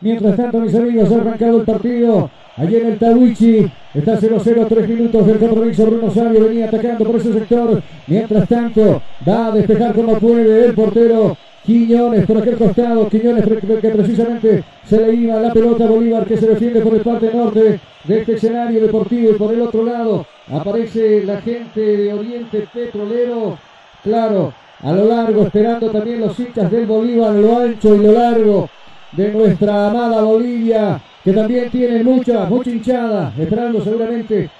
Mientras tanto, mis amigos, ha arrancado el partido. Allí en el Tawichi está 0-0, 3 minutos del compromiso. Bruno Sabio venía atacando por ese sector. Mientras tanto, va a despejar como puede el portero Quiñones por aquel costado, Quiñones que precisamente se le iba la pelota a Bolívar que se defiende por el parte norte de este escenario deportivo y por el otro lado aparece la gente de Oriente Petrolero, claro, a lo largo esperando también los hinchas del Bolívar, lo ancho y lo largo de nuestra amada Bolivia, que también tiene mucha, mucha hinchada, esperando seguramente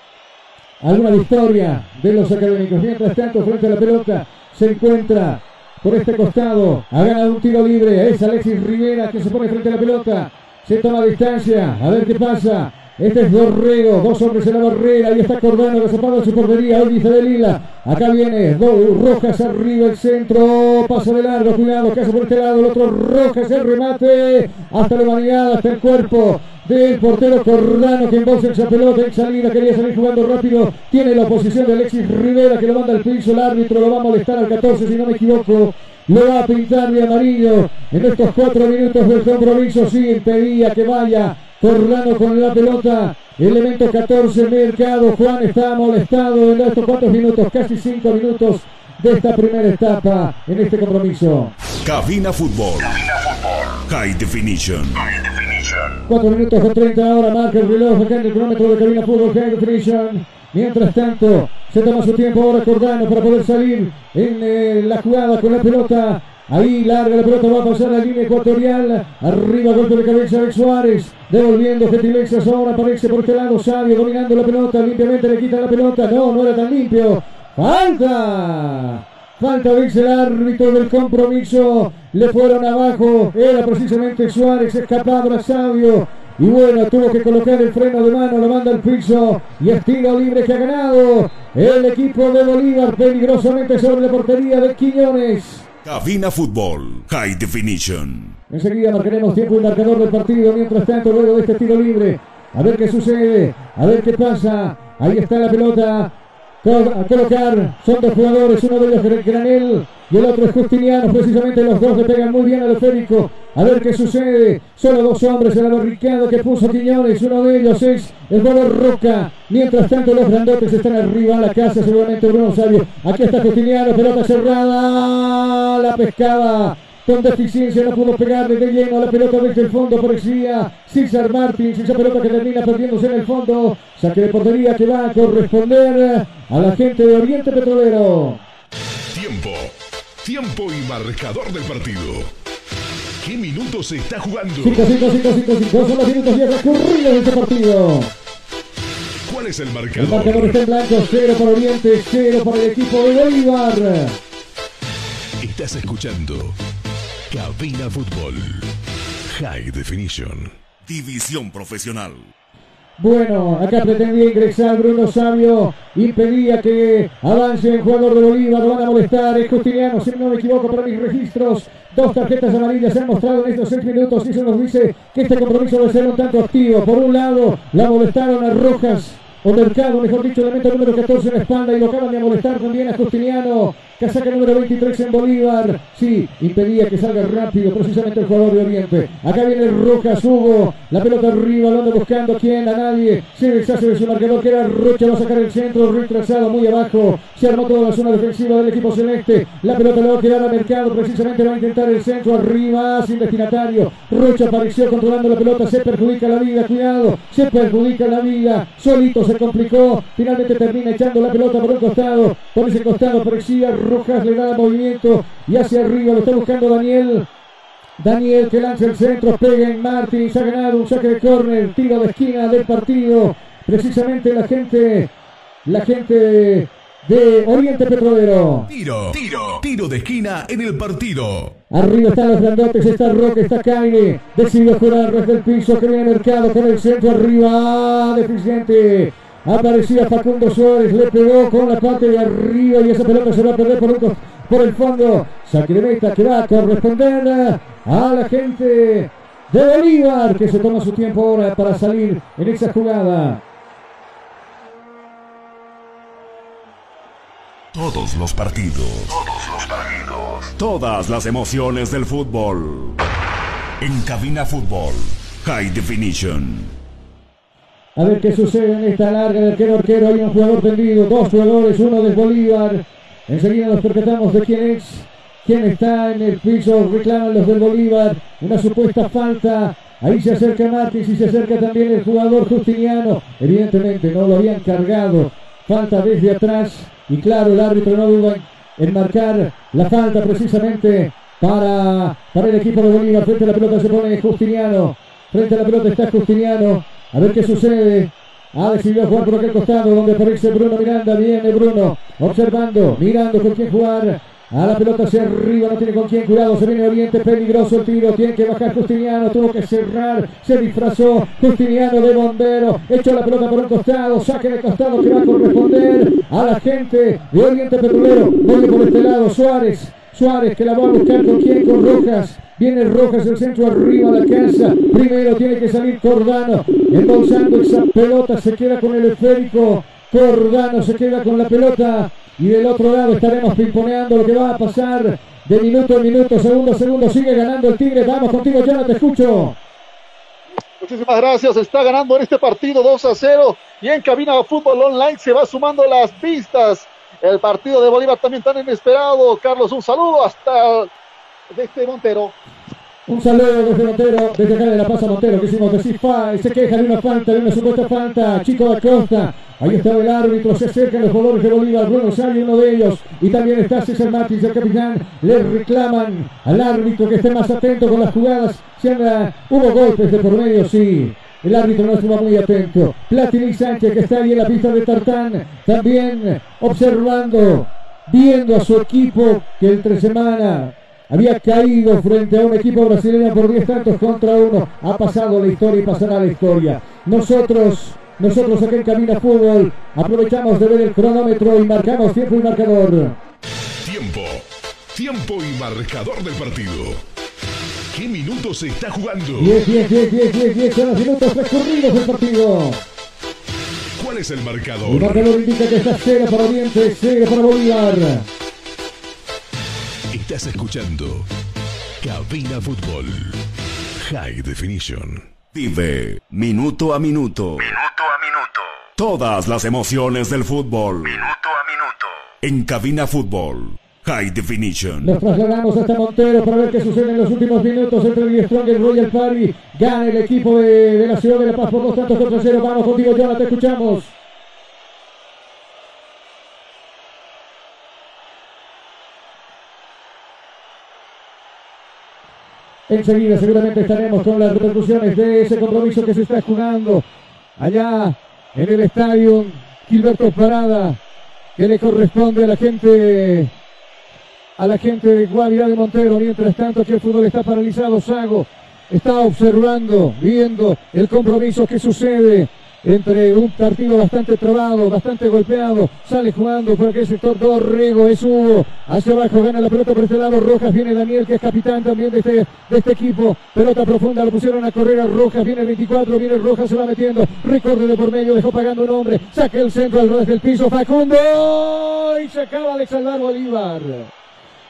alguna victoria de los académicos. Mientras tanto, frente a la pelota se encuentra por este costado. Ha ganado un tiro libre. Es Alexis Rivera que se pone frente a la pelota. Se toma distancia. A ver qué pasa. Este es Dorrego, dos hombres en la barrera. Ahí está Cordano, de su portería. Hoy dice de Lila. Acá viene dos Rojas arriba el centro. Paso de largo, cuidado, que hace por este lado. El otro Rojas, el remate. Hasta la humanidad, hasta el cuerpo del portero Cordano que embolsa esa pelota en salida. Quería salir jugando rápido. Tiene la oposición de Alexis Rivera que lo manda al piso. El árbitro lo va a molestar al 14, si no me equivoco. Lo va a pintar de amarillo en estos cuatro minutos del compromiso. Sí, impedía que vaya Cordano con la pelota. Elemento 14, Mercado. Juan está molestado en estos cuantos minutos, casi cinco minutos de esta primera etapa en este compromiso. Cabina Fútbol. Cabina Fútbol. High Definition. High Definition. 4 minutos con 30 ahora marca el reloj acá en el cronómetro de Cabina Fútbol High Definition. Mientras tanto, se toma su tiempo ahora Cordano para poder salir en eh, la jugada con la pelota Ahí larga la pelota, va a pasar la línea ecuatorial. Arriba, golpe de cabeza de Suárez. Devolviendo gentilezas. Ahora aparece por este lado Sabio dominando la pelota. Limpiamente le quita la pelota. No, no era tan limpio. Falta. Falta, dice el árbitro del compromiso. Le fueron abajo. Era precisamente Suárez. Escapado a Sabio. Y bueno, tuvo que colocar el freno de mano, lo manda al piso y estilo libre que ha ganado el equipo de Bolívar peligrosamente sobre la portería de Quiñones. Cabina Fútbol, High Definition. Enseguida marcaremos tiempo y marcador del partido. Mientras tanto, luego de este tiro libre, a ver qué sucede, a ver qué pasa. Ahí está la pelota a colocar. Son dos jugadores, uno de ellos es Granel y el otro es Justiniano. Precisamente los dos le pegan muy bien al esférico. A ver qué sucede. Solo dos hombres en la barricada que puso Quiñones. Uno de ellos es el valor Roca. Mientras tanto, los grandotes están arriba a la casa. Seguramente Bruno Sabio. Aquí está Justiniano. Pelota cerrada. La pescada con deficiencia no pudo pegar de lleno a la pelota desde el fondo parecía César Martins esa pelota que termina perdiéndose en el fondo. Saque de portería que va a corresponder a la gente de Oriente Petrolero. Tiempo. Tiempo y marcador del partido. ¿Qué minutos se está jugando? 5, 5, 5, 5, 5 son los minutos ya transcurridos de este partido. ¿Cuál es el marcador? El marcador está en blanco, 0 para Oriente, 0 para el equipo de Bolívar. Estás escuchando Cabina Fútbol. High Definition. División Profesional. Bueno, acá pretendía ingresar Bruno Sabio, impedía que avance el jugador de Bolívar, lo van a molestar, es Justiniano, si no me equivoco para mis registros, dos tarjetas amarillas se han mostrado en estos seis minutos y eso nos dice que este compromiso debe ser un tanto activo. Por un lado, la molestaron a Rojas, o Mercado, mejor dicho, elemento número 14 en la espalda y lo acaban de molestar también a Justiniano. Casaca número 23 en Bolívar. Sí, impedía que salga rápido precisamente el jugador de Oriente. Acá viene Rojas, Hugo. La pelota arriba, lo anda buscando. ¿Quién? A nadie. Se deshace de su marcador que era Rocha. Va a sacar el centro, retrasado muy abajo. Se armó toda la zona defensiva del equipo celeste. La pelota le va a quedar a Mercado. Precisamente va a intentar el centro arriba, sin destinatario. Rocha apareció controlando la pelota. Se perjudica la vida. Cuidado. Se perjudica la vida. Solito se complicó. Finalmente termina echando la pelota por un costado. Por ese costado parecía Rojas le da movimiento y hacia arriba lo está buscando Daniel. Daniel que lanza el centro, pega en Martins, ha ganado un saque de córner, tiro de esquina del partido. Precisamente la gente, la gente de Oriente Petrolero. Tiro, tiro, tiro de esquina en el partido. Arriba están los grandotes, está Roque, está Caine. Decide jurar desde el piso que viene mercado con el centro arriba. Deficiente. Aparecía Facundo Suárez, le pegó con la parte de arriba y esa pelota se va a perder por, por el fondo. Saque de meta que va a corresponder a la gente de Bolívar que se toma su tiempo ahora para salir en esa jugada. Todos los partidos. Todos los partidos. Todas las emociones del fútbol. En cabina fútbol High Definition. A ver qué sucede en esta larga de arquero arquero. Hay un jugador tendido, dos jugadores, uno de Bolívar. Enseguida nos percatamos de quién es, quién está en el piso. Reclaman los del Bolívar. Una supuesta falta. Ahí se acerca Martins y se acerca también el jugador Justiniano. Evidentemente no lo habían cargado. Falta desde atrás. Y claro, el árbitro no duda en marcar la falta precisamente para, para el equipo de Bolívar. Frente a la pelota se pone Justiniano. Frente a la pelota está Justiniano. A ver qué sucede. Ha decidido jugar por aquel costado donde aparece Bruno Miranda. Viene Bruno observando, mirando con quién jugar. A la pelota hacia arriba, no tiene con quién, cuidado, se viene Oriente, peligroso el tiro, tiene que bajar Justiniano, tuvo que cerrar, se disfrazó Justiniano de bombero, echó la pelota por un costado, saque de costado que va a corresponder a la gente de Oriente Petrolero, vuelve por este lado, Suárez, Suárez que la va a buscar con quién, con Rojas, Viene Rojas el centro arriba a la casa. Primero tiene que salir Cordano. Embolsando esa pelota. Se queda con el esférico. Cordano se queda con la pelota. Y del otro lado estaremos pimponeando lo que va a pasar de minuto en minuto, segundo a segundo. Sigue ganando el Tigre. Vamos contigo, ya no te escucho. Muchísimas gracias. Está ganando en este partido 2 a 0. Y en cabina de fútbol online se va sumando las pistas. El partido de Bolívar también tan inesperado. Carlos, un saludo hasta desde Montero. Un saludo desde Montero, desde acá de La Paz Montero, que hicimos decir se queja de una falta, de una supuesta falta, Chico da ahí está el árbitro, se acercan los jugadores de Bolívar, Bruno Sali, uno de ellos, y también está César Martins, el capitán, le reclaman al árbitro que esté más atento con las jugadas, si hubo golpes de por medio, sí, el árbitro no estuvo muy atento. Platini Sánchez que está ahí en la pista de Tartán, también observando, viendo a su equipo que entre semana había caído frente a un equipo brasileño por 10 tantos contra uno. Ha pasado la historia y pasará la historia. Nosotros, nosotros aquí en Camina Fútbol, aprovechamos de ver el cronómetro y marcamos tiempo y marcador. Tiempo, tiempo y marcador del partido. ¿Qué minutos se está jugando? 10, 10, 10, 10, 10, 10 son los minutos transcurridos del partido. ¿Cuál es el marcador? El marcador indica que está cero para Oriente, cero para Bolívar. Estás escuchando Cabina Fútbol High Definition. Vive minuto a minuto. Minuto a minuto. Todas las emociones del fútbol. Minuto a minuto. En Cabina Fútbol High Definition. Nos trasladamos hasta Montero para ver qué sucede en los últimos minutos entre el Strong y el Royal Party. Gana el equipo de, la ciudad de La Paz por dos tantos contra cero. Vamos contigo, Jonathan, te escuchamos. Enseguida seguramente estaremos con las repercusiones de ese compromiso que se está jugando allá en el estadio Gilberto Parada, que le corresponde a la gente a la gente de Guavirá de Montero. Mientras tanto, que el fútbol está paralizado, Sago está observando, viendo el compromiso que sucede entre un partido bastante trabado, bastante golpeado, sale jugando por aquel sector Dorrego, es Hugo, hacia abajo gana la pelota por este lado, Rojas, viene Daniel que es capitán también de este, este equipo, pelota profunda, lo pusieron a correr a Rojas, viene el 24, viene Rojas, se va metiendo, recorre de por medio, dejó pagando un hombre, saca el centro al del piso, Facundo, y se acaba de salvar Bolívar.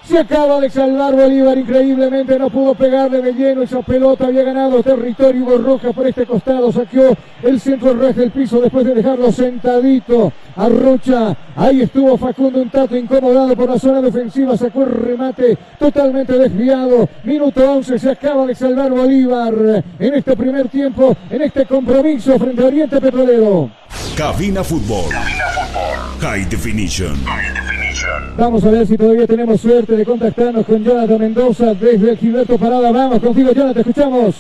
Se acaba de salvar Bolívar increíblemente, no pudo pegarle de lleno esa pelota, había ganado territorio Hugo Rojas por este costado, saqueó el centro reje del piso después de dejarlo sentadito a Rocha. Ahí estuvo Facundo un tato incomodado por la zona defensiva, sacó el remate totalmente desviado. Minuto 11, se acaba de salvar Bolívar en este primer tiempo, en este compromiso frente a Oriente Petrolero. Cabina Fútbol. Cabina Fútbol. High Definition. High Definition. Vamos a ver si todavía tenemos suerte de contactarnos con Jonathan Mendoza desde Gilberto Parada. Vamos contigo, Jonathan, te escuchamos.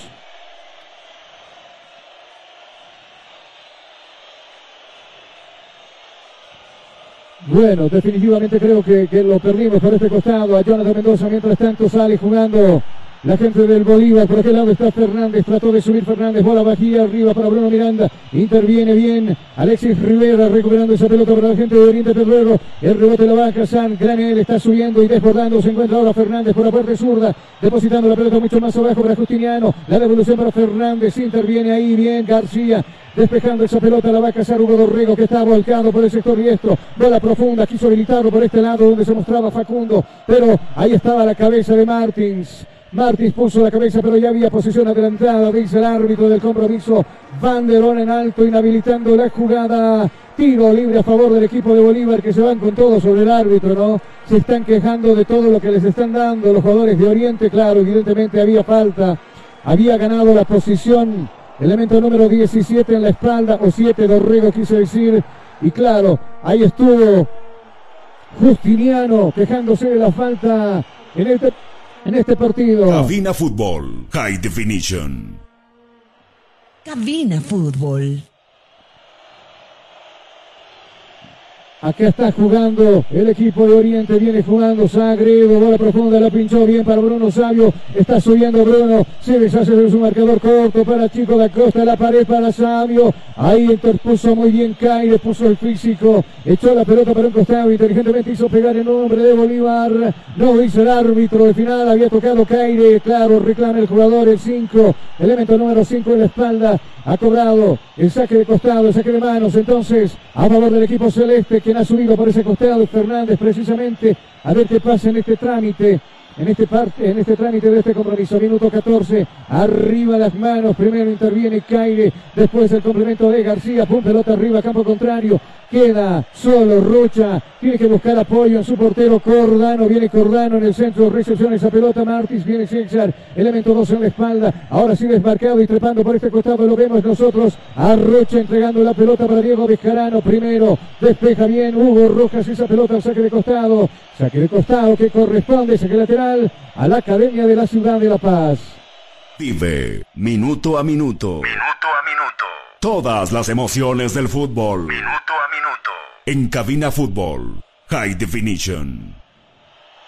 Bueno, definitivamente creo que, que, lo perdimos por este costado a Jonathan Mendoza. Mientras tanto sale jugando la gente del Bolívar. Por aquel lado está Fernández. Trató de subir Fernández. Bola bajía arriba para Bruno Miranda. Interviene bien Alexis Rivera recuperando esa pelota para la gente de Oriente Pedrero. El rebote lo baja San. Granel está subiendo y desbordando. Se encuentra ahora Fernández por la parte zurda. Depositando la pelota mucho más abajo para Justiniano. La devolución para Fernández. Interviene ahí bien García. Despejando esa pelota la va a cazar Hugo Dorrego que está volcado por el sector diestro. Bola profunda. Quiso habilitarlo por este lado donde se mostraba Facundo. Pero ahí estaba la cabeza de Martins. Martins puso la cabeza, pero ya había posición adelantada, dice el árbitro del compromiso. Banderón en alto, inhabilitando la jugada. Tiro libre a favor del equipo de Bolívar que se van con todo sobre el árbitro, ¿no? Se están quejando de todo lo que les están dando los jugadores de Oriente, claro, evidentemente había falta. Había ganado la posición, elemento número 17 en la espalda, o 7, Dorrego quiso decir. Y claro, ahí estuvo Justiniano quejándose de la falta en este, en este partido. Cabina Fútbol. High Definition. Cabina Fútbol. Acá está jugando el equipo de Oriente, viene jugando Sagredo, bola profunda, la pinchó bien para Bruno Sabio, está subiendo Bruno, se deshace de su marcador corto para Chico da Costa, la pared para Sabio, ahí interpuso muy bien Caire, puso el físico, echó la pelota para un costado, inteligentemente hizo pegar el nombre de Bolívar, no dice el árbitro, al final había tocado Caire, claro, reclama el jugador, el 5, elemento número 5 en la espalda, ha cobrado el saque de costado, el saque de manos, entonces a favor del equipo celeste, quien ha subido por ese costado, Fernández precisamente, a ver qué pasa en este trámite. En este, parte, en este trámite de este compromiso, minuto 14, arriba las manos, primero interviene Caire, después el complemento de García, pum, pelota arriba, campo contrario, queda solo Rocha, tiene que buscar apoyo en su portero Cordano, viene Cordano en el centro, recepción esa pelota, Martins, viene César, elemento 2 en la espalda, ahora sí desmarcado y trepando por este costado, lo vemos nosotros, a Rocha entregando la pelota para Diego Bejarano, primero, despeja bien Hugo Rojas esa pelota al saque de costado, saque de costado que corresponde, saque lateral a la Academia de la Ciudad de La Paz. Vive minuto a minuto. Minuto a minuto. Todas las emociones del fútbol. Minuto a minuto. En Cabina Fútbol. High Definition.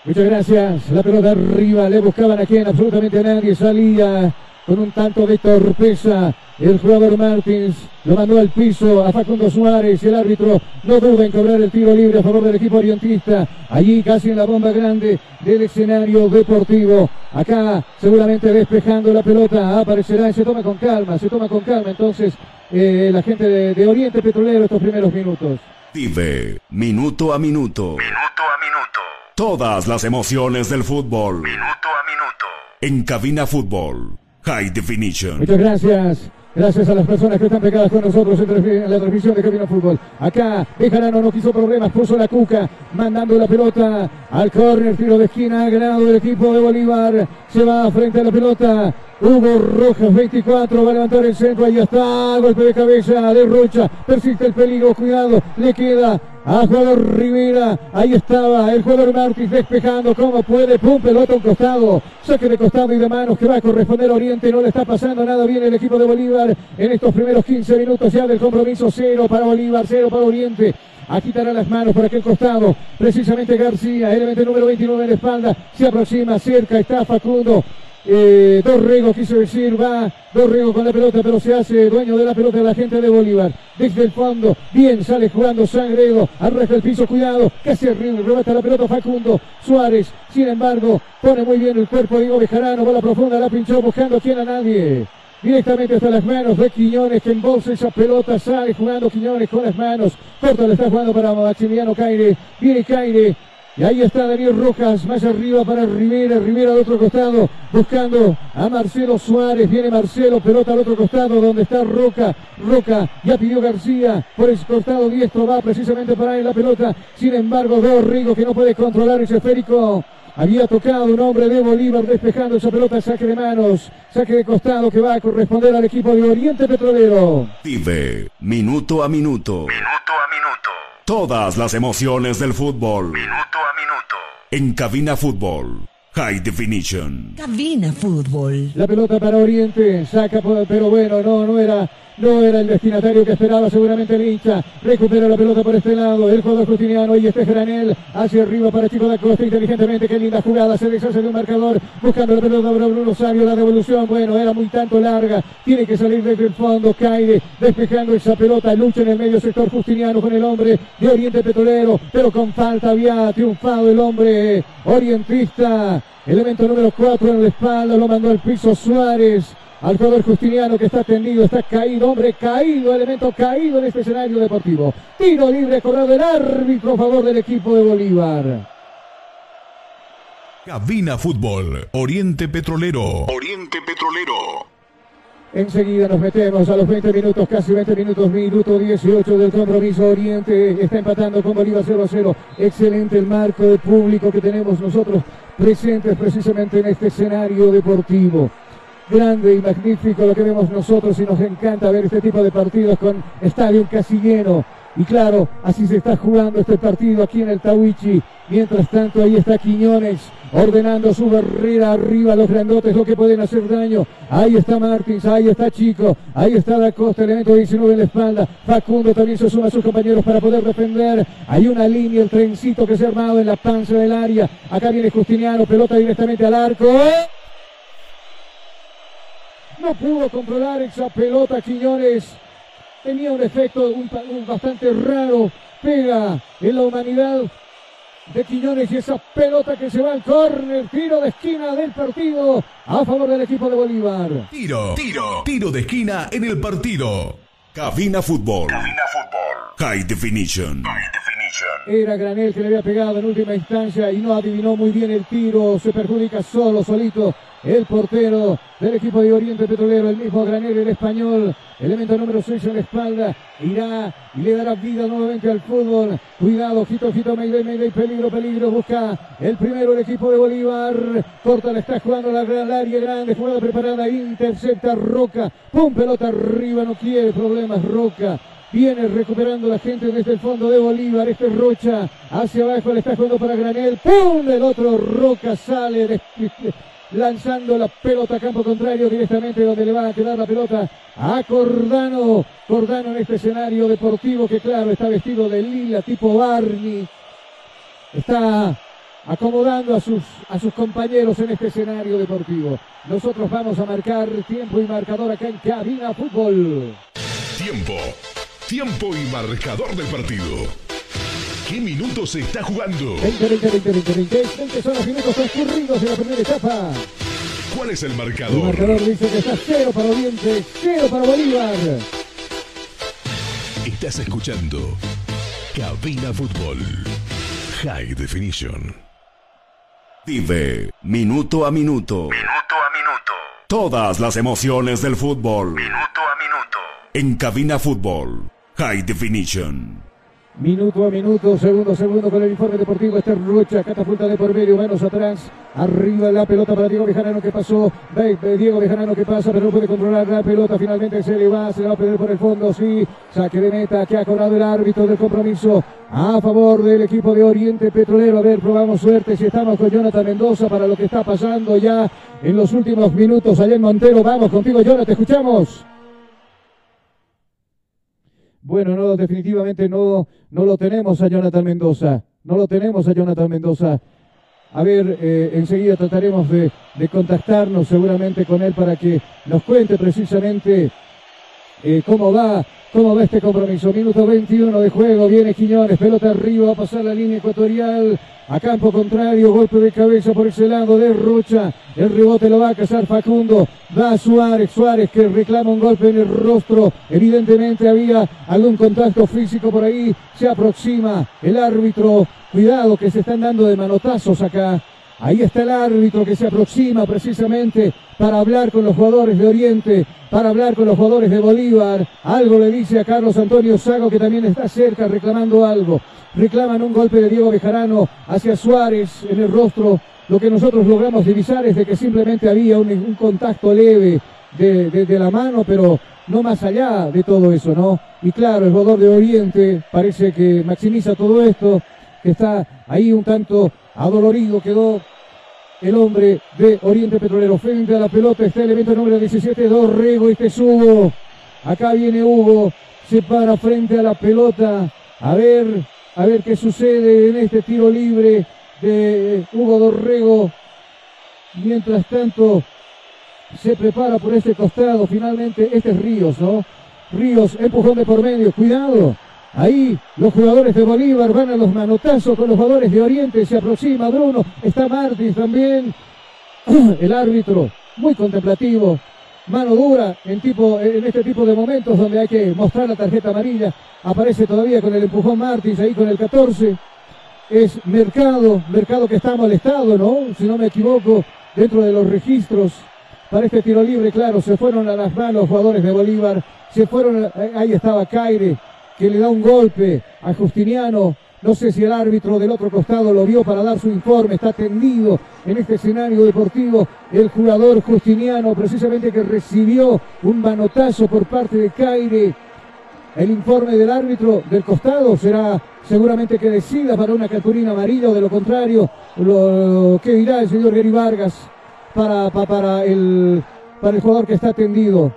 Muchas gracias. La pelota arriba, le buscaban aquí en absolutamente a nadie. Salía con un tanto de torpeza. El jugador Martins lo mandó al piso a Facundo Suárez. El árbitro no duda en cobrar el tiro libre a favor del equipo orientista. Allí casi en la bomba grande del escenario deportivo. Acá seguramente despejando la pelota. Aparecerá y se toma con calma. Se toma con calma entonces eh, la gente de, de Oriente Petrolero estos primeros minutos. Vive minuto a minuto. Minuto a minuto. Todas las emociones del fútbol. Minuto a minuto. En Cabina Fútbol. High Definition. Muchas gracias. Gracias a las personas que están pegadas con nosotros en, la transmisión de Cabina Fútbol. Acá Bejarano no quiso problemas, puso la cuca, mandando la pelota al córner, tiro de esquina, ganado del equipo de Bolívar. Se va frente a la pelota. Hugo Rojas, 24, va a levantar el centro, ahí está, golpe de cabeza de Rocha, persiste el peligro, cuidado, le queda a jugador Rivera, ahí estaba el jugador Martins despejando como puede, pum, pelota a un costado, saque de costado y de manos que va a corresponder a Oriente, no le está pasando nada bien el equipo de Bolívar en estos primeros 15 minutos ya del compromiso, cero para Bolívar, cero para Oriente. Aquí quitará las manos por aquel costado. Precisamente García, elemento número 29 en la espalda. Se aproxima, cerca está Facundo. Eh, Dorrego quiso decir, va Dorrego con la pelota, pero se hace dueño de la pelota la gente de Bolívar. Desde el fondo, bien sale jugando Sangredo, arrastra el piso, cuidado, casi rebata la pelota Facundo Suárez. Sin embargo, pone muy bien el cuerpo Diego Bejarano, bola profunda, la pinchó buscando quién a nadie. Directamente hasta las manos de Quiñones que embolsa esa pelota, sale jugando Quiñones con las manos. Corta le está jugando para Maximiliano Caire. Viene Caire. Y ahí está Daniel Rojas, más arriba para Rivera, Rivera al otro costado, buscando a Marcelo Suárez, viene Marcelo, pelota al otro costado, donde está Roca, Roca, ya pidió García, por el costado diestro va precisamente para él la pelota, sin embargo veo Rigo que no puede controlar ese esférico, había tocado un hombre de Bolívar despejando esa pelota, saque de manos, saque de costado que va a corresponder al equipo de Oriente Petrolero. Vive minuto a minuto. Minuto a minuto. Todas las emociones del fútbol. Minuto a minuto. En Cabina Fútbol. High Definition. Cabina Fútbol. La pelota para Oriente, saca, por- pero bueno, no, no era, no era el destinatario que esperaba seguramente el hincha. Recupera la pelota por este lado, el jugador justiniano y este Granel hacia arriba para Chico da Costa inteligentemente, qué linda jugada, se deshace de un marcador, buscando la pelota para Bruno Sabio, la devolución, bueno, era muy tanto larga, tiene que salir desde el fondo, Caire, despejando esa pelota, lucha en el medio sector justiniano con el hombre de Oriente Petrolero, pero con falta había triunfado el hombre orientista. Elemento número 4 en la espalda, lo mandó al piso Suárez. Al jugador Justiniano que está tendido, está caído, hombre caído, elemento caído en este escenario deportivo. Tiro libre cobrado el árbitro a favor del equipo de Bolívar. Cabina Fútbol. Oriente Petrolero. Oriente Petrolero. Enseguida nos metemos a los 20 minutos, casi 20 minutos, minuto 18 del compromiso. Oriente está empatando con Bolívar 0 a 0. Excelente el marco de público que tenemos nosotros presentes precisamente en este escenario deportivo. Grande y magnífico lo que vemos nosotros y nos encanta ver este tipo de partidos con estadio casi lleno. Y claro, así se está jugando este partido aquí en el Tawichi. Mientras tanto, ahí está Quiñones ordenando su barrera arriba, los grandotes, lo que pueden hacer daño. Ahí está Martins, ahí está Chico, ahí está Da Costa, elemento 19 en la espalda. Facundo también se suma a sus compañeros para poder defender. Hay una línea, el trencito que se ha armado en la panza del área. Acá viene Justiniano, pelota directamente al arco. No pudo controlar esa pelota Quiñones. Tenía un efecto un, un bastante raro. Pega en la humanidad de Quiñones y esa pelota que se va al córner, tiro de esquina del partido a favor del equipo de Bolívar. Tiro, tiro, tiro de esquina en el partido. Cabina Fútbol. Cabina Fútbol. High Definition. High Definition. Era Granel que le había pegado en última instancia y no adivinó muy bien el tiro. Se perjudica solo, solito, el portero del equipo de Oriente Petrolero, el mismo Granel, el español. Elemento número 6 en la espalda. Irá y le dará vida nuevamente al fútbol. Cuidado, ojito, ojito, Mayday, Mayday, peligro, peligro. Busca el primero el equipo de Bolívar. Corta, le está jugando la gran área grande. Jugada preparada, intercepta Roca. Pum, pelota arriba, no quiere problemas Roca. Viene recuperando la gente desde el fondo de Bolívar. Este es Rocha. Hacia abajo le está jugando para Granel. ¡Pum! El otro Roca sale. Lanzando la pelota a campo contrario directamente donde le va a quedar la pelota a Cordano. Cordano en este escenario deportivo que claro está vestido de lila tipo Barney. Está acomodando a sus, a sus compañeros en este escenario deportivo. Nosotros vamos a marcar tiempo y marcador acá en Cabina Fútbol. Tiempo. Tiempo y marcador del partido. ¿Qué minutos se está jugando? 20, 20, 20, 20, 20, 20 son los minutos transcurridos en la primera etapa. ¿Cuál es el El marcador? marcador dice que está cero para Oriente, cero para Bolívar. Estás escuchando Cabina Fútbol. High Definition. Vive minuto a minuto. Minuto a minuto. Todas las emociones del fútbol. Minuto a minuto. En Cabina Fútbol. High Definition. Minuto a minuto, segundo a segundo con el informe deportivo. Este es Rocha, catapulta de por medio, manos atrás. Arriba la pelota para Diego Bejarano que pasó. Diego Bejarano que pasa, pero no puede controlar la pelota. Finalmente se le va, se le va a perder por el fondo. Sí, saque de meta que ha cobrado el árbitro del compromiso a favor del equipo de Oriente Petrolero. A ver, probamos suerte si estamos con Jonathan Mendoza para lo que está pasando ya en los últimos minutos allá en Montero. Vamos contigo, Jonathan, te escuchamos. Bueno, no, definitivamente no, no lo tenemos a Jonathan Mendoza. No lo tenemos a Jonathan Mendoza. A ver, eh, enseguida trataremos de, de contactarnos seguramente con él para que nos cuente precisamente eh, cómo va, cómo va este compromiso. Minuto 21 de juego, viene Quiñones, pelota arriba, va a pasar la línea ecuatorial, a campo contrario, golpe de cabeza por ese lado de Rocha, el rebote lo va a cazar Facundo, va Suárez, Suárez que reclama un golpe en el rostro, evidentemente había algún contacto físico por ahí, se aproxima el árbitro, cuidado que se están dando de manotazos acá. Ahí está el árbitro que se aproxima precisamente para hablar con los jugadores de Oriente, para hablar con los jugadores de Bolívar. Algo le dice a Carlos Antonio Sago que también está cerca reclamando algo. Reclaman un golpe de Diego Bejarano hacia Suárez en el rostro. Lo que nosotros logramos divisar es de que simplemente había un, contacto leve de, de- de la mano, pero no más allá de todo eso, ¿no? Y claro, el jugador de Oriente parece que maximiza todo esto, que está ahí un tanto adolorido, quedó el hombre de Oriente Petrolero frente a la pelota, está el elemento número 17, Dorrego, este es Hugo, acá viene Hugo, se para frente a la pelota, a ver, a ver qué sucede en este tiro libre de Hugo Dorrego, mientras tanto se prepara por este costado, finalmente este es Ríos, ¿no? Ríos, empujón de por medio, cuidado, Ahí los jugadores de Bolívar van a los manotazos con los jugadores de Oriente. Se aproxima Bruno. Está Martins también. El árbitro muy contemplativo. Mano dura en, tipo, en este tipo de momentos donde hay que mostrar la tarjeta amarilla. Aparece todavía con el empujón Martins ahí con el 14. es Mercado, Mercado que está molestado, ¿no? Si no me equivoco, dentro de los registros para este tiro libre, claro, se fueron a las manos jugadores de Bolívar, se fueron, ahí estaba Caire, que le da un golpe a Justiniano, no sé si el árbitro del otro costado lo vio para dar su informe, está tendido en este escenario deportivo el jugador Justiniano, precisamente que recibió un manotazo por parte de Caire, el informe del árbitro del costado será seguramente que decida para una cartulina amarilla o de lo contrario, lo que dirá el señor Gary Vargas para, pa- para, el, para el jugador que está tendido.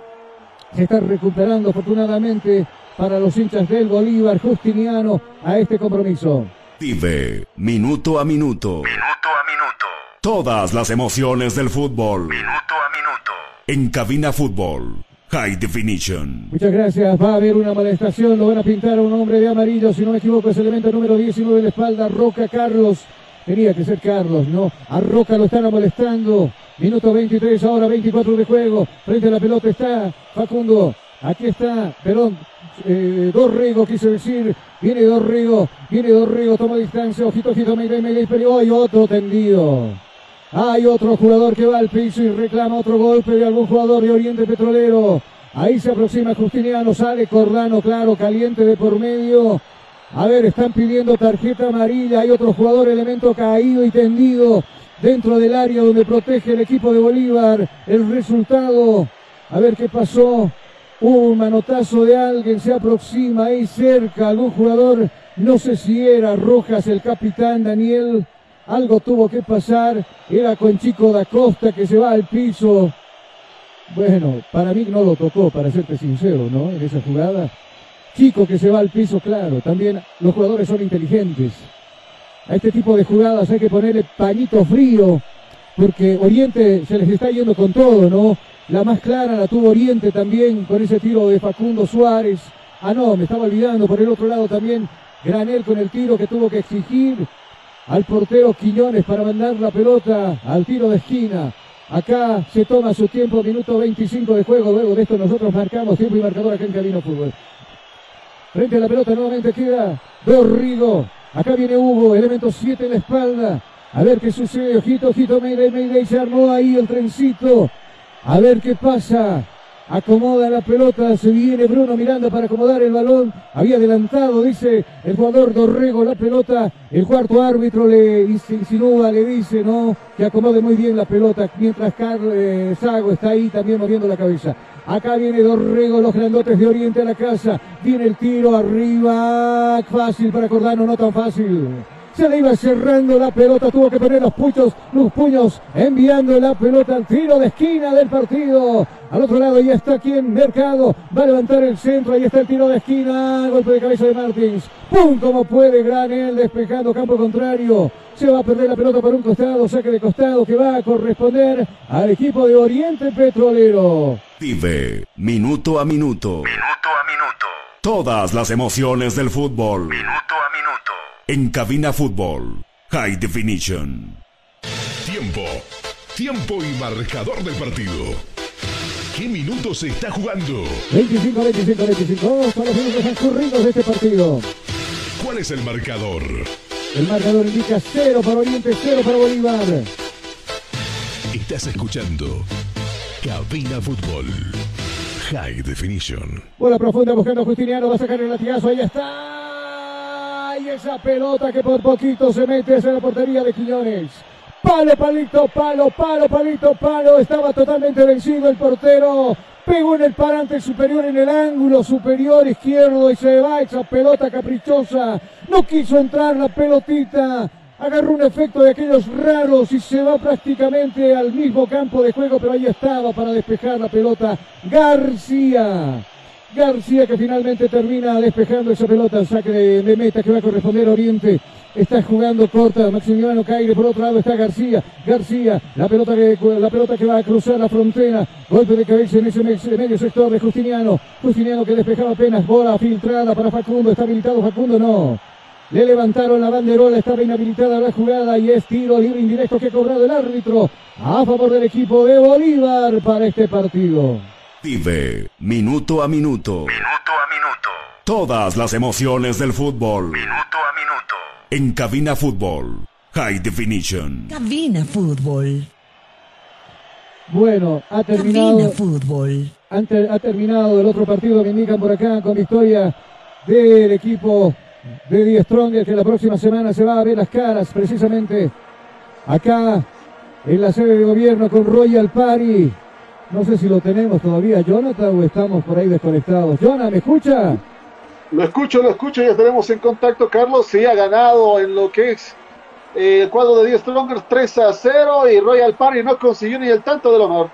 Se está recuperando afortunadamente para los hinchas del Bolívar Justiniano a este compromiso. Vive minuto a minuto. Minuto a minuto. Todas las emociones del fútbol. Minuto a minuto. En Cabina Fútbol. High Definition. Muchas gracias. Va a haber una amonestación. Lo van a pintar a un hombre de amarillo. Si no me equivoco, es elemento número 19 de la espalda. Roca Carlos. Tenía que ser Carlos, ¿no? A Roca lo están molestando. Minuto 23, ahora 24 de juego. Frente a la pelota está Facundo. Aquí está, perdón, eh, Dorrego quiso decir. Viene Dorrego, viene Dorrego, toma distancia. Ojito, ojito, Mayday, Mayday, pero hay otro tendido. Hay otro jugador que va al piso y reclama otro golpe de algún jugador de Oriente Petrolero. Ahí se aproxima Justiniano, sale Cordano, claro, caliente de por medio. A ver, están pidiendo tarjeta amarilla. Hay otro jugador, elemento caído y tendido dentro del área donde protege el equipo de Bolívar. El resultado, a ver qué pasó. Un manotazo de alguien se aproxima ahí cerca, algún jugador, no sé si era Rojas, el capitán Daniel. Algo tuvo que pasar. Era con Chico da Costa que se va al piso. Bueno, para mí no lo tocó, para serte sincero, ¿no? En esa jugada. Chico que se va al piso, claro. También los jugadores son inteligentes. A este tipo de jugadas hay que ponerle pañito frío, porque Oriente se les está yendo con todo, ¿no? La más clara la tuvo Oriente también con ese tiro de Facundo Suárez. Ah, no, me estaba olvidando por el otro lado también Granel con el tiro que tuvo que exigir al portero Quiñones para mandar la pelota al tiro de esquina. Acá se toma su tiempo, minuto 25 de juego. Luego de esto nosotros marcamos tiempo y marcador acá en Cabino Fútbol. Frente a la pelota nuevamente queda Dorrigo. Acá viene Hugo, elemento 7 en la espalda. A ver qué sucede. Ojito, ojito, Mayday, Mayday. Se armó ahí el trencito. A ver qué pasa. Acomoda la pelota, se viene Bruno Miranda para acomodar el balón. Había adelantado, dice el jugador Dorrego, la pelota. El cuarto árbitro le insinúa, le dice, no, que acomode muy bien la pelota. Mientras Carlos eh, Sago está ahí también moviendo la cabeza. Acá viene Dorrego, los grandotes de Oriente a la casa. Viene el tiro arriba. Fácil para Cordano, no tan fácil. Se le iba cerrando la pelota, tuvo que poner los puños, los puños, enviando la pelota al tiro de esquina del partido. Al otro lado ya está aquí en Mercado, va a levantar el centro, ahí está el tiro de esquina, golpe de cabeza de Martins. ¡Pum! Como puede Granel despejando campo contrario. Se va a perder la pelota por un costado, saque de costado que va a corresponder al equipo de Oriente Petrolero. Vive minuto a minuto. Minuto a minuto. Todas las emociones del fútbol. Minuto a minuto. En Cabina Fútbol. High Definition. Tiempo. Tiempo y marcador del partido. ¿Qué minutos se está jugando? 25, 25, 25. Vamos con los minutos transcurridos de este partido. ¿Cuál es el marcador? El marcador indica 0 para Oriente, 0 para Bolívar. Estás escuchando Cabina Fútbol. High Definition. Bola profunda buscando a Justiniano, va a sacar el latigazo, ahí está. Y esa pelota que por poquito se mete hacia la portería de Quiñones. Palo, palito, palo, palo, palito, palo. Estaba totalmente vencido el portero. Pegó en el parante superior, en el ángulo superior izquierdo y se va esa pelota caprichosa. No quiso entrar la pelotita. Agarró un efecto de aquellos raros y se va prácticamente al mismo campo de juego, pero ahí estaba para despejar la pelota García. García que finalmente termina despejando esa pelota, el saque de, de meta que va a corresponder a Oriente. Está jugando corta Maximiliano Caire, por otro lado está García. García, la pelota que, la pelota que va a cruzar la frontera. Golpe de cabeza en ese me- medio sector de Justiniano. Justiniano que despejaba apenas bola filtrada para Facundo. ¿Está habilitado Facundo? No. Le levantaron la banderola, estaba inhabilitada la jugada y es tiro libre indirecto que ha cobrado el árbitro a favor del equipo de Bolívar para este partido. Vive minuto a minuto. Minuto a minuto. Todas las emociones del fútbol. Minuto a minuto. En Cabina Fútbol. High Definition. Cabina Fútbol. Bueno, ha Cabina terminado, Fútbol. ante- ha terminado el otro partido que indican por acá con victoria del equipo de Die Stronger que la próxima semana se va a ver las caras precisamente acá en la sede de gobierno con Royal Party. No sé si lo tenemos todavía, Jonathan, o estamos por ahí desconectados. Jonathan, ¿me escucha? Lo escucho, lo escucho, ya tenemos en contacto, Carlos. Sí ha ganado en lo que es eh, el cuadro de 10 Strongers 3 a 0 y Royal Party no consiguió ni el tanto del honor.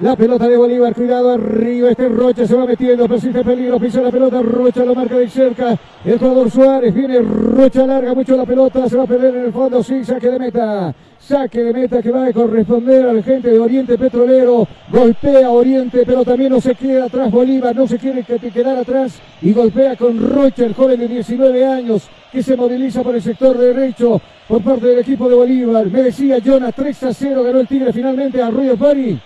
La pelota de Bolívar, cuidado arriba, este Rocha se va metiendo, persiste peligro, pisa la pelota, Rocha lo marca de cerca, el jugador Suárez, viene Rocha, larga mucho la pelota, se va a perder en el fondo, sí, saque de meta, saque de meta que va a corresponder al gente de Oriente Petrolero, golpea Oriente, pero también no se queda atrás Bolívar, no se quiere que- quedar atrás y golpea con Rocha, el joven de 19 años, que se moviliza por el sector derecho por parte del equipo de Bolívar, me decía Jonas, 3 a 0, ganó el Tigre finalmente a Royal Party.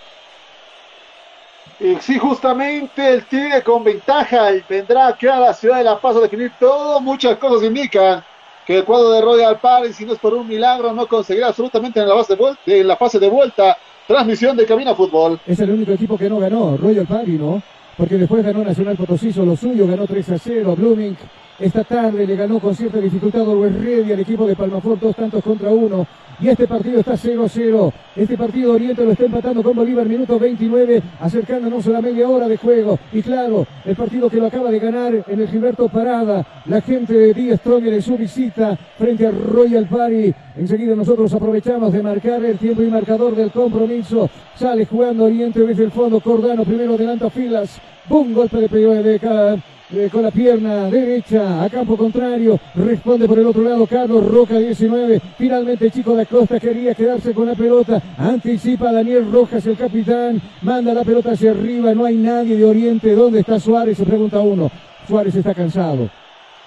Y sí, justamente el Tigre con ventaja y vendrá aquí a la ciudad de La Paz a definir todo. Muchas cosas indican que el cuadro de Royal Party, si no es por un milagro, no conseguirá absolutamente en la, base en la fase de vuelta. Transmisión de Cabina Fútbol. Es el único equipo que no ganó, Royal Party, ¿no? Porque después ganó Nacional Potosí, lo suyo, ganó 3 a 0, Blooming. Esta tarde le ganó con cierta dificultad Always Ready al equipo de Palmafort, dos tantos contra uno. Y este partido está 0 a 0. Este partido Oriente lo está empatando con Bolívar, minuto 29, acercándonos a la media hora de juego. Y claro, el partido que lo acaba de ganar en el Gilberto Parada, la gente de Die Stronger en su visita frente a Royal Party. Enseguida nosotros aprovechamos de marcar el tiempo y marcador del compromiso. Sale jugando Oriente desde el fondo. Cordano primero adelanta filas. Boom, golpe de, eh, con la pierna derecha a campo contrario. Responde por el otro lado Carlos Roca 19. Finalmente Chico da Costa quería quedarse con la pelota. Anticipa Daniel Rojas, el capitán. Manda la pelota hacia arriba. No hay nadie de Oriente. ¿Dónde está Suárez? Se pregunta uno. Suárez está cansado.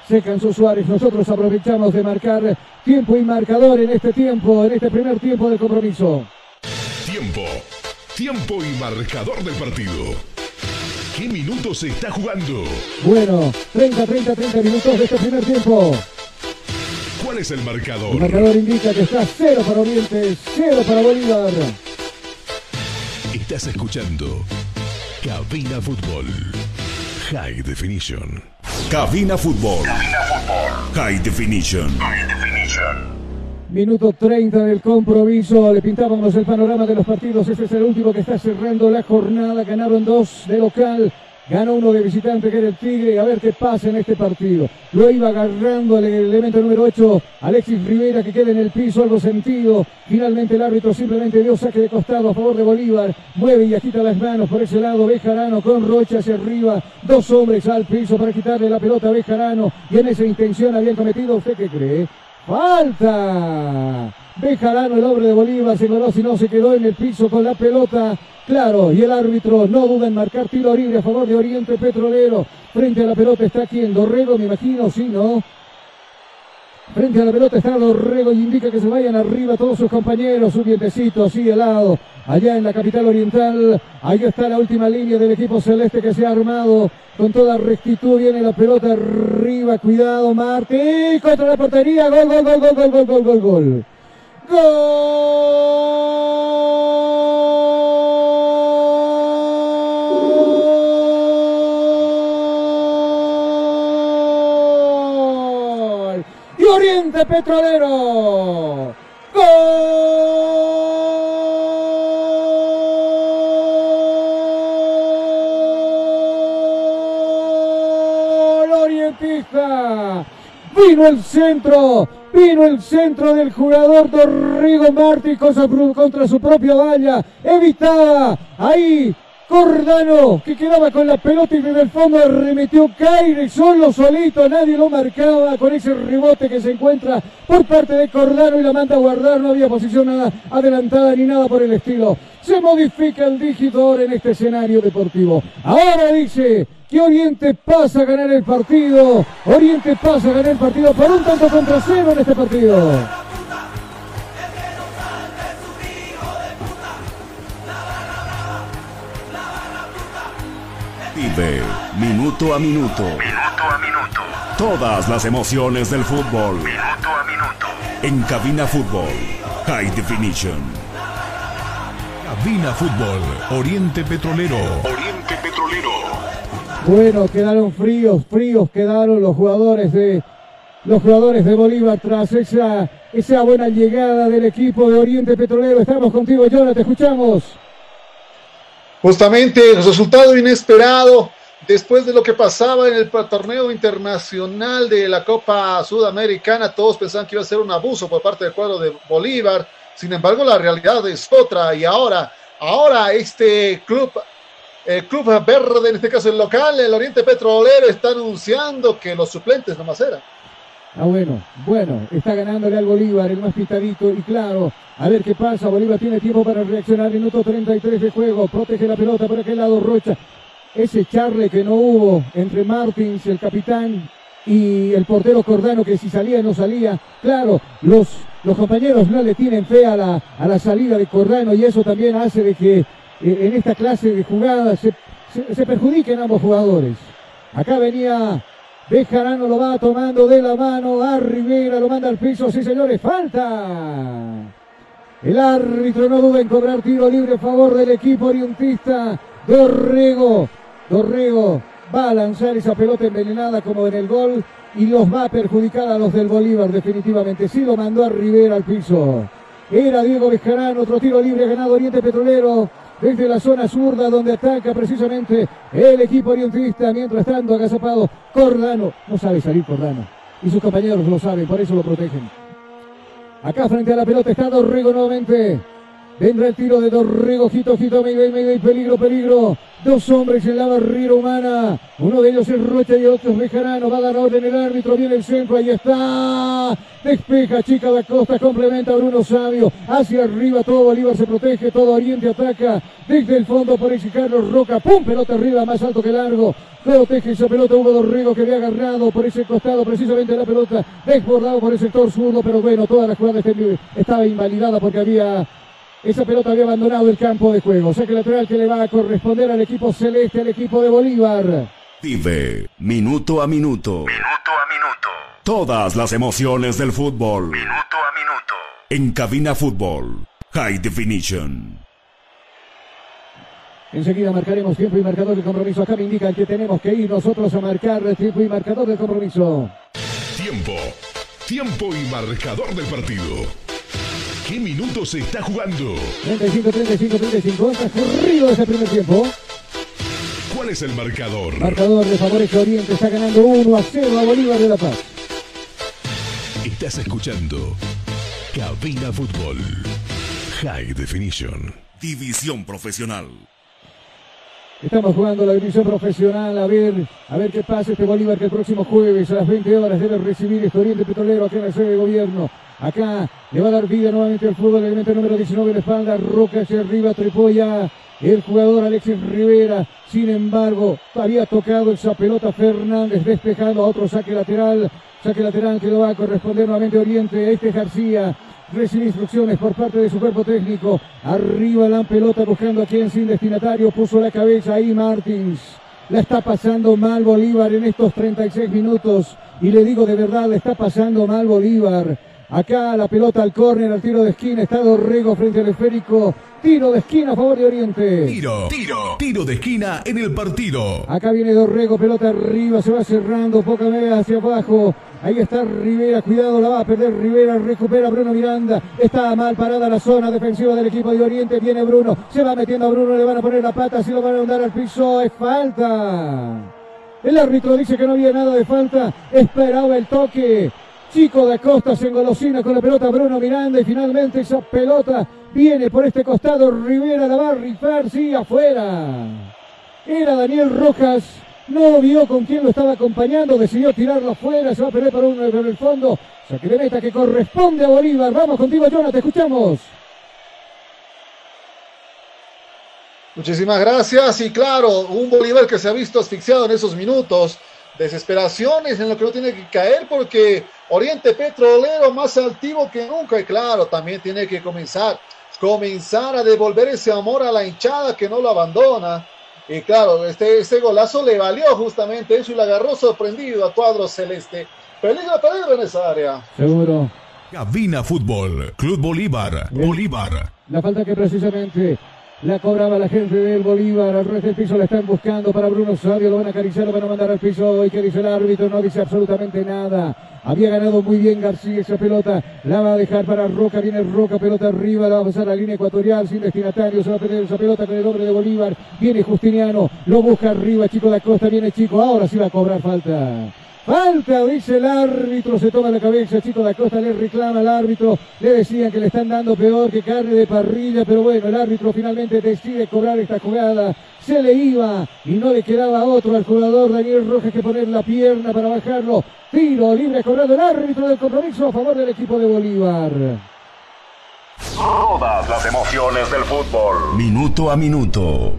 Se cansó Suárez. Nosotros aprovechamos de marcar tiempo y marcador en este tiempo, en este primer tiempo del compromiso. Tiempo. Tiempo y marcador del partido. ¿Qué minutos se está jugando? Bueno, 30, 30, 30 minutos de este primer tiempo. ¿Cuál es el El marcador? marcador indica que está cero para Oriente, cero para Bolívar. Estás escuchando Cabina Fútbol. High Definition. Cabina Fútbol. High Definition. Minuto 30 del compromiso. Le pintábamos el panorama de los partidos. Este es el último que está cerrando la jornada. Ganaron dos de local. Ganó uno de visitante que era el Tigre. A ver qué pasa en este partido. Lo iba agarrando el elemento número 8. Alexis Rivera que queda en el piso. Algo sentido. Finalmente el árbitro simplemente dio saque de costado a favor de Bolívar. Mueve y agita las manos por ese lado. Bejarano con Rocha hacia arriba. Dos hombres al piso para quitarle la pelota a Bejarano. Y en esa intención habían cometido. ¿Usted qué cree? Falta. Bejarano, el hombre de Bolívar, se coló si no se quedó en el piso con la pelota. Claro, y el árbitro no duda en marcar tiro libre a favor de Oriente Petrolero. Frente a la pelota está aquí en Dorrego, me imagino, sí, ¿no? Frente a la pelota está Lorrego y indica que se vayan arriba todos sus compañeros. Un vientecito así helado allá en la capital oriental. Ahí está la última línea del equipo celeste que se ha armado. Con toda rectitud viene la pelota arriba. Cuidado, Martí. Contra la portería. Gol, gol, gol, gol, gol, gol, gol, gol. Gol. Oriente Petrolero. ¡Gol! Orientista. Vino el centro, vino el centro del jugador Dorrigo Martí contra su propia valla. Evitaba ahí Cordano que quedaba con la pelota y desde el fondo arremetió Caire solo solito, nadie lo marcaba con ese rebote que se encuentra por parte de Cordano y la manda a guardar, no había posición nada adelantada ni nada por el estilo. Se modifica el digidor en este escenario deportivo. Ahora dice que Oriente pasa a ganar el partido, Oriente pasa a ganar el partido por un tanto contra cero en este partido. Vive minuto a minuto. Minuto a minuto. Todas las emociones del fútbol. Minuto a minuto. En Cabina Fútbol. High Definition. Cabina Fútbol, Oriente Petrolero. Oriente Petrolero. Bueno, quedaron fríos, fríos quedaron los jugadores de los jugadores de Bolívar tras esa, esa buena llegada del equipo de Oriente Petrolero. Estamos contigo, Jonathan, te escuchamos. Justamente el resultado inesperado después de lo que pasaba en el torneo internacional de la Copa Sudamericana, todos pensaban que iba a ser un abuso por parte del cuadro de Bolívar. Sin embargo, la realidad es otra y ahora, ahora este club, el club verde, en este caso el local, el Oriente Petrolero, está anunciando que los suplentes nomás eran. Ah, bueno, bueno, está ganándole al Bolívar, el más pintadito y claro. A ver qué pasa, Bolívar tiene tiempo para reaccionar, minuto 33 de juego, protege la pelota por aquel lado Rocha. Ese charle que no hubo entre Martins, el capitán, y el portero Cordano, que si salía no salía. Claro, los, los compañeros no le tienen fe a la, a la salida de Cordano y eso también hace de que eh, en esta clase de jugadas se, se, se perjudiquen ambos jugadores. Acá venía Bejarano lo va tomando de la mano a Rivera, lo manda al piso, sí señores, falta. El árbitro no duda en cobrar tiro libre a favor del equipo orientista. Dorrego, Dorrego va a lanzar esa pelota envenenada como en el gol y los va a perjudicar a los del Bolívar definitivamente. Sí lo mandó a Rivera al piso. Era Diego Bejarano, otro tiro libre ganado Oriente Petrolero desde la zona zurda donde ataca precisamente el equipo orientista. Mientras tanto, agazapado Cordano. No sabe salir Cordano. Y sus compañeros lo saben, por eso lo protegen. Acá frente a la pelota está Dorrego nuevamente. Vendrá el tiro de Dorrego, Jito, Jito, Mayday, Mayday, peligro, peligro. Dos hombres en la barrera humana. Uno de ellos es Rocha y el otro es Bejarano. Va a dar orden el árbitro. Viene el centro. Ahí está. Despeja Chica da Costa. Complementa a Bruno Sabio. Hacia arriba. Todo Bolívar se protege. Todo Oriente ataca. Desde el fondo por ese Carlos Roca. ¡Pum! Pelota arriba. Más alto que largo. Protege esa pelota Hugo Dorrego que había agarrado por ese costado precisamente la pelota. Desbordado por el sector zurdo. Pero bueno, toda la jugada estaba invalidada porque había esa pelota había abandonado el campo de juego. Saque lateral que le va a corresponder al equipo celeste, al equipo de Bolívar. Vive minuto a minuto. Minuto a minuto. Todas las emociones del fútbol. Minuto a minuto. En Cabina Fútbol. High Definition. Enseguida marcaremos tiempo y marcador del compromiso. Acá me indican que tenemos que ir nosotros a marcar tiempo y marcador del compromiso. Tiempo. Tiempo y marcador del partido. ¿Qué minutos se está jugando? 35, 35, 35. Ha corrido ese primer tiempo. ¿Cuál es el marcador? Marcador de favorece Oriente. Está ganando 1 a 0 a Bolívar de La Paz. Estás escuchando Cabina Fútbol. High Definition. División Profesional. Estamos jugando la división profesional. A ver, a ver qué pasa este Bolívar que el próximo jueves a las 20 horas debe recibir este Oriente Petrolero aquí en la sede de gobierno. Acá le va a dar vida nuevamente al fútbol, el elemento número 19 en la espalda, Roca hacia arriba, Tripoya, el jugador Alexis Rivera. Sin embargo, había tocado esa pelota Fernández, despejando a otro saque lateral, saque lateral que lo va a corresponder nuevamente Oriente. Este García recibe instrucciones por parte de su cuerpo técnico. Arriba la pelota buscando a quien sin destinatario, puso la cabeza ahí Martins. La está pasando mal Bolívar en estos 36 minutos. Y le digo de verdad, le está pasando mal Bolívar. Acá la pelota al córner, al tiro de esquina, está Dorrego frente al esférico. Tiro de esquina a favor de Oriente. Tiro, tiro, tiro de esquina en el partido. Acá viene Dorrego, pelota arriba, se va cerrando, poca vez hacia abajo. Ahí está Rivera, cuidado, la va a perder Rivera, recupera Bruno Miranda. Está mal parada la zona defensiva del equipo de Oriente. Viene Bruno, se va metiendo a Bruno, le van a poner la pata, si lo van a mandar al piso, es falta. El árbitro dice que no había nada de falta, esperaba el toque. Chico de Costa se engolosina con la pelota Bruno Miranda y finalmente esa pelota viene por este costado. Rivera la va a afuera. Era Daniel Rojas, no vio con quién lo estaba acompañando, decidió tirarlo afuera, se va a pelear por, un, por el fondo. Saque de meta que corresponde a Bolívar. Vamos contigo, Jonathan, te escuchamos. Muchísimas gracias. Y claro, un Bolívar que se ha visto asfixiado en esos minutos. Desesperaciones en lo que no tiene que caer porque Oriente Petrolero más altivo que nunca. Y claro, también tiene que comenzar, comenzar a devolver ese amor a la hinchada que no lo abandona. Y claro, este, este golazo le valió justamente eso y le agarró sorprendido a cuadro celeste. Peligro, peligro en esa área. Seguro. Cabina Fútbol, Club Bolívar, Bolívar. La falta que precisamente la cobraba la gente del Bolívar. Al resto del piso la están buscando para Bruno Sabio. Lo van a acariciar, lo van a mandar al piso. ¿Y qué dice el árbitro? No dice absolutamente nada. Había ganado muy bien García esa pelota. La va a dejar para Roca. Viene Roca, pelota arriba. La va a pasar a la línea ecuatorial sin destinatario. Se va a tener esa pelota con el hombre de Bolívar. Viene Justiniano. Lo busca arriba. Chico da Costa. Viene Chico. Ahora sí va a cobrar falta. Falta, dice el árbitro, se toma la cabeza, Chico da Costa le reclama al árbitro, le decían que le están dando peor que carne de parrilla, pero bueno, el árbitro finalmente decide cobrar esta jugada, se le iba y no le quedaba otro al jugador Daniel Rojas que poner la pierna para bajarlo, tiro libre cobrado el árbitro del compromiso a favor del equipo de Bolívar. Todas las emociones del fútbol. Minuto a minuto.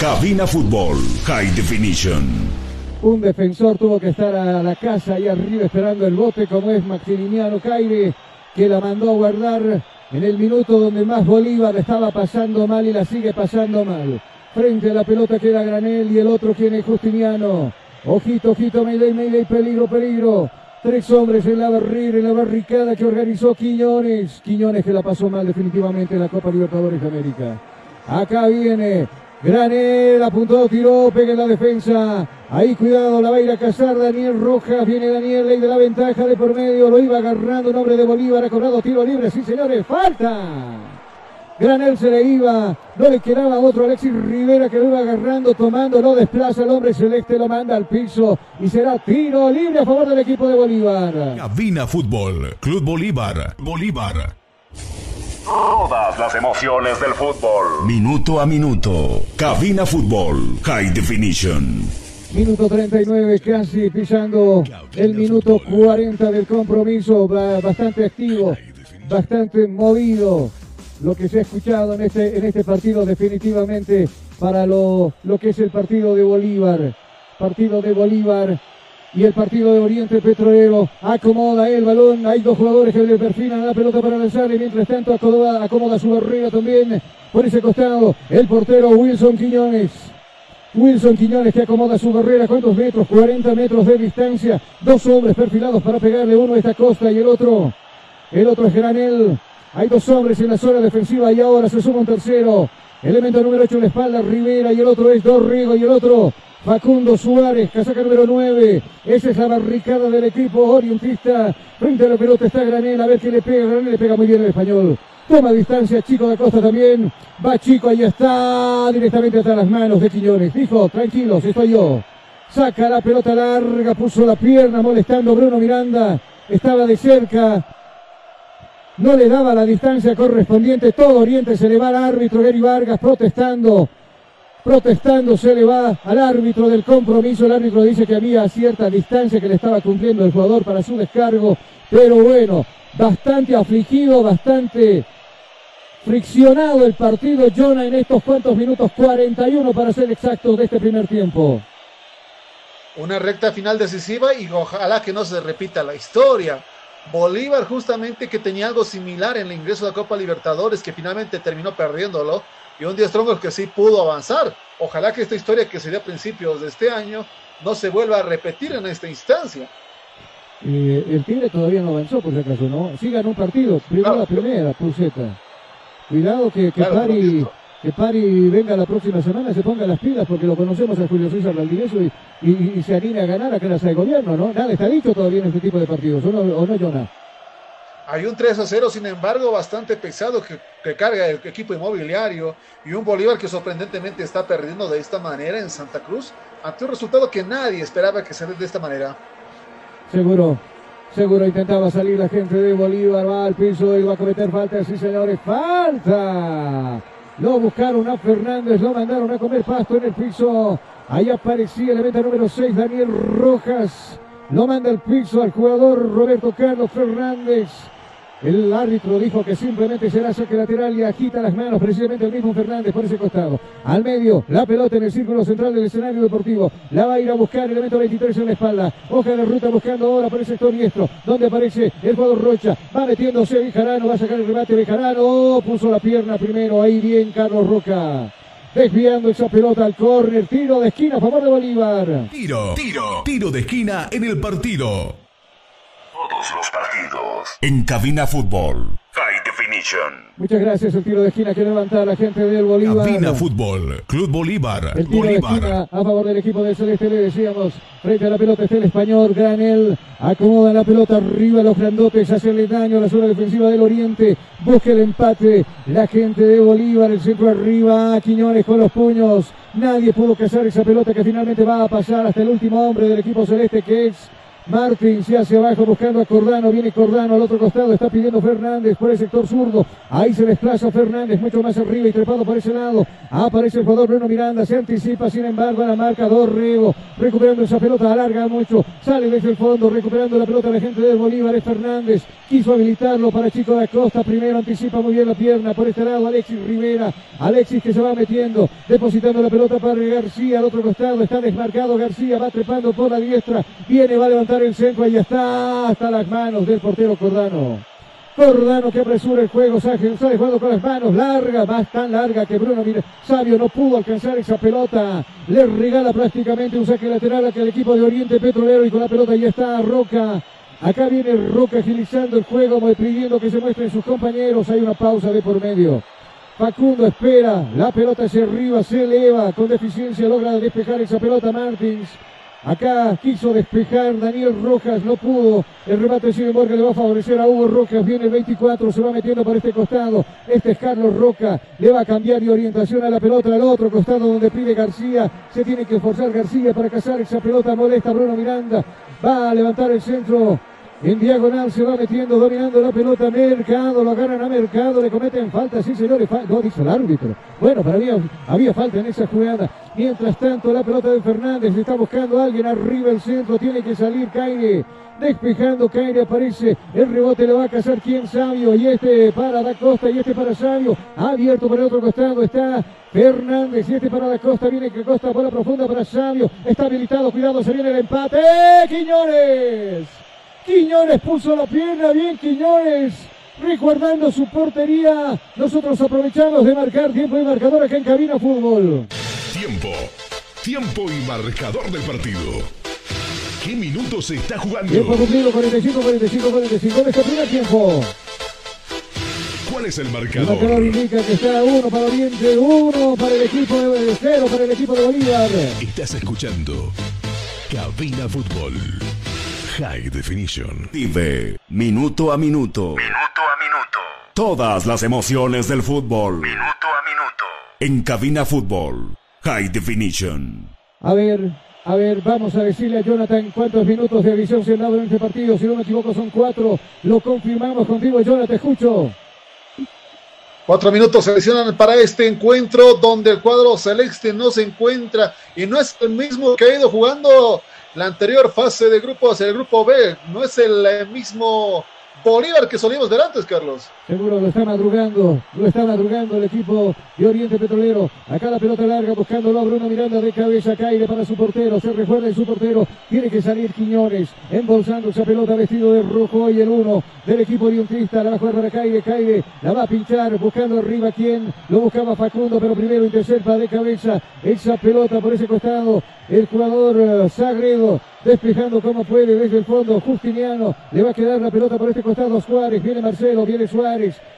Cabina Fútbol, High Definition. Un defensor tuvo que estar a la casa ahí arriba esperando el bote, como es Maximiliano Caire, que la mandó a guardar en el minuto donde más Bolívar estaba pasando mal y la sigue pasando mal. Frente a la pelota queda Granel y el otro quien es Justiniano. Ojito, ojito, Mayday, Mayday, peligro, peligro. Tres hombres en la barrera, en la barricada que organizó Quiñones. Quiñones que la pasó mal definitivamente en la Copa Libertadores de América. Acá viene Granel, apuntó, tiró, pega en la defensa. Ahí cuidado, la va a ir a cazar Daniel Rojas. Viene Daniel, ley de la ventaja de por medio. Lo iba agarrando un hombre de Bolívar. Ha cobrado tiro libre. Sí, señores, falta. Granel se le iba, no le quedaba otro Alexis Rivera que lo iba agarrando, tomando, lo desplaza el hombre celeste, lo manda al piso y será tiro libre a favor del equipo de Bolívar. Cabina Fútbol, Club Bolívar, Bolívar. Todas las emociones del fútbol. Minuto a minuto. Cabina Fútbol, High Definition. Minuto 39, casi pisando el minuto 40 del compromiso, ba- bastante activo, bastante movido. Lo que se ha escuchado en este, en este partido definitivamente para lo, lo que es el partido de Bolívar. Partido de Bolívar y el partido de Oriente Petrolero. Acomoda el balón. Hay dos jugadores que le perfilan la pelota para lanzar y mientras tanto acomoda, acomoda su barrera también por ese costado. El portero Wilson Quiñones. Wilson Quiñones que acomoda su barrera. ¿Cuántos metros? 40 metros de distancia. Dos hombres perfilados para pegarle. Uno a esta costa y el otro. El otro es Granel. Hay dos hombres en la zona defensiva y ahora se suma un tercero. Elemento número 8 en la espalda, Rivera y el otro es Dorrigo y el otro Facundo Suárez, casaca número 9. Esa es la barricada del equipo orientista. Frente a la pelota está Granel, a ver qué le pega. Granel le pega muy bien el español. Toma distancia, Chico da Costa también. Va Chico, ahí está. Directamente hasta las manos de Quiñones. Dijo, tranquilos, estoy yo. Saca la pelota larga, puso la pierna molestando Bruno Miranda. Estaba de cerca. No le daba la distancia correspondiente. Todo Oriente se le va al árbitro Gary Vargas protestando. Protestando se le va al árbitro del compromiso. El árbitro dice que había cierta distancia que le estaba cumpliendo el jugador para su descargo. Pero bueno, bastante afligido, bastante friccionado el partido. Jonah en estos cuantos minutos, 41 para ser exactos de este primer tiempo. Una recta final decisiva y ojalá que no se repita la historia. Bolívar justamente que tenía algo similar en el ingreso a la Copa Libertadores que finalmente terminó perdiéndolo y un día Strongers que sí pudo avanzar. Ojalá que esta historia que se dio a principios de este año no se vuelva a repetir en esta instancia. Eh, el Tigre todavía no avanzó, por si acaso, ¿no? Sí ganó un partido, primero Claro. la primera, Pulseta. Cuidado que, que Claro, Pari, que Pari venga la próxima semana, se ponga las pilas, porque lo conocemos a Julio César Valdivieso y, y- y se anime a ganar a casa de gobierno, ¿no? Nada está dicho todavía en este tipo de partidos, ¿o no, o no Jonah? Hay un 3 a 0, sin embargo, bastante pesado que, que carga el equipo inmobiliario y un Bolívar que sorprendentemente está perdiendo de esta manera en Santa Cruz ante un resultado que nadie esperaba que se dé de esta manera. Seguro, seguro intentaba salir la gente de Bolívar, va al piso y va a cometer falta, sí señores, falta. Lo buscaron a Fernández, lo mandaron a comer pasto en el piso. Ahí aparecía el evento número 6, Daniel Rojas. Lo manda al piso al jugador Roberto Carlos Fernández. El árbitro dijo que simplemente será saque lateral y agita las manos precisamente el mismo Fernández por ese costado. Al medio, la pelota en el círculo central del escenario deportivo. La va a ir a buscar el elemento 23 en la espalda. Hoja de ruta buscando ahora por el sector diestro. Donde aparece el jugador Rocha. Va metiéndose Bejarano, va a sacar el remate Bejarano. Oh, puso la pierna primero. Ahí bien Carlos Roca. desviando esa pelota al córner, tiro de esquina a favor de Bolívar. Tiro, tiro, tiro de esquina en el partido. Todos los partidos. En Cabina Fútbol. High Definition. Muchas gracias, el tiro de esquina que levanta la gente del Bolívar. Cabina Fútbol. Club Bolívar. El tiro de esquina Bolívar. a favor del equipo del Celeste, le decíamos, frente a la pelota está el español, Granel, acomoda la pelota arriba, los grandotes, hacerle daño a la zona defensiva del Oriente, busca el empate, la gente de Bolívar, el centro arriba, Quiñones con los puños, nadie pudo cazar esa pelota que finalmente va a pasar hasta el último hombre del equipo celeste que es Martín se hacia abajo buscando a Cordano, viene Cordano al otro costado, está pidiendo Fernández por el sector zurdo, ahí se desplaza Fernández mucho más arriba y trepado por ese lado, aparece el jugador Bruno Miranda, se anticipa sin embargo a la marca Dorrego, recuperando esa pelota, alarga mucho, sale desde el fondo, recuperando la pelota la gente del Bolívar, es Fernández, quiso habilitarlo para Chico de Acosta, primero anticipa muy bien la pierna, por este lado Alexis Rivera, Alexis que se va metiendo, depositando la pelota para García al otro costado, está desmarcado García, va trepando por la diestra, viene, va a el centro, ahí está, hasta las manos del portero Cordano. Cordano que apresura el juego, sale, sale jugando con las manos, larga, más tan larga que Bruno Mira, Sabio no pudo alcanzar esa pelota, le regala prácticamente un saque lateral al equipo de Oriente Petrolero y con la pelota ya está Roca. Acá viene Roca agilizando el juego, pidiendo que se muestren sus compañeros, hay una pausa de por medio. Facundo espera, la pelota hacia arriba, se eleva, con deficiencia logra despejar esa pelota Martins. Acá quiso despejar Daniel Rojas, no pudo. El remate sin embargo le va a favorecer a Hugo Rojas. Viene el 24, se va metiendo por este costado. Este es Carlos Roca. Le va a cambiar de orientación a la pelota al otro costado donde pide García. Se tiene que esforzar García para cazar esa pelota. Molesta Bruno Miranda. Va a levantar el centro. En diagonal se va metiendo, dominando la pelota. Mercado, lo agarran a Mercado, le cometen falta, sí señores, fa- no dice el árbitro. Bueno, pero había, había falta en esa jugada. Mientras tanto, la pelota de Fernández está buscando a alguien arriba el centro, tiene que salir Caire. Despejando, Caire aparece, el rebote le va a cazar quien Sabio, y este para Da Costa, y este para Sabio, abierto por el otro costado está Fernández, y este para Da Costa, viene que Costa, bola profunda para Sabio, está habilitado, cuidado, se viene el empate, ¡Eh, Quiñones! Quiñones puso la pierna, bien Quiñones, resguardando su portería. Nosotros aprovechamos de marcar tiempo y marcador acá en Cabina Fútbol. Tiempo. Tiempo y marcador del partido. ¿Qué minutos se está jugando? Tiempo cumplido, 45, 45, 45 de este primer tiempo. ¿Cuál es el El marcador? marcador indica que está uno para Oriente, uno para el equipo de cero, para el equipo de Bolívar. Estás escuchando Cabina Fútbol. High Definition. Vive minuto a minuto. Minuto a minuto. Todas las emociones del fútbol. Minuto a minuto. En Cabina Fútbol. High Definition. A ver, a ver, vamos a decirle a Jonathan cuántos minutos de visión se han dado en este partido. Si no me equivoco, son cuatro. Lo confirmamos contigo, Jonathan, te escucho. Cuatro minutos se adicionan para este encuentro donde el cuadro celeste no se encuentra y no es el mismo que ha ido jugando la anterior fase de grupos, el grupo B. No es el mismo Bolívar que solíamos ver antes, Carlos. Seguro lo está madrugando, lo está madrugando el equipo de Oriente Petrolero. Acá la pelota larga buscándolo a Bruno Miranda de cabeza, cae para su portero, se recuerda en su portero, tiene que salir Quiñones, embolsando esa pelota vestido de rojo y el uno del equipo orientista, la va a jugar para Caire, Caire, la va a pinchar, buscando arriba quien lo buscaba Facundo, pero primero intercepta de cabeza esa pelota por ese costado, el jugador eh, Sagredo, despejando como puede desde el fondo, Justiniano, le va a quedar la pelota por este costado, Suárez, viene Marcelo, viene Suárez,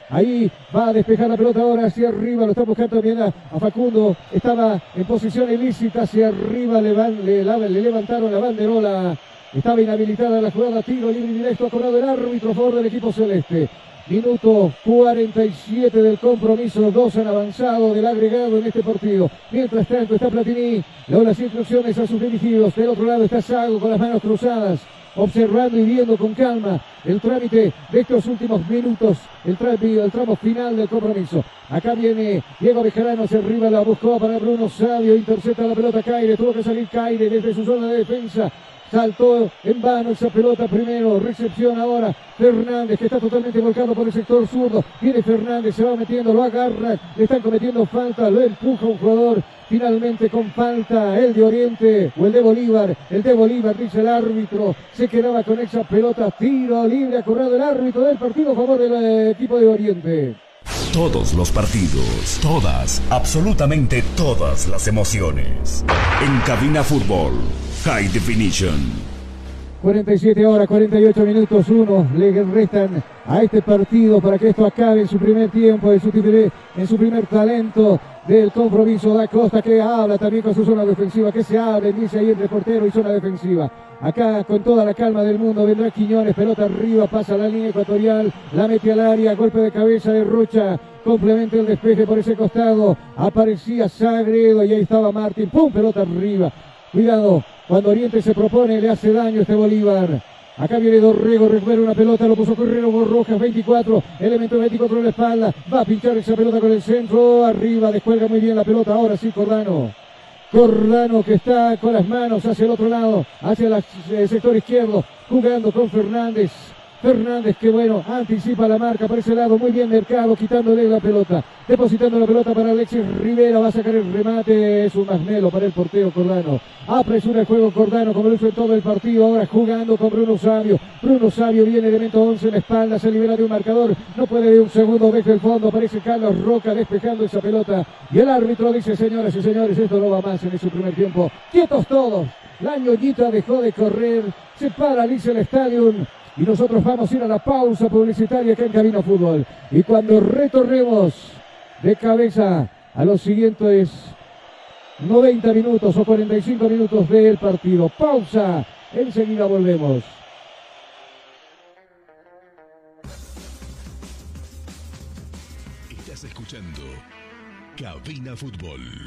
ahí va a despejar la pelota ahora hacia arriba, lo está buscando también a, Facundo, estaba en posición ilícita hacia arriba, le, van- le, le levantaron la banderola, estaba inhabilitada la jugada, tiro libre y directo, ha cobrado el árbitro a favor del equipo celeste. Minuto 47 del compromiso, dos han avanzado del agregado en este partido. Mientras tanto está Platini, le da las instrucciones a sus dirigidos. Del otro lado está Sago con las manos cruzadas, observando y viendo con calma el trámite de estos últimos minutos, el, tramo final del compromiso. Acá viene Diego Bejarano hacia arriba, la buscó para Bruno Sabio, intercepta la pelota Caire, tuvo que salir Caire desde su zona de defensa. Saltó en vano esa pelota primero, recepción ahora Fernández que está totalmente volcado por el sector zurdo. Viene Fernández, se va metiendo, lo agarra, le están cometiendo falta, lo empuja un jugador. Finalmente con falta el de Oriente o el de Bolívar, el de Bolívar dice el árbitro, se quedaba con esa pelota, tiro libre, ha el árbitro del partido a favor del eh, equipo de Oriente. Todos los partidos, todas, absolutamente todas las emociones. En Cabina Fútbol, High Definition. 47 horas, 48 minutos, uno le restan a este partido para que esto acabe en su primer tiempo, en su, en su primer talento del compromiso. Da Costa que habla también con su zona defensiva, que se abre, dice ahí entre portero y zona defensiva. Acá con toda la calma del mundo vendrá Quiñones, pelota arriba, pasa la línea ecuatorial, la mete al área, golpe de cabeza de Rocha, complementa el despeje por ese costado, aparecía Sagredo y ahí estaba Martín, pum, pelota arriba. Cuidado, cuando Oriente se propone, le hace daño este Bolívar. Acá viene Dorrego, recupera una pelota, lo puso Correro Rojas, 24, elemento 24 en la espalda, va a pinchar esa pelota con el centro, arriba, descuelga muy bien la pelota, ahora sí Cordano. Cordano que está con las manos hacia el otro lado, hacia el sector izquierdo, jugando con Fernández. Fernández que bueno, anticipa la marca por ese lado, muy bien Mercado, quitándole la pelota, depositando la pelota para Alexis Rivera, va a sacar el remate, es un masmelo para el portero Cordano. Apresura el juego Cordano como lo hizo en todo el partido, ahora jugando con Bruno Sabio. Bruno Sabio viene elemento 11 en la espalda, se libera de un marcador, no puede de un segundo desde el fondo, aparece Carlos Roca despejando esa pelota y el árbitro dice, señoras y señores, esto no va más en su primer tiempo. Quietos todos, la ñoñita dejó de correr, se paraliza el estadio y nosotros vamos a ir a la pausa publicitaria acá en Cabina Fútbol. Y cuando retornemos de cabeza a los siguientes 90 minutos o 45 minutos del partido. Pausa, enseguida volvemos. Estás escuchando Cabina Fútbol.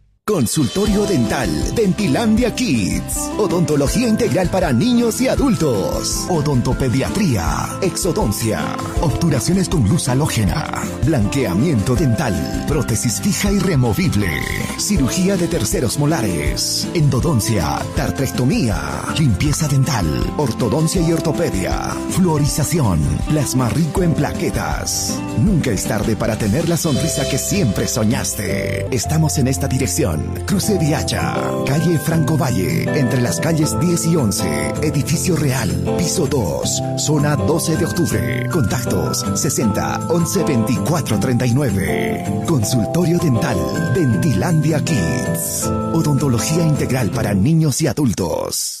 Consultorio Dental, Dentilandia Kids. Odontología integral para niños y adultos. Odontopediatría, exodoncia. Obturaciones con luz halógena. Blanqueamiento dental. Prótesis fija y removible. Cirugía de terceros molares. Endodoncia, tartrectomía. Limpieza dental. Ortodoncia y ortopedia. Fluorización. Plasma rico en plaquetas. Nunca es tarde para tener la sonrisa que siempre soñaste. Estamos en esta dirección Cruce Viacha, calle Franco Valle, entre las calles 10 y 11, edificio real, piso 2, zona 12 de octubre. Contactos 60 11 24 39. Consultorio dental, Dentilandia Kids. Odontología integral para niños y adultos.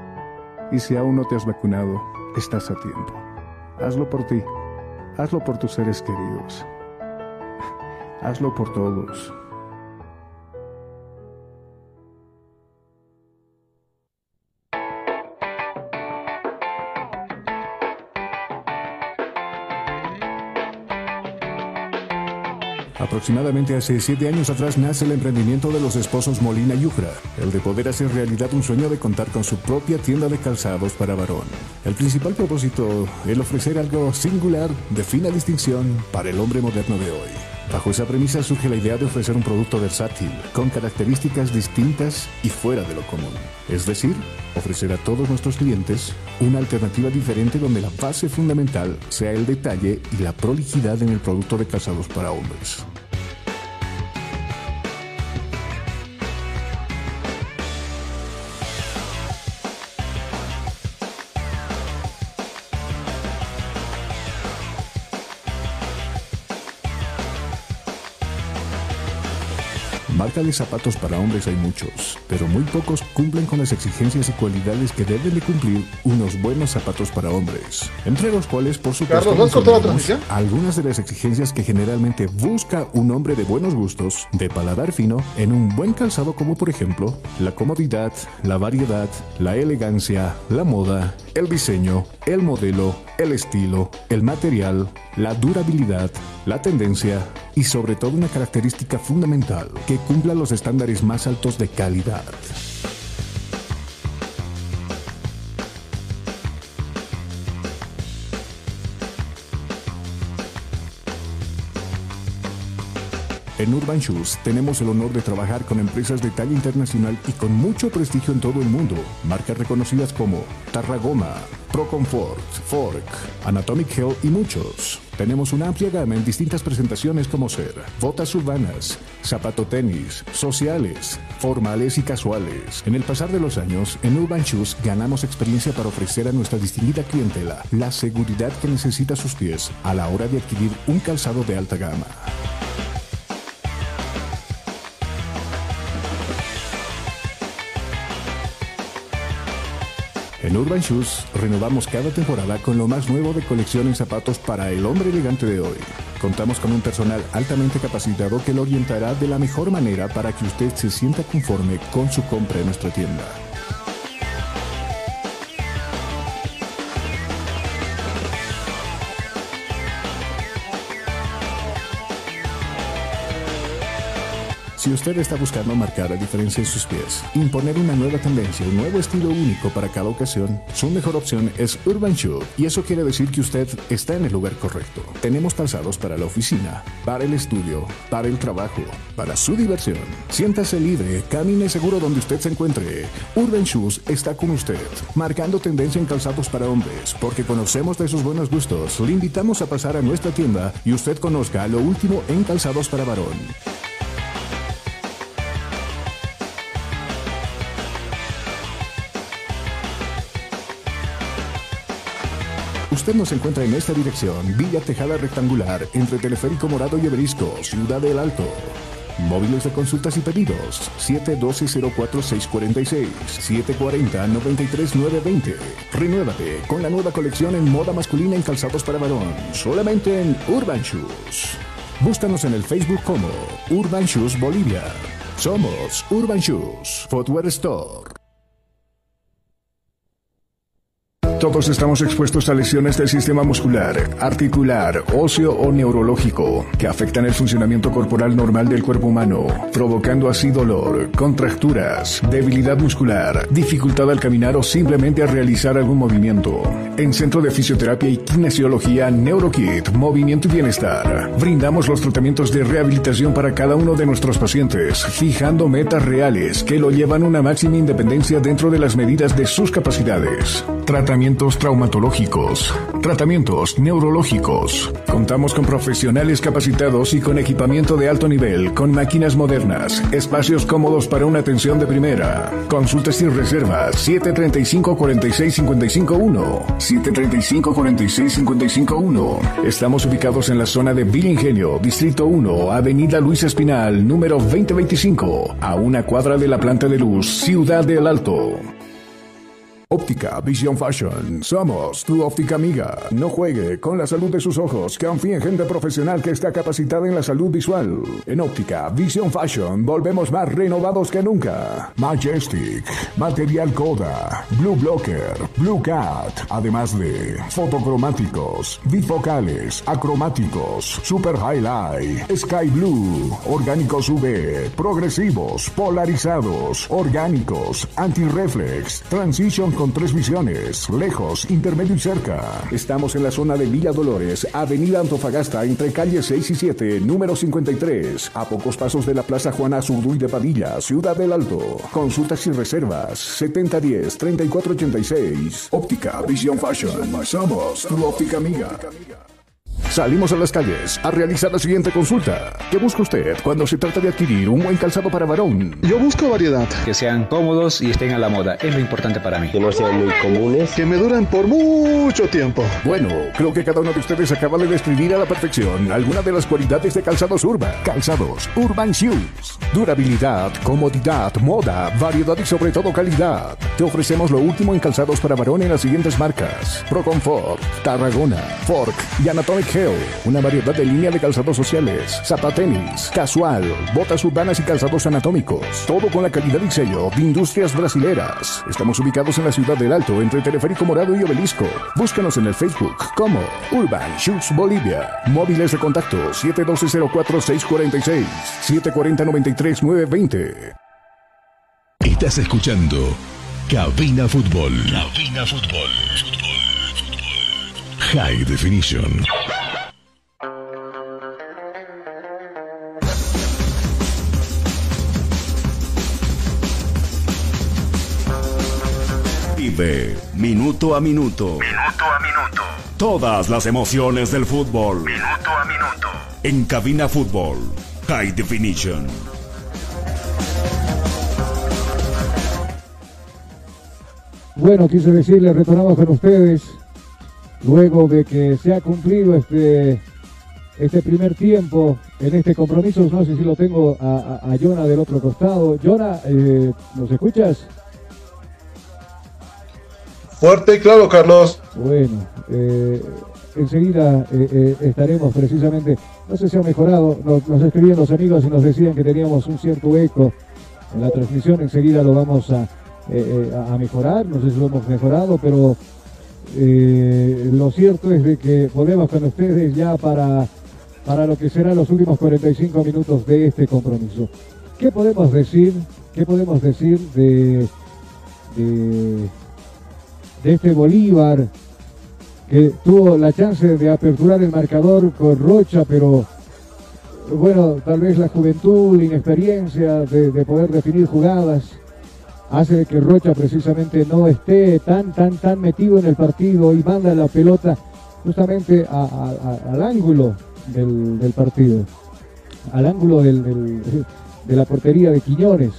Y si aún no te has vacunado, estás a tiempo. Hazlo por ti, hazlo por tus seres queridos, hazlo por todos. Aproximadamente hace siete años atrás nace el emprendimiento de los esposos Molina Yucra, el de poder hacer realidad un sueño de contar con su propia tienda de calzados para varón. El principal propósito, el ofrecer algo singular, de fina distinción, para el hombre moderno de hoy. Bajo esa premisa surge la idea de ofrecer un producto versátil, con características distintas y fuera de lo común. Es decir, ofrecer a todos nuestros clientes una alternativa diferente donde la base fundamental sea el detalle y la prolijidad en el producto de calzados para hombres. Marca de zapatos para hombres hay muchos, pero muy pocos cumplen con las exigencias y cualidades que deben de cumplir unos buenos zapatos para hombres. Entre los cuales, por supuesto, Carlos, ¿has cortado la algunas de las exigencias que generalmente busca un hombre de buenos gustos, de paladar fino, en un buen calzado como por ejemplo la comodidad, la variedad, la elegancia, la moda, el diseño, el modelo, el estilo, el material, la durabilidad, la tendencia y sobre todo una característica fundamental que cumpla los estándares más altos de calidad. En Urban Shoes tenemos el honor de trabajar con empresas de talla internacional y con mucho prestigio en todo el mundo. Marcas reconocidas como Tarragoma, Procomfort, Fork, Anatomic Hill y muchos. Tenemos una amplia gama en distintas presentaciones como ser botas urbanas, zapato tenis, sociales, formales y casuales. En el pasar de los años, en Urban Shoes ganamos experiencia para ofrecer a nuestra distinguida clientela la seguridad que necesita sus pies a la hora de adquirir un calzado de alta gama. En Urban Shoes renovamos cada temporada con lo más nuevo de colección en zapatos para el hombre elegante de hoy. Contamos con un personal altamente capacitado que lo orientará de la mejor manera para que usted se sienta conforme con su compra en nuestra tienda. Si usted está buscando marcar la diferencia en sus pies, imponer una nueva tendencia, un nuevo estilo único para cada ocasión, su mejor opción es Urban Shoe y eso quiere decir que usted está en el lugar correcto. Tenemos calzados para la oficina, para el estudio, para el trabajo, para su diversión. Siéntase libre, camine seguro donde usted se encuentre. Urban Shoes está con usted, marcando tendencia en calzados para hombres, porque conocemos de sus buenos gustos. Le invitamos a pasar a nuestra tienda y usted conozca lo último en calzados para varón. Usted nos encuentra en esta dirección, Villa Tejada Rectangular, entre Teleférico Morado y Everisco, Ciudad del Alto. Móviles de consultas y pedidos, 712-04646, 740-93920. Renuévate con la nueva colección en moda masculina en calzados para varón, solamente en Urban Shoes. Búscanos en el Facebook como Urban Shoes Bolivia. Somos Urban Shoes, Footwear Store. Todos estamos expuestos a lesiones del sistema muscular, articular, óseo o neurológico que afectan el funcionamiento corporal normal del cuerpo humano, provocando así dolor, contracturas, debilidad muscular, dificultad al caminar o simplemente a realizar algún movimiento. En Centro de Fisioterapia y Kinesiología NeuroKit, Movimiento y Bienestar, brindamos los tratamientos de rehabilitación para cada uno de nuestros pacientes, fijando metas reales que lo llevan a una máxima independencia dentro de las medidas de sus capacidades. Tratamientos traumatológicos, tratamientos neurológicos. Contamos con profesionales capacitados y con equipamiento de alto nivel, con máquinas modernas, espacios cómodos para una atención de primera. Consultas y reservas 735 46 55 1 735 46 55 1. Estamos ubicados en la zona de Villa Ingenio, Distrito 1, Avenida Luis Espinal, número 2025, a una cuadra de la planta de luz, Ciudad del Alto. Óptica Vision Fashion. Somos tu óptica amiga. No juegue con la salud de sus ojos. Confíe en gente profesional que está capacitada en la salud visual. En Óptica Vision Fashion volvemos más renovados que nunca. Majestic, Material Coda, Blue Blocker, Blue Cat, además de fotocromáticos, bifocales, acromáticos, Super Highlight, Sky Blue, orgánicos UV, progresivos, polarizados, orgánicos, anti-reflex, transition con tres visiones, lejos, intermedio y cerca. Estamos en la zona de Villa Dolores, Avenida Antofagasta, entre calles 6 y 7, número 53, a pocos pasos de la Plaza Juana Zurduy de Padilla, Ciudad del Alto. Consultas y reservas 7010-3486. Óptica Vision Fashion. Somos tu óptica amiga. Salimos a las calles a realizar la siguiente consulta. ¿Qué busca usted cuando se trata de adquirir un buen calzado para varón? Yo busco variedad. Que sean cómodos y estén a la moda. Es lo importante para mí. Que no sean muy comunes. Que me duran por mucho tiempo. Bueno, creo que cada uno de ustedes acaba de describir a la perfección alguna de las cualidades de calzados Urban. Calzados Urban Shoes. Durabilidad, comodidad, moda, variedad y sobre todo calidad. Te ofrecemos lo último en calzados para varón en las siguientes marcas. Pro Comfort, Tarragona, Fork y Anatomic Una variedad de línea de calzados sociales, zapatenis, casual, botas urbanas y calzados anatómicos. Todo con la calidad y sello de Industrias Brasileras. Estamos ubicados en la ciudad del Alto, entre Teleférico Morado y Obelisco. Búscanos en el Facebook como Urban Shoes Bolivia. Móviles de contacto 712-04-646, 740-93-920. Estás escuchando Cabina Fútbol. Cabina Fútbol. High Definition. Minuto a minuto. Minuto a minuto. Todas las emociones del fútbol. Minuto a minuto. En Cabina Fútbol. High Definition. Bueno, quise decirles, retornamos con ustedes luego de que se ha cumplido este, este primer tiempo en este compromiso. No sé si lo tengo a, a, a Jonah del otro costado. Jonah, eh, ¿nos escuchas? Fuerte y claro, Carlos. Bueno, eh, enseguida eh, eh, estaremos precisamente, no sé si ha mejorado, nos, escribían los amigos y nos decían que teníamos un cierto eco en la transmisión, enseguida lo vamos a, a mejorar, no sé si lo hemos mejorado, pero lo cierto es de que volvemos con ustedes ya para, para lo que serán los últimos 45 minutos de este compromiso. ¿Qué podemos decir? ¿Qué podemos decir de, de de este Bolívar que tuvo la chance de aperturar el marcador con Rocha, pero bueno, tal vez la juventud, la inexperiencia de, de, poder definir jugadas hace que Rocha precisamente no esté tan, tan, tan metido en el partido y manda la pelota justamente al ángulo del, partido, al ángulo de la portería de Quiñones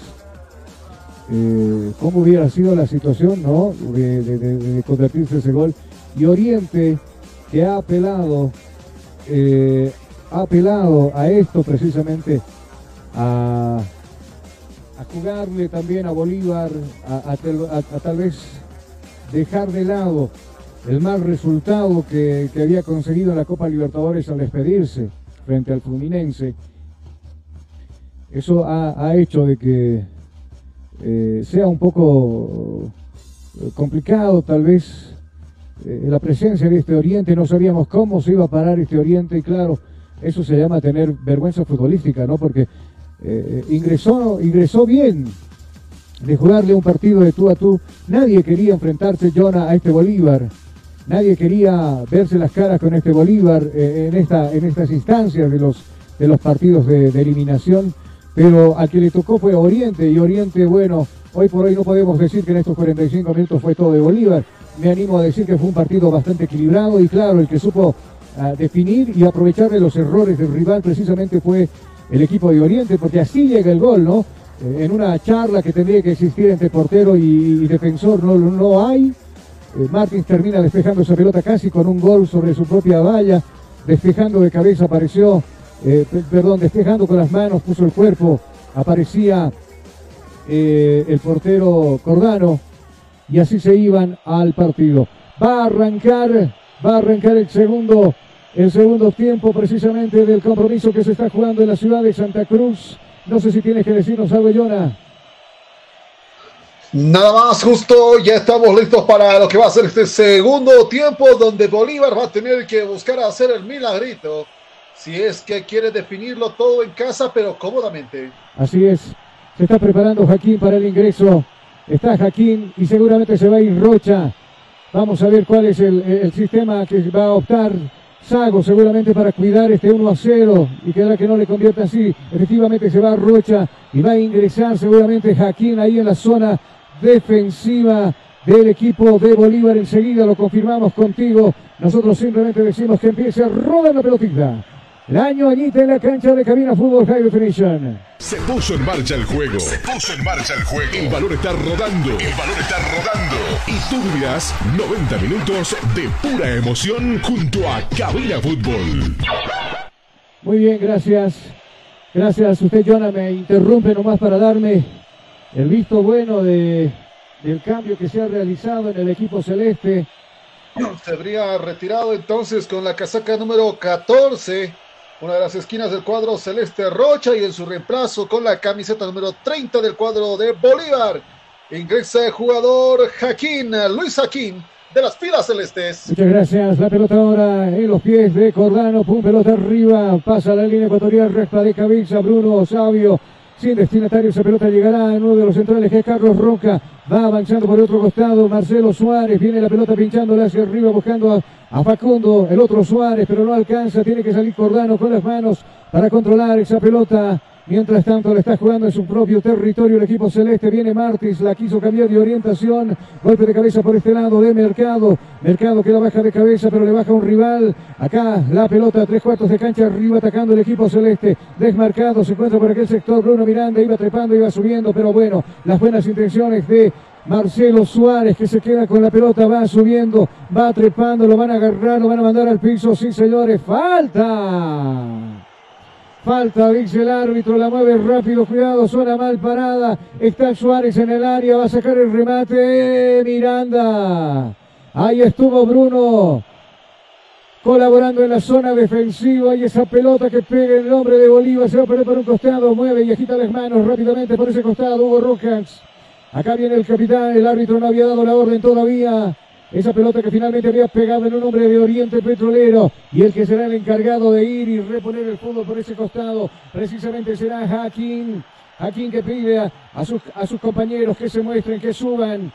eh, cómo hubiera sido la situación ¿no? de, de, de, convertirse ese gol. Y Oriente, que ha apelado, eh, ha apelado a esto precisamente, a, jugarle también a Bolívar, a, tal vez dejar de lado el mal resultado que, había conseguido la Copa Libertadores al despedirse frente al Fluminense. Eso ha hecho de que eh, sea un poco complicado tal vez eh, la presencia de este Oriente, no sabíamos cómo se iba a parar este Oriente y claro, eso se llama tener vergüenza futbolística, ¿no? Porque eh, ingresó, ingresó bien de jugarle un partido de tú a tú. Nadie quería enfrentarse, Jonah, a este Bolívar. Nadie quería verse las caras con este Bolívar eh, en, esta, en estas instancias de los, de los partidos de eliminación. Pero al que le tocó fue Oriente y Oriente, bueno, hoy por hoy no podemos decir que en estos 45 minutos fue todo de Bolívar. Me animo a decir que fue un partido bastante equilibrado y claro, el que supo ah, definir y aprovechar de los errores del rival precisamente fue el equipo de Oriente, porque así llega el gol, ¿no? Eh, en una charla que tendría que existir entre portero y, defensor no, no hay. Eh, Martins termina despejando esa pelota casi con un gol sobre su propia valla. Despejando de cabeza apareció, eh, pe- perdón, despejando con las manos, puso el cuerpo, aparecía eh, el portero Cordano y así se iban al partido. Va a arrancar, va a arrancar el segundo, el segundo tiempo precisamente del compromiso que se está jugando en la ciudad de Santa Cruz. No sé si tienes que decirnos algo, Jonah. Nada más, justo ya estamos listos para lo que va a ser este segundo tiempo donde Bolívar va a tener que buscar hacer el milagrito. Si es que quiere definirlo todo en casa, pero cómodamente. Así es. Se está preparando Jaquín para el ingreso. Está Jaquín y seguramente se va a ir Rocha. Vamos a ver cuál es el, sistema que va a optar Sago seguramente para cuidar este 1 a 0 y que que no le convierta así. Efectivamente se va Rocha y va a ingresar seguramente Jaquín ahí en la zona defensiva del equipo de Bolívar. Enseguida lo confirmamos contigo. Nosotros simplemente decimos que empiece a rodar la pelotita. El año añita en la cancha de Cabina Fútbol High Definition. Se puso en marcha el juego. Se puso en marcha el juego. El valor está rodando. El valor está rodando. Y tú vivirás 90 minutos de pura emoción junto a Cabina Fútbol. Muy bien, gracias. Gracias. Usted, Jonah, me interrumpe nomás para darme el visto bueno de, del cambio que se ha realizado en el equipo celeste. Se habría retirado entonces con la casaca número 14, una de las esquinas del cuadro celeste Rocha y en su reemplazo con la camiseta número 30 del cuadro de Bolívar. Ingresa el jugador Jaquín, Luis Jaquín, de las filas celestes. Muchas gracias. La pelota ahora en los pies de Cordano. Pum, pelota arriba. Pasa la línea ecuatorial. Recta de cabeza. Bruno Sabio. Sin destinatario, esa pelota llegará en uno de los centrales que es Carlos Roca. Va avanzando por el otro costado. Marcelo Suárez. Viene la pelota pinchándole hacia arriba buscando a, a Facundo. El otro Suárez, pero no alcanza. Tiene que salir Cordano con las manos para controlar esa pelota. Mientras tanto, le está jugando en su propio territorio el equipo celeste. Viene Martins, la quiso cambiar de orientación. Golpe de cabeza por este lado de Mercado. Mercado que la baja de cabeza, pero le baja un rival. Acá la pelota, tres cuartos de cancha arriba, atacando el equipo celeste. Desmarcado, se encuentra por aquel sector. Bruno Miranda iba trepando, iba subiendo, pero bueno, las buenas intenciones de Marcelo Suárez que se queda con la pelota, va subiendo, va trepando, lo van a agarrar, lo van a mandar al piso. Sí, señores, falta. Falta, dice el árbitro, la mueve rápido, cuidado, zona mal parada. Está Suárez en el área, va a sacar el remate. Miranda. Ahí estuvo Bruno. Colaborando en la zona defensiva y esa pelota que pega en el hombre de Bolívar se va a poner por un costado, mueve y agita las manos rápidamente por ese costado. Hugo Rojas. Acá viene el capitán, el árbitro no había dado la orden todavía. Esa pelota que finalmente había pegado en un hombre de Oriente Petrolero y el que será el encargado de ir y reponer el fútbol por ese costado precisamente será Jaquín. Jaquín que pide a, a sus, a sus compañeros que se muestren, que suban.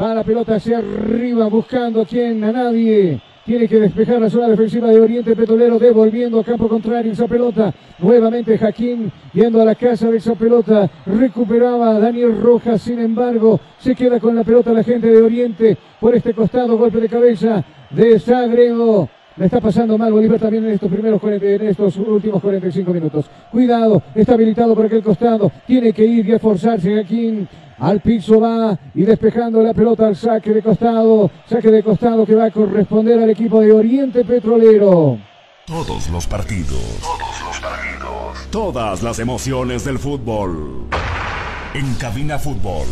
Va la pelota hacia arriba buscando a quien, a nadie. Tiene que despejar la zona defensiva de Oriente Petrolero, devolviendo a campo contrario esa pelota. Nuevamente Jaquín yendo a la casa de esa pelota. Recuperaba Daniel Rojas, sin embargo, se queda con la pelota la gente de Oriente por este costado. Golpe de cabeza de Sagredo. Le está pasando mal Bolívar también en estos primeros 40, en estos últimos 45 minutos. Cuidado, está habilitado por aquel costado. Tiene que ir y esforzarse Jaquín. Al piso va y despejando la pelota al saque de costado. Saque de costado que va a corresponder al equipo de Oriente Petrolero. Todos los partidos. Todos los partidos. Todas las emociones del fútbol. En Cabina Fútbol.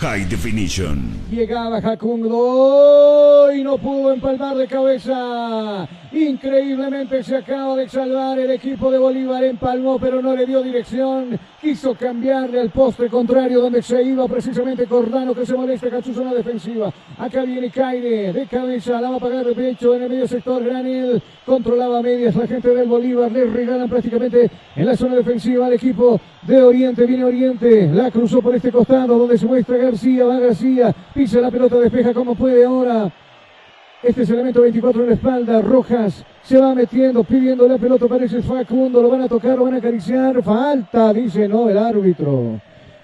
High Definition. Llegaba Jacundo y no pudo empalmar de cabeza. Increíblemente se acaba de salvar el equipo de Bolívar. Empalmó, pero no le dio dirección. Quiso cambiarle al poste contrario donde se iba precisamente Cordano que se molesta con su zona defensiva. Acá viene Caire de cabeza, la va a pagar de pecho en el medio sector. Granel controlaba medias la gente del Bolívar. Le regalan prácticamente en la zona defensiva al equipo de Oriente. Viene Oriente, la cruzó por este costado donde se muestra García. Va García, pisa la pelota, despeja como puede ahora. Este es el elemento 24 en la espalda. Rojas se va metiendo, pidiendo la pelota. Parece Facundo. Lo van a tocar, lo van a acariciar. Falta, dice no el árbitro.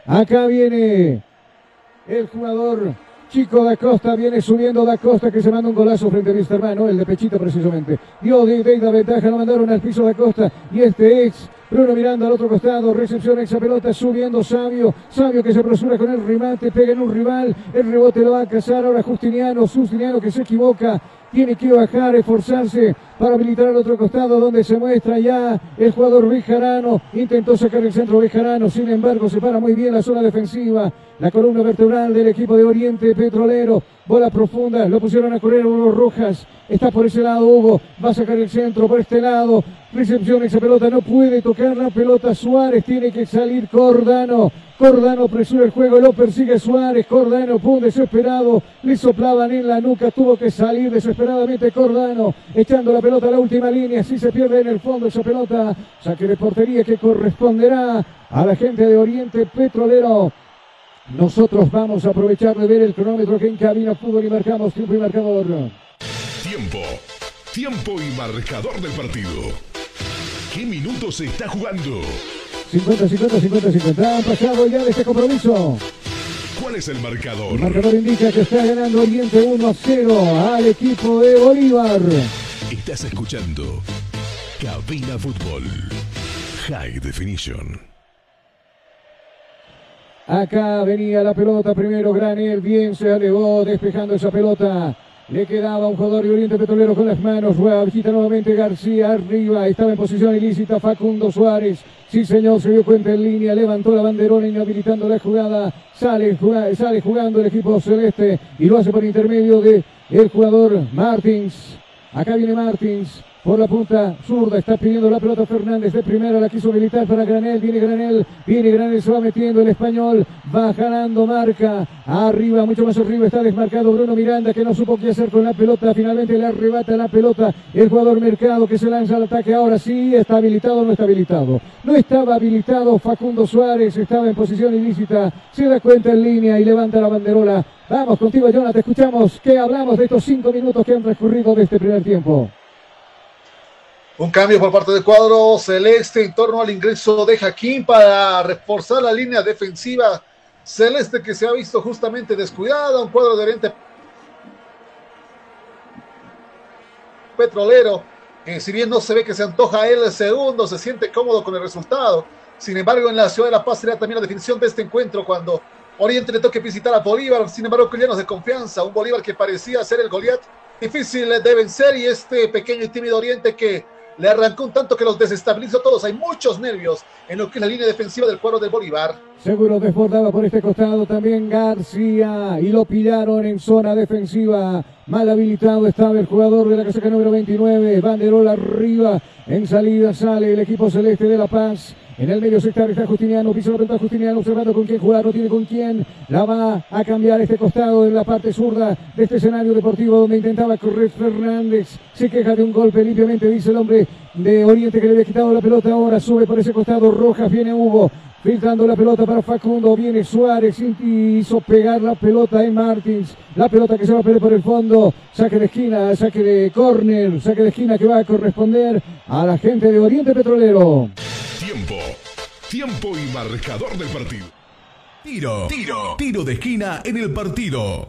Acá viene el jugador Chico da Costa viene subiendo da Costa que se manda un golazo frente a Mr. Mano, el de Pechito precisamente. Dio de, de, ventaja, lo mandaron al piso da Costa y este ex Bruno Miranda al otro costado, recepción esa pelota, subiendo Sabio, Sabio que se apresura con el remate, pega en un rival, el rebote lo va a cazar ahora Justiniano, Justiniano que se equivoca, tiene que bajar, esforzarse para habilitar al otro costado donde se muestra ya el jugador Bejarano, intentó sacar el centro Bejarano, sin embargo se para muy bien la zona defensiva, la columna vertebral del equipo de Oriente Petrolero, bola profunda, lo pusieron a correr Hugo Rojas, está por ese lado Hugo, va a sacar el centro por este lado, recepción esa pelota, no puede tocar la pelota Suárez, tiene que salir Cordano, Cordano presura el juego, lo persigue Suárez, Cordano, pum, desesperado, le soplaban en la nuca, tuvo que salir desesperadamente Cordano, echando la pelota a la última línea, si se pierde en el fondo esa pelota, saque de portería que corresponderá a la gente de Oriente Petrolero. Nosotros vamos a aprovechar de ver el cronómetro que encabina fútbol y marcamos tiempo y marcador. Tiempo. Tiempo y marcador del partido. ¿Qué minutos se está jugando? 50, 50, 50, 50. Han pasado ya de este compromiso. ¿Cuál es el marcador? El marcador indica que está ganando Oriente 1 a 0 al equipo de Bolívar. Estás escuchando Cabina Fútbol. High Definition. Acá venía la pelota primero, Granel, bien se alegó despejando esa pelota. Le quedaba un jugador de Oriente Petrolero con las manos. Visita nuevamente García arriba. Estaba en posición ilícita Facundo Suárez. Sí, señor, se dio cuenta en línea. Levantó la banderona inhabilitando la jugada. Sale, sale jugando el equipo celeste y lo hace por intermedio de jugador Martins. Acá viene Martins por la punta zurda. Está pidiendo la pelota Fernández de primera. La quiso militar para Granel. Viene Granel. Viene Granel. Se va metiendo el español. Va ganando marca. Arriba, mucho más arriba. Está desmarcado Bruno Miranda que no supo qué hacer con la pelota. Finalmente le arrebata la pelota. El jugador Mercado que se lanza al ataque. Ahora sí. Está habilitado o no está habilitado. No estaba habilitado Facundo Suárez. Estaba en posición ilícita. Se da cuenta en línea y levanta la banderola. Vamos contigo, Jonathan. Te escuchamos. ¿Qué hablamos de estos cinco minutos que han transcurrido de este primer tiempo? Un cambio por parte del cuadro celeste en torno al ingreso de Jaquín para reforzar la línea defensiva celeste que se ha visto justamente descuidada. Un cuadro de Oriente Petrolero que si bien no se ve que se antoja él el segundo, se siente cómodo con el resultado. Sin embargo, en la ciudad de La Paz será también la definición de este encuentro cuando Oriente le toque visitar a Bolívar. Sin embargo, llenos de confianza. Un Bolívar que parecía ser el Goliat difícil de vencer y este pequeño y tímido Oriente que le arrancó un tanto que los desestabilizó todos. Hay muchos nervios en lo que es la línea defensiva del cuadro de Bolívar. Seguro desbordado por este costado también García y lo pillaron en zona defensiva. Mal habilitado estaba el jugador de la casaca número 29. Banderola arriba. En salida sale el equipo celeste de La Paz. En el medio sector está Justiniano, piso la pelota Justiniano, observando con quién jugar, no tiene con quién. La va a cambiar este costado en la parte zurda de este escenario deportivo donde intentaba correr Fernández. Se queja de un golpe limpiamente, dice el hombre de Oriente que le había quitado la pelota. Ahora sube por ese costado Rojas, viene Hugo. Filtrando la pelota para Facundo, viene Suárez hizo pegar la pelota en Martins. La pelota que se va a perder por el fondo. Saque de esquina, saque de córner, saque de esquina que va a corresponder a la gente de Oriente Petrolero. Tiempo. Tiempo y marcador del partido. Tiro. Tiro. Tiro de esquina en el partido.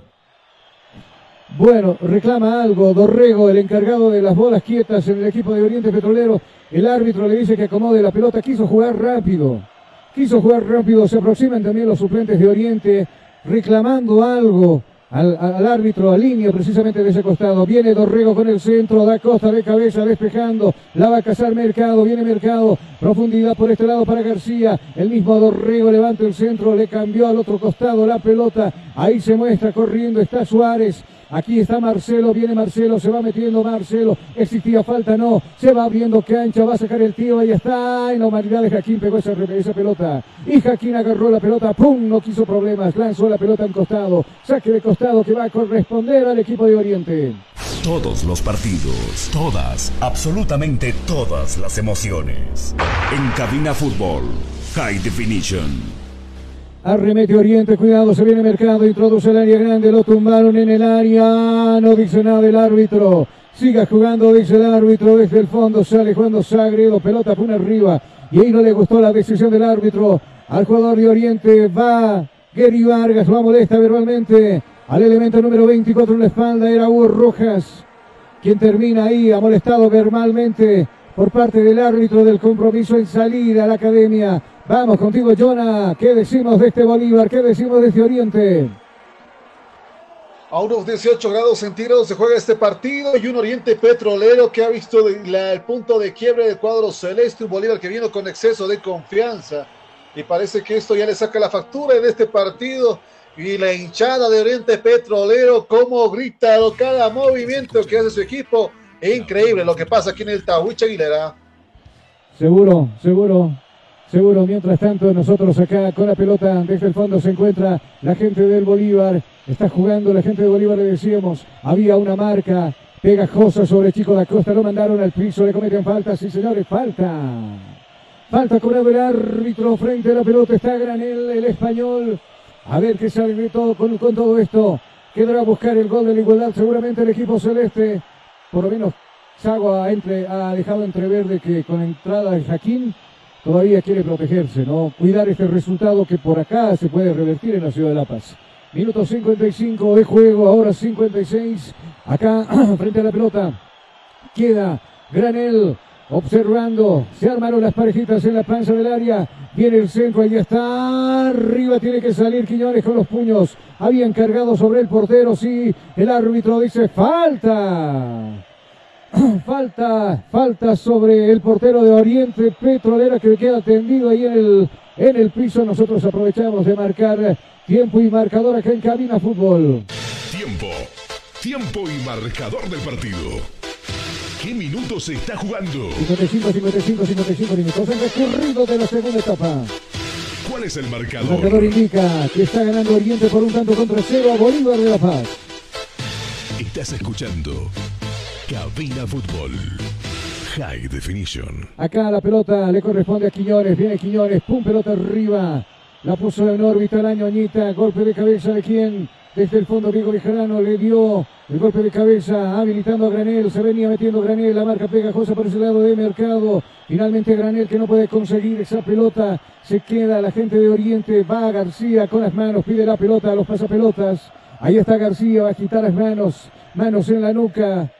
Bueno, reclama algo Dorrego, el encargado de las bolas quietas en el equipo de Oriente Petrolero. El árbitro le dice que acomode la pelota, quiso jugar rápido. Quiso jugar rápido, se aproximan también los suplentes de Oriente reclamando algo al, al, árbitro, a línea precisamente de ese costado. Viene Dorrego con el centro, da costa de cabeza despejando, la va a cazar Mercado, viene Mercado, profundidad por este lado para García, el mismo Dorrego levanta el centro, le cambió al otro costado la pelota, ahí se muestra corriendo, está Suárez. Aquí está Marcelo, viene Marcelo, se va metiendo Marcelo. Existía falta, no. Se va abriendo cancha, va a sacar el tío, ahí está. En la humanidad de Jaquín pegó esa, esa pelota. Y Jaquín agarró la pelota, ¡pum! No quiso problemas, lanzó la pelota en costado. Saque de costado que va a corresponder al equipo de Oriente. Todos los partidos, todas, absolutamente todas las emociones. En Cabina Fútbol, High Definition. Arremete Oriente, cuidado, se viene Mercado, introduce el área grande, lo tumbaron en el área, no dice nada el árbitro. Siga jugando, dice el árbitro, desde el fondo sale jugando Sagredo, pelota pone arriba. Y ahí no le gustó la decisión del árbitro. Al jugador de Oriente va Gary Vargas, lo molesta verbalmente. Al elemento número 24 en la espalda era Hugo Rojas, quien termina ahí, ha molestado verbalmente por parte del árbitro del compromiso en salida a la academia. Vamos contigo, Jonah. ¿Qué decimos de este Bolívar? ¿Qué decimos de este Oriente? A unos 18 grados centígrados se juega este partido y un Oriente Petrolero que ha visto el punto de quiebre del cuadro celeste, un Bolívar que vino con exceso de confianza y parece que esto ya le saca la factura en este partido y la hinchada de Oriente Petrolero, como grita cada movimiento que hace su equipo. Increíble lo que pasa aquí en el Tahuicha Aguilera. Seguro, seguro, seguro. Mientras tanto, nosotros acá con la pelota desde el fondo se encuentra la gente del Bolívar. Está jugando la gente de Bolívar, le decíamos. Había una marca pegajosa sobre Chico da Costa. Lo mandaron al piso, le cometen falta. Sí, señores, falta. Falta cobrado el árbitro frente a la pelota. Está Granel, el español. A ver qué sale de todo con, todo esto. Quedará a buscar el gol de la igualdad seguramente el equipo celeste. Por lo menos entre, ha dejado entrever de que con la entrada de Jaquín todavía quiere protegerse, ¿no? Cuidar este resultado que por acá se puede revertir en la ciudad de La Paz. Minuto 55 de juego, ahora 56. Acá frente a la pelota queda Granel observando, se armaron las parejitas en la panza del área, viene el centro, ahí está, arriba tiene que salir Quiñones con los puños, habían cargado sobre el portero, sí, el árbitro dice falta. Falta, falta sobre el portero de Oriente Petrolera que queda tendido ahí en el, en el piso. Nosotros aprovechamos de marcar tiempo y marcador acá en Cabina Fútbol. Tiempo, tiempo y marcador del partido. ¿Qué minutos se está jugando? 55, 55, 55 minutos. El recorrido de la segunda etapa. ¿Cuál es el marcador? El marcador indica que está ganando Oriente por un tanto contra cero a Bolívar de La Paz. Estás escuchando Cabina Fútbol. High Definition. Acá la pelota le corresponde a Quiñones. Viene Quiñones. Pum, pelota arriba. La puso en órbita la ñoñita. Golpe de cabeza de quién? Desde el fondo Diego Bejarano le dio el golpe de cabeza habilitando a Granel. Se venía metiendo Granel. La marca pegajosa por ese lado de Mercado. Finalmente Granel que no puede conseguir esa pelota. Se queda la gente de Oriente. Va García con las manos. Pide la pelota a los pasapelotas. Ahí está García. Va a quitar las manos. Manos en la nuca.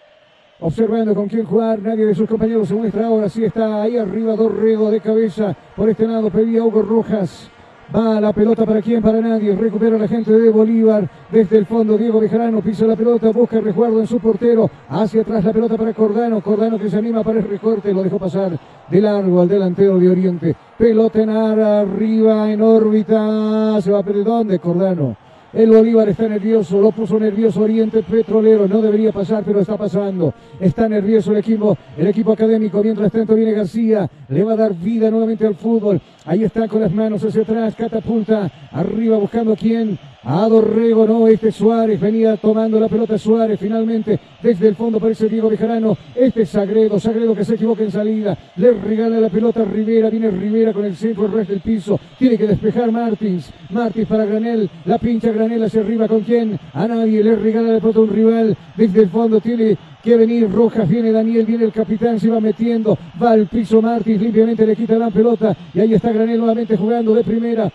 Observando con quién jugar, nadie de sus compañeros se muestra ahora. Sí está ahí arriba Dorrego de cabeza. Por este lado pedía Hugo Rojas. Va la pelota para quién, para nadie. Recupera la gente de Bolívar. Desde el fondo, Diego Bejarano pisa la pelota, busca resguardo en su portero. Hacia atrás la pelota para Cordano. Cordano que se anima para el recorte. Lo dejó pasar de largo al delantero de Oriente. Pelota en arriba, en órbita. Se va a perder dónde, Cordano. El Bolívar está nervioso, lo puso nervioso Oriente Petrolero, no debería pasar, pero está pasando. Está nervioso el equipo, el equipo académico. Mientras tanto viene García, le va a dar vida nuevamente al fútbol. Ahí está con las manos hacia atrás, catapulta, arriba buscando a quién. A Dorrego, no, este Suárez venía tomando la pelota Suárez, finalmente desde el fondo aparece Diego Bejarano, este es Sagredo, Sagredo que se equivoca en salida, le regala la pelota a Rivera, viene Rivera con el centro, el resto del piso, tiene que despejar Martins, Martins para Granel, la pincha Granel hacia arriba con quién, a nadie, le regala la pelota a un rival, desde el fondo tiene que venir Rojas, viene Daniel, viene el capitán, se va metiendo, va al piso Martins, limpiamente le quita la pelota y ahí está Granel nuevamente jugando de primera,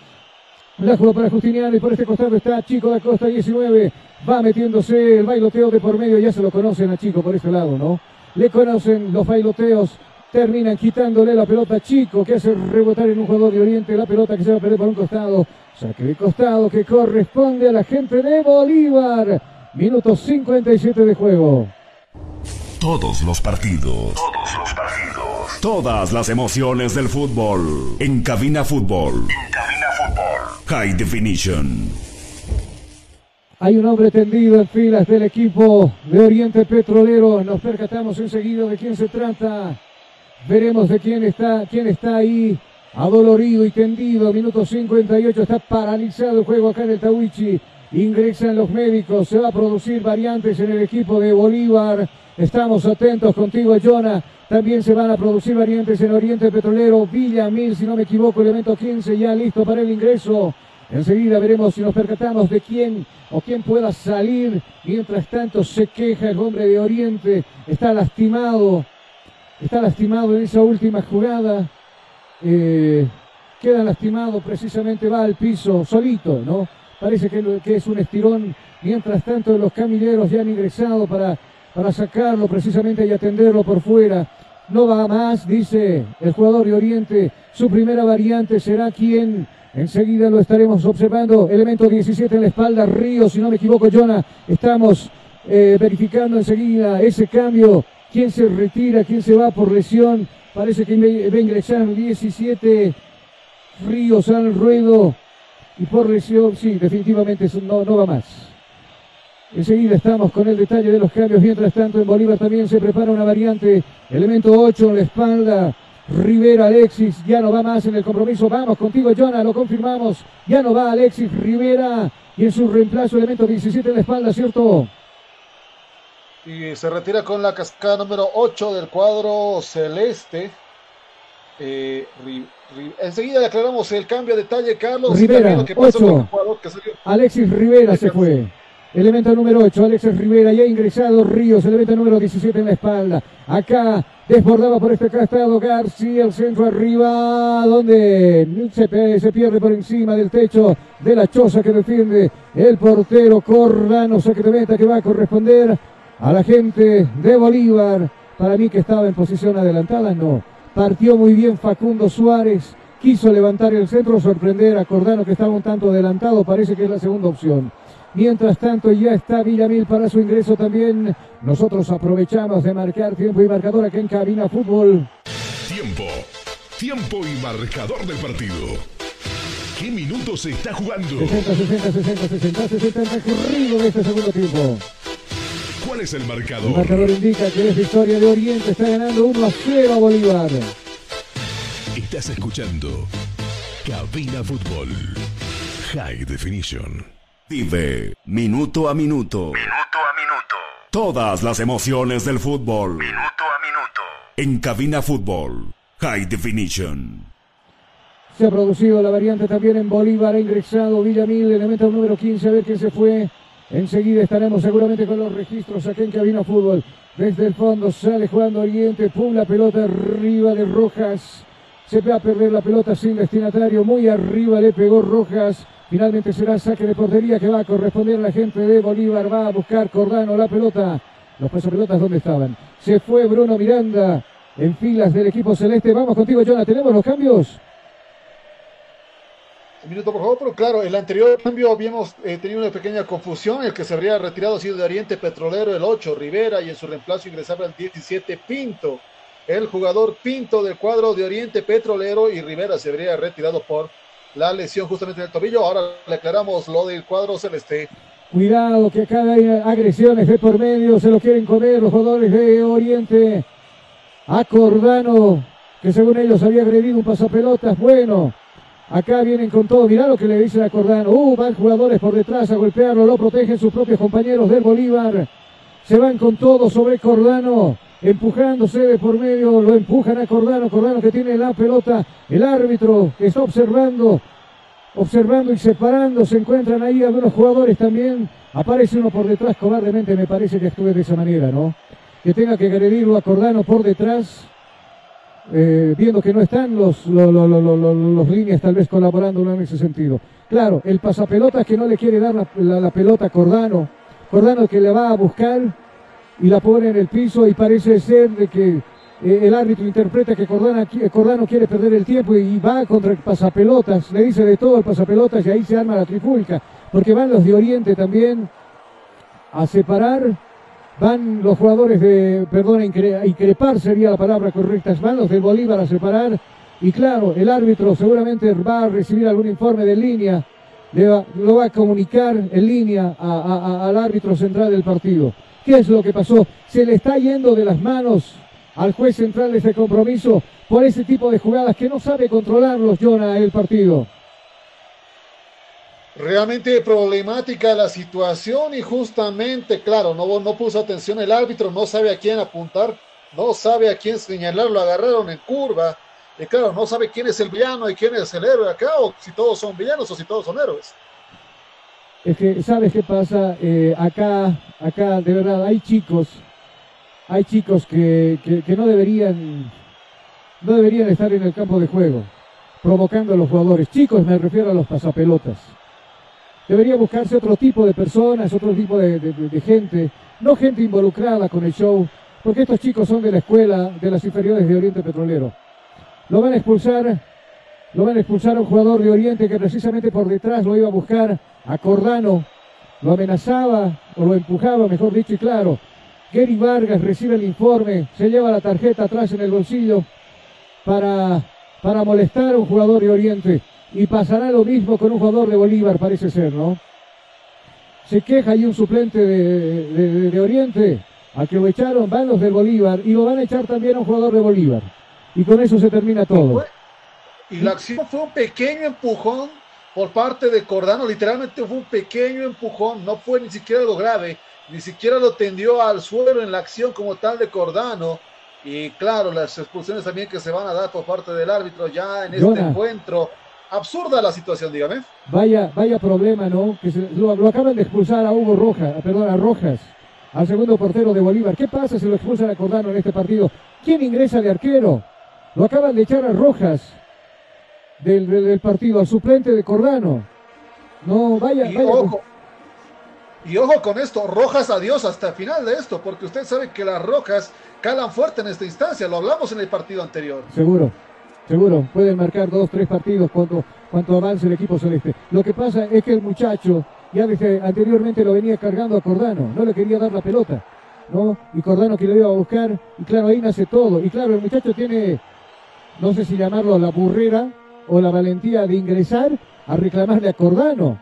la jugó para Justiniano y por este costado está Chico da Costa 19. Va metiéndose el bailoteo de por medio. Ya se lo conocen a Chico por este lado, ¿no? Le conocen los bailoteos. Terminan quitándole la pelota a Chico que hace rebotar en un jugador de Oriente la pelota que se va a perder por un costado. Saque de costado que corresponde a la gente de Bolívar. Minuto 57 de juego. Todos los partidos. Todos los partidos. Todas las emociones del fútbol. En Cabina Fútbol. En Cabina Fútbol. High Definition. Hay un hombre tendido en filas del equipo de Oriente Petrolero. Nos percatamos enseguida de quién se trata. Veremos de quién está, quién está ahí, adolorido y tendido. Minuto 58, está paralizado el juego acá en el Tawichi. Ingresan los médicos, se va a producir variantes en el equipo de Bolívar. Estamos atentos contigo, Jonah. También se van a producir variantes en Oriente Petrolero. Villa Mil, si no me equivoco, elemento 15 ya listo para el ingreso. Enseguida veremos si nos percatamos de quién o quién pueda salir. Mientras tanto se queja el hombre de Oriente. Está lastimado. Está lastimado en esa última jugada. Eh, queda lastimado, precisamente va al piso solito, ¿no? Parece que, es un estirón. Mientras tanto los camilleros ya han ingresado para, para sacarlo precisamente y atenderlo por fuera. No va más, dice el jugador de Oriente. Su primera variante será quien Enseguida lo estaremos observando. Elemento 17 en la espalda. Río, si no me equivoco, Jonah. Estamos eh, verificando enseguida ese cambio. ¿Quién se retira? ¿Quién se va por lesión? Parece que va a ingresar 17 Ríos al ruedo. Y por lesión, sí, definitivamente no, no va más. Enseguida estamos con el detalle de los cambios. Mientras tanto, en Bolívar también se prepara una variante. Elemento 8 en la espalda. Rivera Alexis, ya no va más en el compromiso. Vamos contigo, Jonah, lo confirmamos. Ya no va Alexis Rivera y en su reemplazo, elemento 17 en la espalda, ¿cierto? Y se retira con la cascada número 8 del cuadro celeste. Eh, enseguida le aclaramos el cambio de detalle, Carlos. Rivera, 8. Alexis Rivera se fue. Elemento número 8, Alexis Rivera, ya ingresado Ríos, elemento número 17 en la espalda. Acá desbordaba por este castado García, el centro arriba, donde se, se, pierde por encima del techo de la choza que defiende el portero Cordano, saque de meta que va a corresponder a la gente de Bolívar. Para mí que estaba en posición adelantada, no. Partió muy bien Facundo Suárez, quiso levantar el centro, sorprender a Cordano que estaba un tanto adelantado, parece que es la segunda opción. Mientras tanto ya está Villamil para su ingreso también. Nosotros aprovechamos de marcar tiempo y marcador aquí en Cabina Fútbol. Tiempo. Tiempo y marcador del partido. ¿Qué minutos se está jugando? 60, 60, 60, 60, 60 el recorrido de este segundo tiempo. ¿Cuál es el marcador? El marcador indica que es victoria de Oriente. Está ganando 1 a 0 a Bolívar. Estás escuchando Cabina Fútbol. High Definition. Vive minuto a minuto. Minuto a minuto. Todas las emociones del fútbol. Minuto a minuto. En cabina fútbol. High Definition. Se ha producido la variante también en Bolívar. Ha ingresado Villamil, elemento número 15. A ver quién se fue. Enseguida estaremos seguramente con los registros aquí en Cabina Fútbol. Desde el fondo sale jugando Oriente. Pum la pelota arriba de Rojas. Se va a perder la pelota sin destinatario. Muy arriba le pegó Rojas. Finalmente será saque de portería que va a corresponder a la gente de Bolívar. Va a buscar Cordano la pelota. Los pelotas ¿dónde estaban? Se fue Bruno Miranda en filas del equipo celeste. Vamos contigo, Jonah. ¿Tenemos los cambios? Un minuto, por favor, pero claro, el anterior cambio habíamos eh, tenido una pequeña confusión. El que se habría retirado ha sido de Oriente Petrolero, el 8, Rivera, y en su reemplazo ingresaba el 17, Pinto. El jugador Pinto del cuadro de Oriente Petrolero y Rivera se habría retirado por la lesión justamente en el tobillo. Ahora le aclaramos lo del cuadro celeste. Cuidado que acá hay agresiones de por medio, se lo quieren comer los jugadores de Oriente. A que según ellos había agredido un pasapelotas. Bueno, acá vienen con todo. Mirá lo que le dicen a Cordano. Uh, van jugadores por detrás a golpearlo, lo protegen sus propios compañeros del Bolívar. Se van con todo sobre Cordano empujándose de por medio, lo empujan a Cordano, Cordano que tiene la pelota, el árbitro que está observando, observando y separando, se encuentran ahí algunos jugadores también, aparece uno por detrás, cobardemente me parece que estuve de esa manera, ¿no? Que tenga que agredirlo a Cordano por detrás, eh, viendo que no están los, los, los, líneas tal vez colaborando en ese sentido. Claro, el pasapelota que no le quiere dar la, la pelota a Cordano, Cordano que le va a buscar y la pone en el piso y parece ser de que eh, el árbitro interpreta que Cordano, quiere perder el tiempo y va contra el pasapelotas, le dice de todo el pasapelotas y ahí se arma la trifulca, porque van los de Oriente también a separar, van los jugadores de, perdón, a increpar sería la palabra correcta, van los de Bolívar a separar y claro, el árbitro seguramente va a recibir algún informe de línea lo va a comunicar en línea al árbitro central del partido. ¿Qué es lo que pasó? Se le está yendo de las manos al juez central de ese compromiso por ese tipo de jugadas que no sabe controlarlos, Jonah, el partido. Realmente problemática la situación y justamente, claro, no, no puso atención el árbitro, no sabe a quién apuntar, no sabe a quién señalar, lo agarraron en curva. Y claro, no sabe quién es el villano y quién es el héroe acá, o si todos son villanos o si todos son héroes. Es que, ¿sabes qué pasa? Eh, acá, acá, de verdad, hay chicos, hay chicos que, que- que no deberían, no deberían estar en el campo de juego, provocando a los jugadores. Chicos, me refiero a los pasapelotas. Debería buscarse otro tipo de personas, otro tipo de, gente, no gente involucrada con el show, porque estos chicos son de la escuela de las inferiores de Oriente Petrolero. Lo van a expulsar lo van a expulsar a un jugador de Oriente que precisamente por detrás lo iba a buscar a Cordano, lo amenazaba o lo empujaba, mejor dicho, y claro. Gary Vargas recibe el informe, se lleva la tarjeta atrás en el bolsillo para, para molestar a un jugador de Oriente. Y pasará lo mismo con un jugador de Bolívar, parece ser, ¿no? Se queja ahí un suplente de, de- de- de Oriente, al que lo echaron, van los del Bolívar, y lo van a echar también a un jugador de Bolívar. Y con eso se termina todo. Y la acción fue un pequeño empujón por parte de Cordano, literalmente fue un pequeño empujón, no fue ni siquiera lo grave, ni siquiera lo tendió al suelo en la acción como tal de Cordano. Y claro, las expulsiones también que se van a dar por parte del árbitro ya en este Jonah. encuentro. Absurda la situación, dígame. Vaya, vaya problema, ¿no? Que se- lo, lo acaban de expulsar a Hugo Rojas, perdón, a Rojas, al segundo portero de Bolívar. ¿Qué pasa si lo expulsan a Cordano en este partido? ¿Quién ingresa de arquero? Lo acaban de echar a Rojas del, del- del partido, al suplente de Cordano. No, vaya, Y vaya. ojo, y ojo con esto, rojas adiós hasta el final de esto, porque usted sabe que las rojas calan fuerte en esta instancia, lo hablamos en el partido anterior. Seguro, seguro. Pueden marcar dos, tres partidos cuando, cuando avance el equipo celeste. Lo que pasa es que el muchacho ya anteriormente lo venía cargando a Cordano, no le quería dar la pelota, ¿no? Y Cordano que lo iba a buscar, y claro, ahí nace todo. Y claro, el muchacho tiene, no sé si llamarlo la burrera o la valentía de ingresar a reclamarle a Cordano,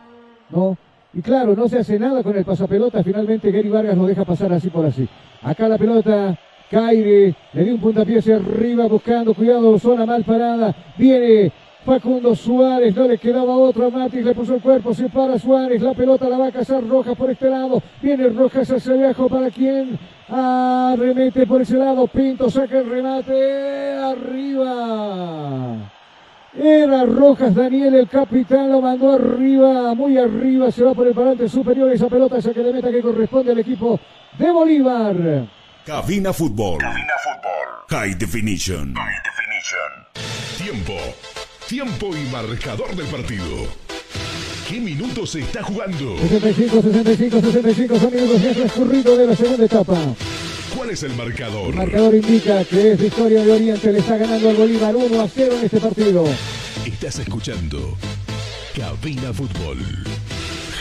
¿no? Y claro, no se hace nada con el pasapelota, finalmente Gary Vargas lo deja pasar así por así. Acá la pelota Caire, le dio un puntapié hacia arriba buscando, cuidado, zona mal parada, viene Facundo Suárez, no le quedaba otro a Matis, le puso el cuerpo, se para Suárez, la pelota la va a cazar Rojas por este lado, viene Rojas hacia abajo, ¿para quién? Ah, remete por ese lado, Pinto saca el remate, arriba. Era Rojas Daniel, el capitán, lo mandó arriba, muy arriba, se va por el parante superior, esa pelota esa que le meta que corresponde al equipo de Bolívar. Cabina Fútbol. High Definition. Tiempo. Tiempo y marcador del partido. ¿Qué minutos se está jugando? 65, 65, 65 son minutos ya transcurrido de la segunda etapa. ¿Cuál es el marcador? El marcador indica que es victoria de Oriente, le está ganando al Bolívar 1 a 0 en este partido. Estás escuchando Cabina Fútbol.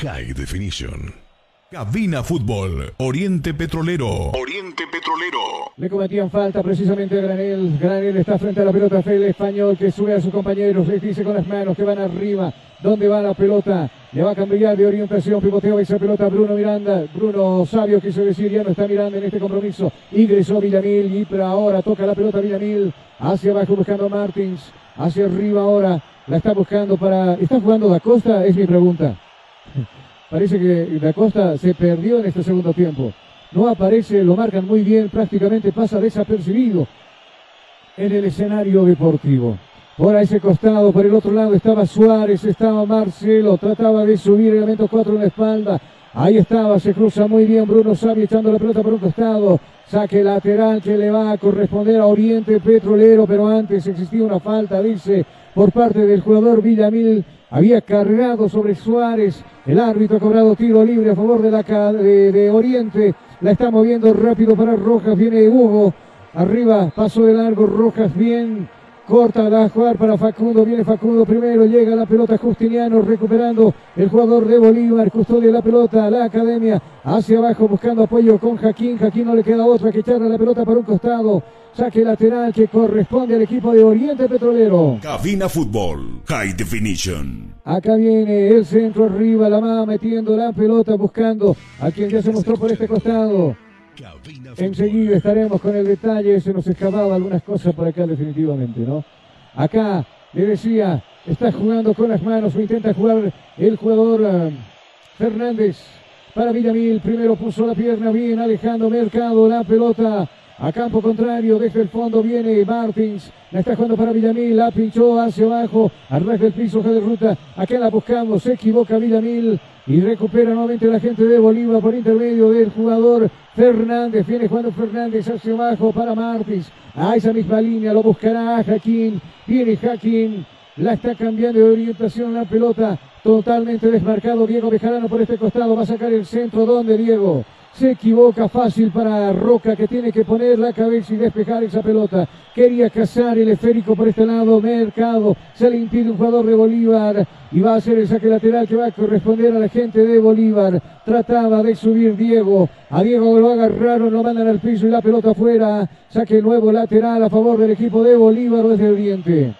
High Definition. Cabina Fútbol. Oriente Petrolero. Oriente Petrolero. Le cometían falta precisamente a Granel. Granel está frente a la pelota. Fue el español que sube a sus compañeros. Les dice con las manos que van arriba. ¿Dónde va la pelota? Le va a cambiar de orientación. Pivoteo esa pelota Bruno Miranda. Bruno Sabio quiso decir. Ya no está Miranda en este compromiso. Ingresó Villamil. Y pero ahora toca la pelota Villamil. Hacia abajo buscando a Martins. Hacia arriba ahora. La está buscando para. ¿Está jugando Da Costa? Es mi pregunta. Parece que Da Costa se perdió en este segundo tiempo. No aparece, lo marcan muy bien, prácticamente pasa desapercibido en el escenario deportivo. Por ese costado, por el otro lado estaba Suárez, estaba Marcelo, trataba de subir el elemento 4 en la espalda. Ahí estaba, se cruza muy bien Bruno Sabi echando la pelota por un costado. Saque lateral que le va a corresponder a Oriente Petrolero, pero antes existía una falta, dice, por parte del jugador Villamil. Había cargado sobre Suárez. El árbitro ha cobrado tiro libre a favor de, la, de, Oriente. La está moviendo rápido para Rojas. Viene Hugo. Arriba, paso de largo. Rojas bien Corta la jugar para Facundo. Viene Facundo primero. Llega la pelota Justiniano recuperando el jugador de Bolívar. Custodia la pelota. La academia hacia abajo buscando apoyo con Jaquín. Jaquín no le queda otra que echarle la pelota para un costado. Saque lateral que corresponde al equipo de Oriente Petrolero. Cabina Fútbol. High Definition. Acá viene el centro arriba. La mano metiendo la pelota buscando a quien ya se mostró por este costado. Enseguida estaremos con el detalle, se nos escapaba algunas cosas por acá definitivamente, ¿no? Acá le decía, está jugando con las manos o intenta jugar el jugador uh, Fernández para Villamil. Primero puso la pierna bien, Alejandro Mercado, la pelota a campo contrario, desde el fondo viene Martins, la está jugando para Villamil, la pinchó hacia abajo, al ras del piso, de ruta, acá la buscamos, se equivoca Villamil, y recupera nuevamente la gente de Bolívar por intermedio del jugador Fernández. Viene jugando Fernández hacia abajo para Martins. A esa misma línea lo buscará Jaquín. Viene Jaquín. La está cambiando de orientación la pelota. Totalmente desmarcado Diego Bejarano por este costado. Va a sacar el centro. ¿Dónde Diego? Se equivoca fácil para Roca que tiene que poner la cabeza y despejar esa pelota. Quería cazar el esférico por este lado. Mercado. Se le impide un jugador de Bolívar. Y va a ser el saque lateral que va a corresponder a la gente de Bolívar. Trataba de subir Diego. A Diego lo agarraron, lo mandan al piso y la pelota afuera. Saque nuevo lateral a favor del equipo de Bolívar desde Oriente.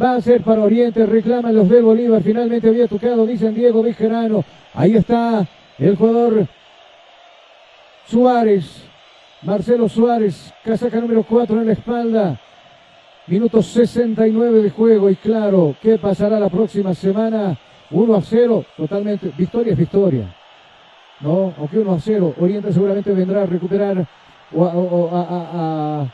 Va a ser para Oriente. Reclaman los de Bolívar. Finalmente había tocado, dicen Diego Bejarano. Ahí está el jugador Suárez, Marcelo Suárez, casaca número 4 en la espalda. Minuto 69 de juego y claro, ¿qué pasará la próxima semana? 1 a 0, totalmente, victoria es victoria. ¿No? Aunque 1 a 0, Oriente seguramente vendrá a recuperar o, a,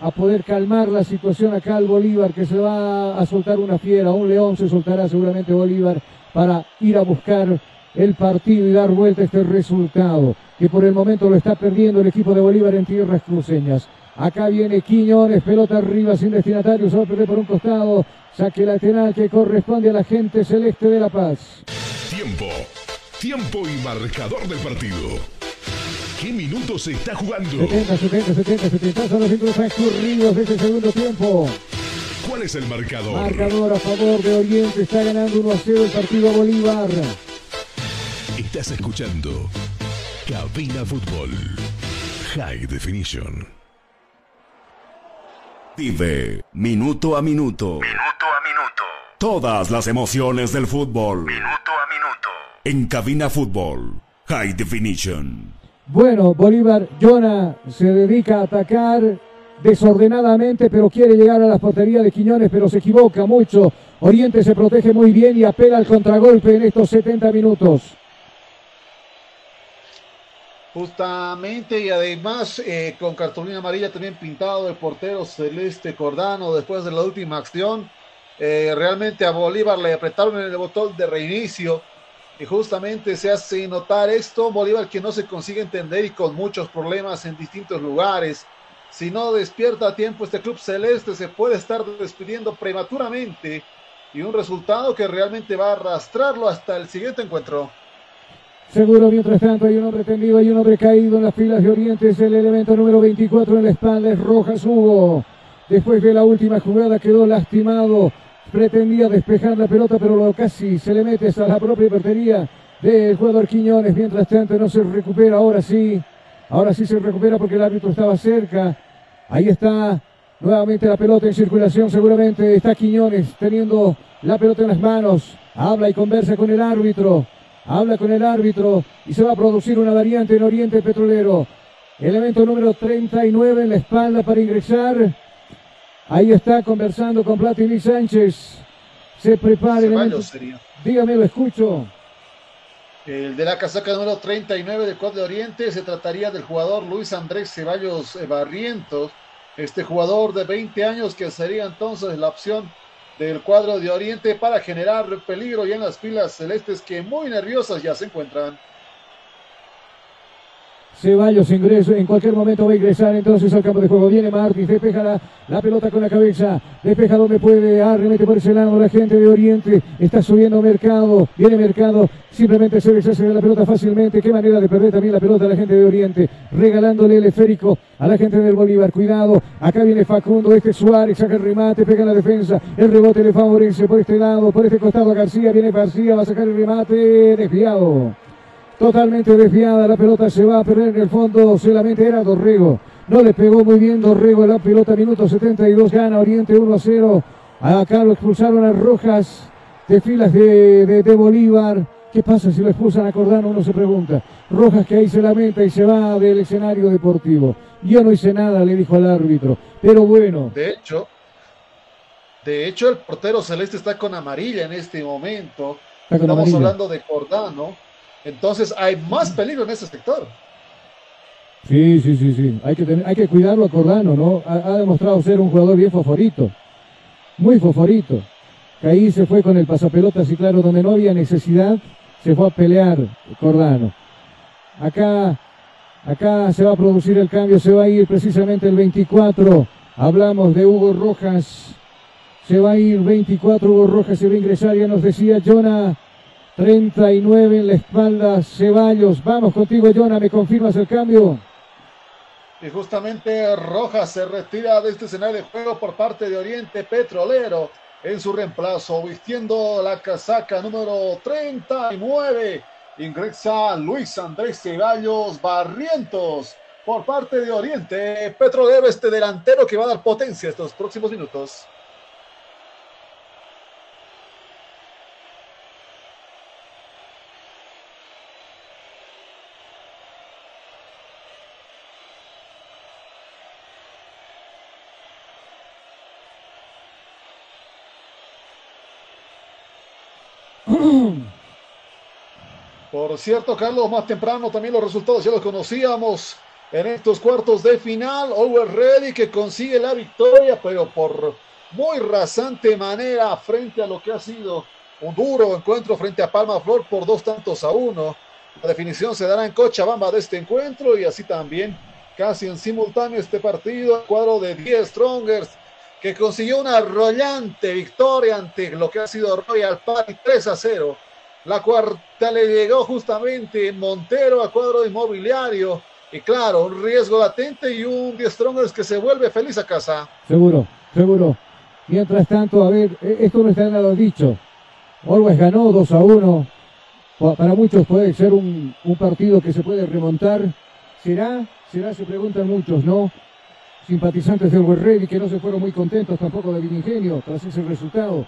a, poder calmar la situación acá al Bolívar, que se va a soltar una fiera, un león se soltará seguramente Bolívar para ir a buscar el partido y dar vuelta a este resultado, que por el momento lo está perdiendo el equipo de Bolívar en tierras cruceñas. Acá viene Quiñones, pelota arriba sin destinatario, se va a perder por un costado. Saque lateral que corresponde a la gente celeste de La Paz. Tiempo, tiempo y marcador del partido. ¿Qué minutos se está jugando? 70, 70, 70, 70 son los cinco transcurridos de este segundo tiempo. ¿Cuál es el marcador? Marcador a favor de Oriente, está ganando 1 a 0 el partido Bolívar. Estás escuchando Cabina Fútbol High Definition. Vive minuto a minuto. Minuto a minuto. Todas las emociones del fútbol. Minuto a minuto. En Cabina Fútbol High Definition. Bueno, Bolívar, Jonah se dedica a atacar desordenadamente, pero quiere llegar a la portería de Quiñones, pero se equivoca mucho. Oriente se protege muy bien y apela al contragolpe en estos 70 minutos. Justamente y además eh, con cartulina amarilla también pintado el portero Celeste Cordano después de la última acción. Eh, realmente a Bolívar le apretaron el botón de reinicio y justamente se hace notar esto. Bolívar que no se consigue entender y con muchos problemas en distintos lugares. Si no despierta a tiempo este club celeste se puede estar despidiendo prematuramente y un resultado que realmente va a arrastrarlo hasta el siguiente encuentro. Seguro, mientras tanto, hay un hombre tendido, hay un hombre caído en las filas de Oriente. Es el elemento número 24 en la espalda. Es Rojas Hugo. Después de la última jugada quedó lastimado. Pretendía despejar la pelota, pero lo casi se le mete a la propia portería del jugador Quiñones. Mientras tanto, no se recupera. Ahora sí. Ahora sí se recupera porque el árbitro estaba cerca. Ahí está nuevamente la pelota en circulación. Seguramente está Quiñones teniendo la pelota en las manos. Habla y conversa con el árbitro habla con el árbitro y se va a producir una variante en Oriente Petrolero. Elemento número 39 en la espalda para ingresar. Ahí está conversando con Platini Sánchez. Se prepara el Dígame, lo escucho. El de la casaca número 39 del cuadro de Oriente se trataría del jugador Luis Andrés Ceballos Barrientos. Este jugador de 20 años que sería entonces la opción del cuadro de Oriente para generar peligro y en las filas celestes que muy nerviosas ya se encuentran. Ceballos ingreso, en cualquier momento va a ingresar entonces al campo de juego. Viene Martins, despeja la, pelota con la cabeza, despeja donde puede, arremete por ese lado la gente de Oriente, está subiendo Mercado, viene Mercado, simplemente se deshace de la pelota fácilmente. Qué manera de perder también la pelota a la gente de Oriente, regalándole el esférico a la gente del Bolívar. Cuidado, acá viene Facundo, este Suárez, saca el remate, pega la defensa, el rebote le favorece por este lado, por este costado a García, viene García, va a sacar el remate, desviado. Totalmente desviada, la pelota se va a perder en el fondo, solamente era Dorrego. No le pegó muy bien Dorrego la pelota, minuto 72, gana Oriente 1 a 0. Acá lo expulsaron a Rojas de filas de, de, de Bolívar. ¿Qué pasa si lo expulsan a Cordano? Uno se pregunta. Rojas que ahí se lamenta y se va del escenario deportivo. Yo no hice nada, le dijo al árbitro. Pero bueno. De hecho, de hecho el portero celeste está con amarilla en este momento. Estamos amarilla. hablando de Cordano. Entonces hay más peligro en ese sector. Sí, sí, sí, sí. Hay que, tener, hay que cuidarlo a Cordano, ¿no? Ha, demostrado ser un jugador bien foforito. Muy foforito. Que ahí se fue con el pasapelotas y claro, donde no había necesidad, se fue a pelear Cordano. Acá, acá se va a producir el cambio, se va a ir precisamente el 24. Hablamos de Hugo Rojas. Se va a ir 24, Hugo Rojas se va a ingresar, ya nos decía Jonah. 39 en la espalda, Ceballos. Vamos contigo, Jonah, ¿me confirmas el cambio? Y justamente Rojas se retira de este escenario de juego por parte de Oriente Petrolero en su reemplazo, vistiendo la casaca número 39. Ingresa Luis Andrés Ceballos Barrientos por parte de Oriente Petrolero, este delantero que va a dar potencia estos próximos minutos. Por cierto, Carlos, más temprano también los resultados ya los conocíamos en estos cuartos de final. Always Ready que consigue la victoria, pero por muy rasante manera frente a lo que ha sido un duro encuentro frente a Palma Flor por dos tantos a uno. La definición se dará en Cochabamba de este encuentro y así también casi en simultáneo este partido. Cuadro de 10 Strongers que consiguió una arrollante victoria ante lo que ha sido Royal Party 3 a 0. La cuarta le llegó justamente Montero a cuadro inmobiliario. Y claro, un riesgo latente y un 10 Strongers que se vuelve feliz a casa. Seguro, seguro. Mientras tanto, a ver, eh, esto no está nada dicho. Always ganó 2 a 1. Pa- Para muchos puede ser un, partido que se puede remontar. ¿Será? ¿Será? Se preguntan muchos, ¿no? Simpatizantes del Always Ready que no se fueron muy contentos tampoco de Ingenio tras ese resultado.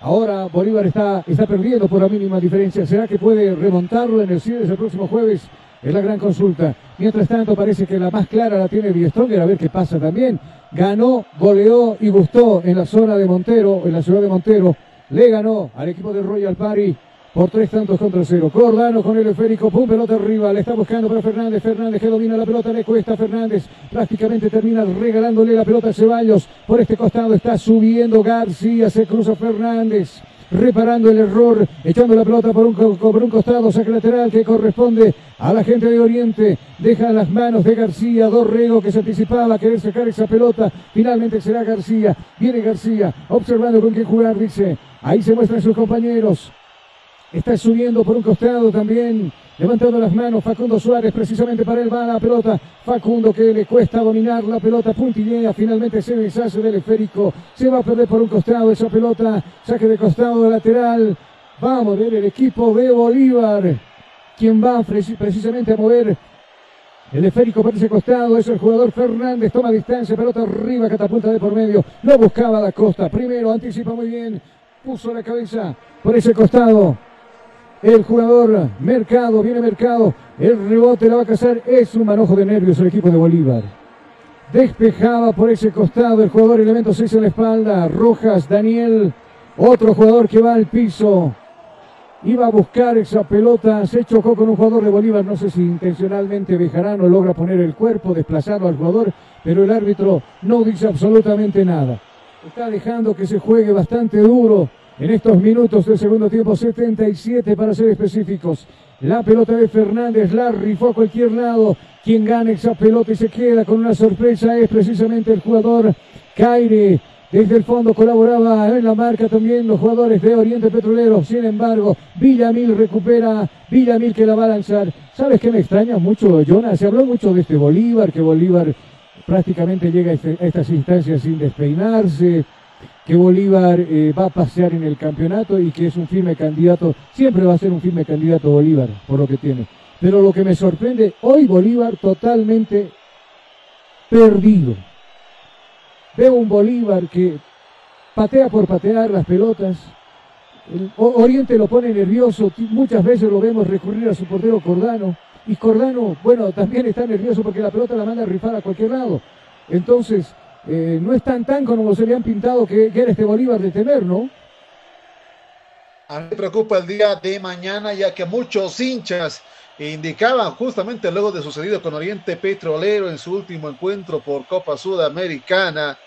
Ahora Bolívar está, está perdiendo por la mínima diferencia. ¿Será que puede remontarlo en el cierre el próximo jueves? Es la gran consulta. Mientras tanto, parece que la más clara la tiene Die Stronger, a ver qué pasa también. Ganó, goleó y gustó en la zona de Montero, en la ciudad de Montero. Le ganó al equipo de Royal Party por tres tantos contra cero. Cordano con el esférico, pum, pelota arriba, le está buscando para Fernández, Fernández que domina la pelota, le cuesta a Fernández, prácticamente termina regalándole la pelota a Ceballos, por este costado está subiendo García, se cruza Fernández, reparando el error, echando la pelota por un, por un costado, saque lateral que corresponde a la gente de Oriente, deja las manos de García, Dorrego que se anticipaba a querer sacar esa pelota, finalmente será García, viene García, observando con quién jugar, dice, ahí se muestran sus compañeros, Está subiendo por un costado también, levantando las manos Facundo Suárez, precisamente para él va la pelota. Facundo que le cuesta dominar la pelota, puntillea, finalmente se deshace del esférico, se va a perder por un costado esa pelota, saque de costado de lateral. Va a mover el equipo de Bolívar, quien va preci- precisamente a mover el esférico por ese costado. Es el jugador Fernández, toma distancia, pelota arriba, catapulta de por medio, lo buscaba la costa, primero anticipa muy bien, puso la cabeza por ese costado, el jugador Mercado, viene Mercado, el rebote la va a cazar, es un manojo de nervios el equipo de Bolívar. Despejaba por ese costado el jugador elemento 6 en la espalda, Rojas, Daniel, otro jugador que va al piso, iba a buscar esa pelota, se chocó con un jugador de Bolívar, no sé si intencionalmente Bejarano logra poner el cuerpo, desplazarlo al jugador, pero el árbitro no dice absolutamente nada. Está dejando que se juegue bastante duro en estos minutos del segundo tiempo, 77 para ser específicos. La pelota de Fernández la rifó a cualquier lado. Quien gana esa pelota y se queda con una sorpresa es precisamente el jugador Caire. Desde el fondo colaboraba en la marca también los jugadores de Oriente Petrolero. Sin embargo, Villamil recupera. Villamil que la va a lanzar. ¿Sabes qué me extraña mucho, Jonas? Se habló mucho de este Bolívar, que Bolívar prácticamente llega a, este, a estas instancias sin despeinarse que Bolívar eh, va a pasear en el campeonato y que es un firme candidato, siempre va a ser un firme candidato Bolívar, por lo que tiene. Pero lo que me sorprende, hoy Bolívar totalmente perdido. Veo un Bolívar que patea por patear las pelotas. El Oriente lo pone nervioso, muchas veces lo vemos recurrir a su portero Cordano. Y Cordano, bueno, también está nervioso porque la pelota la manda a rifar a cualquier lado. Entonces, eh, no es tan tan como se le han pintado que, que era este Bolívar de temer, ¿no? A mí me preocupa el día de mañana, ya que muchos hinchas indicaban justamente luego de sucedido con Oriente Petrolero en su último encuentro por Copa Sudamericana.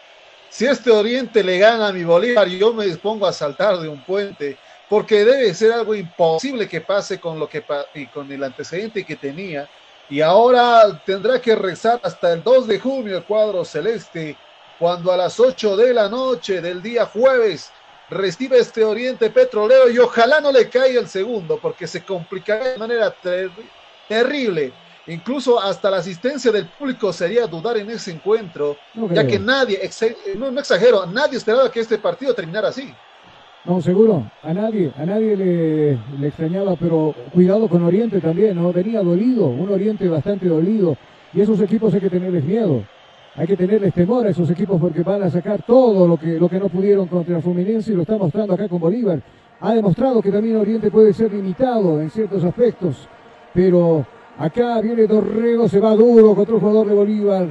Si este Oriente le gana a mi Bolívar, yo me dispongo a saltar de un puente, porque debe ser algo imposible que pase con lo que y con el antecedente que tenía. Y ahora tendrá que rezar hasta el 2 de junio el cuadro celeste cuando a las 8 de la noche del día jueves recibe este Oriente Petrolero y ojalá no le caiga el segundo porque se complicará de manera ter terrible. Incluso hasta la asistencia del público sería dudar en ese encuentro, no ya que nadie, no, no, exagero, nadie esperaba que este partido terminara así. No, seguro, a nadie, a nadie le, le, extrañaba, pero cuidado con Oriente también, ¿no? Venía dolido, un Oriente bastante dolido, y esos equipos hay que tenerles miedo. Hay que tenerles temor a esos equipos porque van a sacar todo lo que, lo que no pudieron contra Fluminense y lo está mostrando acá con Bolívar. Ha demostrado que también Oriente puede ser limitado en ciertos aspectos, pero acá viene Dorrego, se va duro contra un jugador de Bolívar.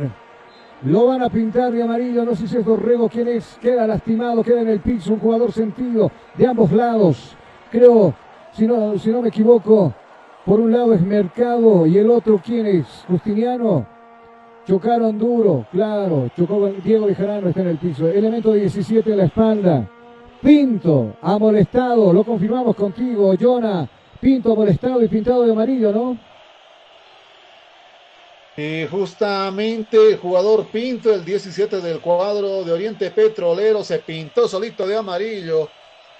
Lo van a pintar de amarillo, no sé si es Dorrego quien es, queda lastimado, queda en el piso, un jugador sentido de ambos lados. Creo, si no, si no me equivoco, por un lado es Mercado y el otro quién es, Justiniano. Chocaron duro, claro. Chocó Diego Bejarano, está en el piso. Elemento 17 a la espalda. Pinto ha molestado, lo confirmamos contigo, Jonah. Pinto molestado y pintado de amarillo, ¿no? Y justamente jugador Pinto, el 17 del cuadro de Oriente Petrolero, se pintó solito de amarillo.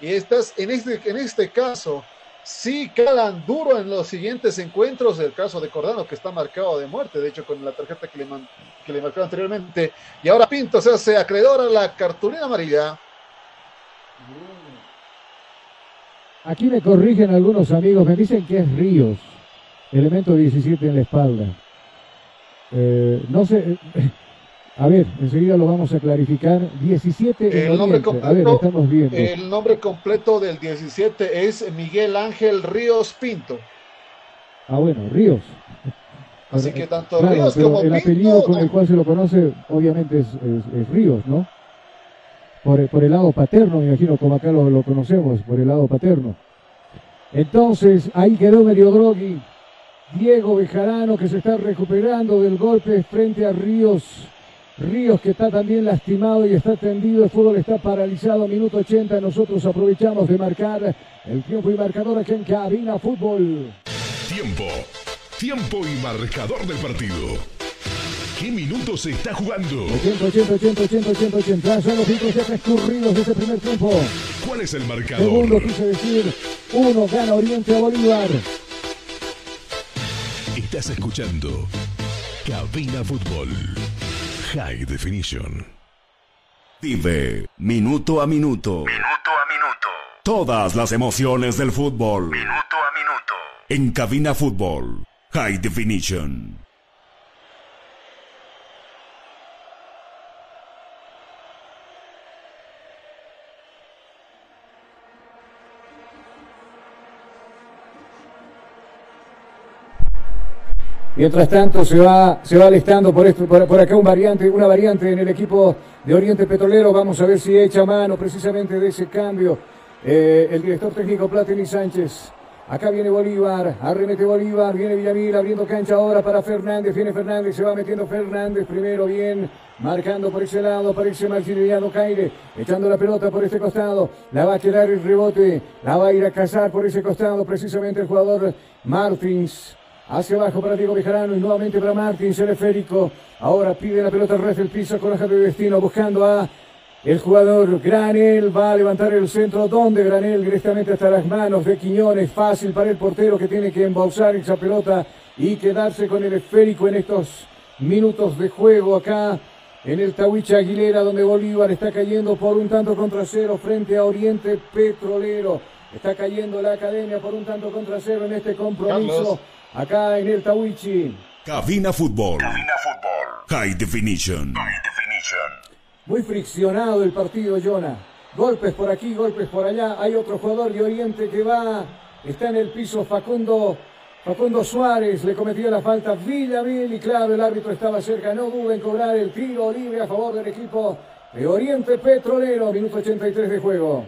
Y estás en este, en este caso, sí calan duro en los siguientes encuentros. El caso de Cordano, que está marcado de muerte, de hecho, con la tarjeta que le, que le marcó anteriormente. Y ahora Pinto se hace acreedor a la cartulina amarilla. Aquí me corrigen algunos amigos, me dicen que es Ríos, elemento 17 en la espalda. Eh, no sé, a ver, enseguida lo vamos a clarificar. 17 el nombre completo, a ver, estamos viendo. El nombre completo del 17 es Miguel Ángel Ríos Pinto. Ah, bueno, Ríos. Así que tanto Ríos como el apellido con el cual se lo conoce, obviamente, es, es, Ríos, ¿no? Por, por, el lado paterno, me imagino, como acá lo, lo, conocemos, por el lado paterno. Entonces, ahí quedó medio groggy. Diego Bejarano, que se está recuperando del golpe frente a Ríos. Ríos que está también lastimado y está tendido, el fútbol está paralizado, minuto 80, nosotros aprovechamos de marcar el tiempo y marcador aquí en Cabina Fútbol. Tiempo, tiempo y marcador del partido. ¿Qué minutos se está jugando? 80, 80, 80, 80, 80, 80. Son los cinco ya transcurridos de este primer tiempo. ¿Cuál es el marcador? Segundo quise decir, uno gana Oriente a Bolívar. Estás escuchando Cabina Fútbol. High Definition. Vive minuto a minuto. Minuto a minuto. Todas las emociones del fútbol. Minuto a minuto. En Cabina Fútbol. High Definition. Mientras tanto se va, se va alistando por, esto, por, acá un variante, una variante en el equipo de Oriente Petrolero. Vamos a ver si echa mano precisamente de ese cambio. Eh, el director técnico Platini Sánchez Acá viene Bolívar, arremete Bolívar, viene Villamil abriendo cancha ahora para Fernández, viene Fernández, se va metiendo Fernández primero, bien, marcando por ese lado, aparece Maximiliano Caire, echando la pelota por este costado, la va a quedar el rebote, la va a ir a cazar por ese costado, precisamente el jugador Martins. Hacia abajo para Diego Bejarano y nuevamente para Martins, el esférico. Ahora pide la pelota al resto del piso con hoja de destino, buscando a el jugador Granel va a levantar el centro donde Granel directamente hasta las manos de Quiñones. Fácil para el portero que tiene que embolsar esa pelota y quedarse con el esférico en estos minutos de juego acá en el Tahuicha Aguilera donde Bolívar está cayendo por un tanto contra cero frente a Oriente Petrolero. Está cayendo la academia por un tanto contra cero en este compromiso acá en el Tahuichi. Cabina Fútbol. Cabina Fútbol. High Definition. High Definition. Muy friccionado el partido, Jonah. Golpes por aquí, golpes por allá. Hay otro jugador de Oriente que va. Está en el piso Facundo. Facundo Suárez le cometió la falta Villamil y claro, el árbitro estaba cerca. No duda en cobrar el tiro libre a favor del equipo de Oriente Petrolero. Minuto 83 de juego.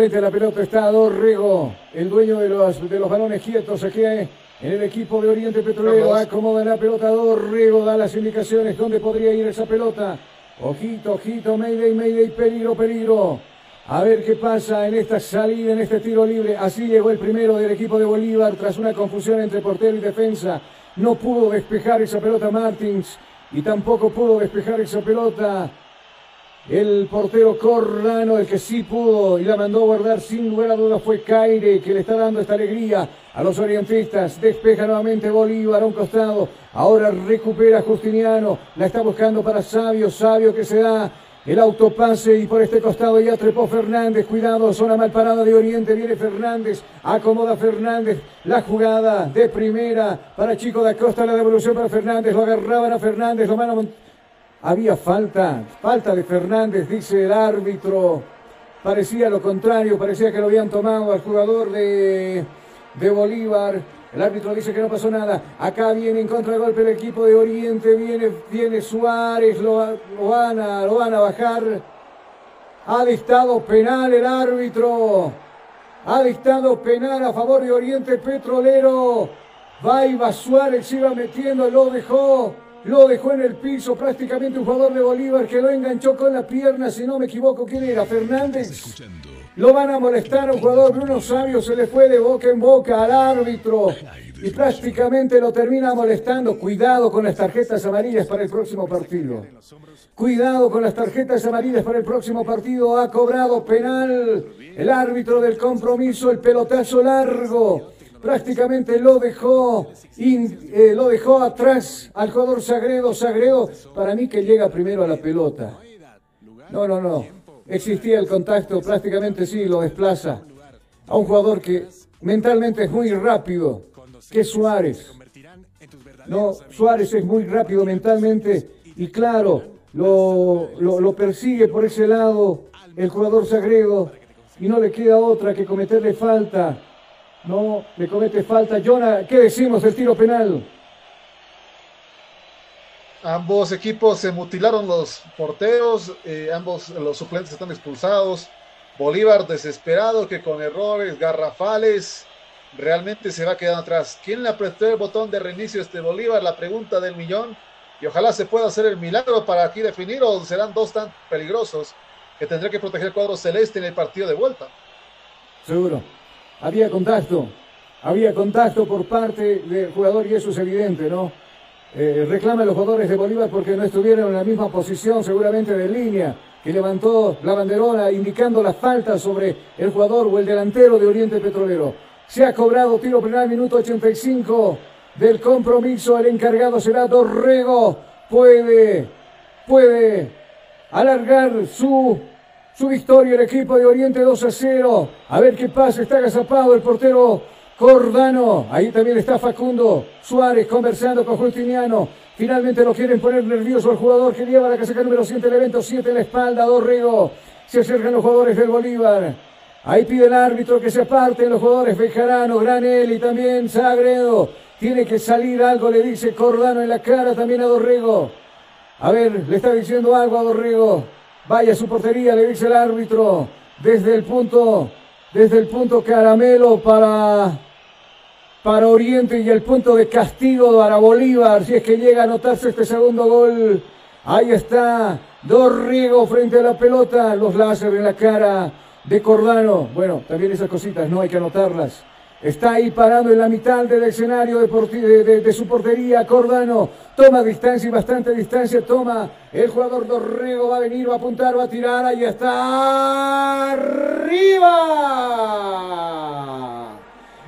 Frente a la pelota está Dorrego, el dueño de los, de los balones quietos aquí en el equipo de Oriente Petrolero. Acomoda la pelota Dorrego, da las indicaciones dónde podría ir esa pelota. Ojito, ojito, Mayday, Mayday, peligro, peligro. A ver qué pasa en esta salida, en este tiro libre. Así llegó el primero del equipo de Bolívar tras una confusión entre portero y defensa. No pudo despejar esa pelota Martins y tampoco pudo despejar esa pelota el portero Corrano, el que sí pudo y la mandó a guardar sin lugar a dudas fue Caire, que le está dando esta alegría a los orientistas. Despeja nuevamente Bolívar a un costado. Ahora recupera Justiniano. La está buscando para Sabio. Sabio que se da el autopase y por este costado ya trepó Fernández. Cuidado, zona mal parada de Oriente. Viene Fernández. Acomoda Fernández. La jugada de primera para Chico da Costa. La devolución para Fernández. Lo agarraban a Fernández. Lo van a había falta, falta de Fernández, dice el árbitro. Parecía lo contrario, parecía que lo habían tomado al jugador de, de Bolívar. El árbitro dice que no pasó nada. Acá viene en contragolpe el equipo de Oriente. Viene, viene Suárez. Lo, van a, lo van a bajar. Ha dictado penal el árbitro. Ha dictado penal a favor de Oriente Petrolero. Va va Suárez, se iba metiendo, lo dejó. Lo dejó en el piso prácticamente un jugador de Bolívar que lo enganchó con la pierna, si no me equivoco, ¿quién era? Fernández. Lo van a molestar a un jugador, Bruno Sabio se le fue de boca en boca al árbitro y prácticamente lo termina molestando. Cuidado con las tarjetas amarillas para el próximo partido. Cuidado con las tarjetas amarillas para el próximo partido. Ha cobrado penal el árbitro del compromiso, el pelotazo largo prácticamente lo dejó, eh, lo dejó atrás al jugador Sagredo. Sagredo, para mí que llega primero a la pelota. No, no, no. Existía el contacto, prácticamente sí, lo desplaza a un jugador que mentalmente es muy rápido, que es Suárez. No, Suárez es muy rápido mentalmente y claro, lo, lo, lo persigue por ese lado el jugador Sagredo y no le queda otra que cometerle falta no le comete falta. Jonah, ¿qué decimos del tiro penal? Ambos equipos se mutilaron los porteros, eh, ambos los suplentes están expulsados. Bolívar desesperado que con errores garrafales realmente se va quedando atrás. ¿Quién le apretó el botón de reinicio a este Bolívar? La pregunta del millón. Y ojalá se pueda hacer el milagro para aquí definir o serán dos tan peligrosos que tendrá que proteger el cuadro celeste en el partido de vuelta. Seguro había contacto, había contacto por parte del jugador y eso es evidente, ¿no? Eh, reclama a los jugadores de Bolívar porque no estuvieron en la misma posición seguramente de línea que levantó la banderola indicando la falta sobre el jugador o el delantero de Oriente Petrolero. Se ha cobrado tiro penal, minuto 85 del compromiso. El encargado será Dorrego. Puede, puede alargar su su victoria el equipo de Oriente 2 a 0. A ver qué pasa, está agazapado el portero Cordano. Ahí también está Facundo Suárez conversando con Justiniano. Finalmente lo quieren poner nervioso al jugador que lleva la casaca número 7 el evento 7 en la espalda, Dorrego. Se acercan los jugadores del Bolívar. Ahí pide el árbitro que se aparten los jugadores Bejarano, Granel y también Sagredo. Tiene que salir algo, le dice Cordano en la cara también a Dorrego. A ver, le está diciendo algo a Dorrego. Vaya su portería, le dice el árbitro. Desde el punto, desde el punto caramelo para, para Oriente y el punto de castigo para Bolívar. Si es que llega a anotarse este segundo gol. Ahí está Dorrigo frente a la pelota. Los láser en la cara de Cordano. Bueno, también esas cositas no hay que anotarlas. Está ahí parando en la mitad del escenario de, su portería. Cordano toma distancia y bastante distancia. Toma el jugador Dorrego. Va a venir, va a apuntar, va a tirar. Ahí está. ¡Arriba!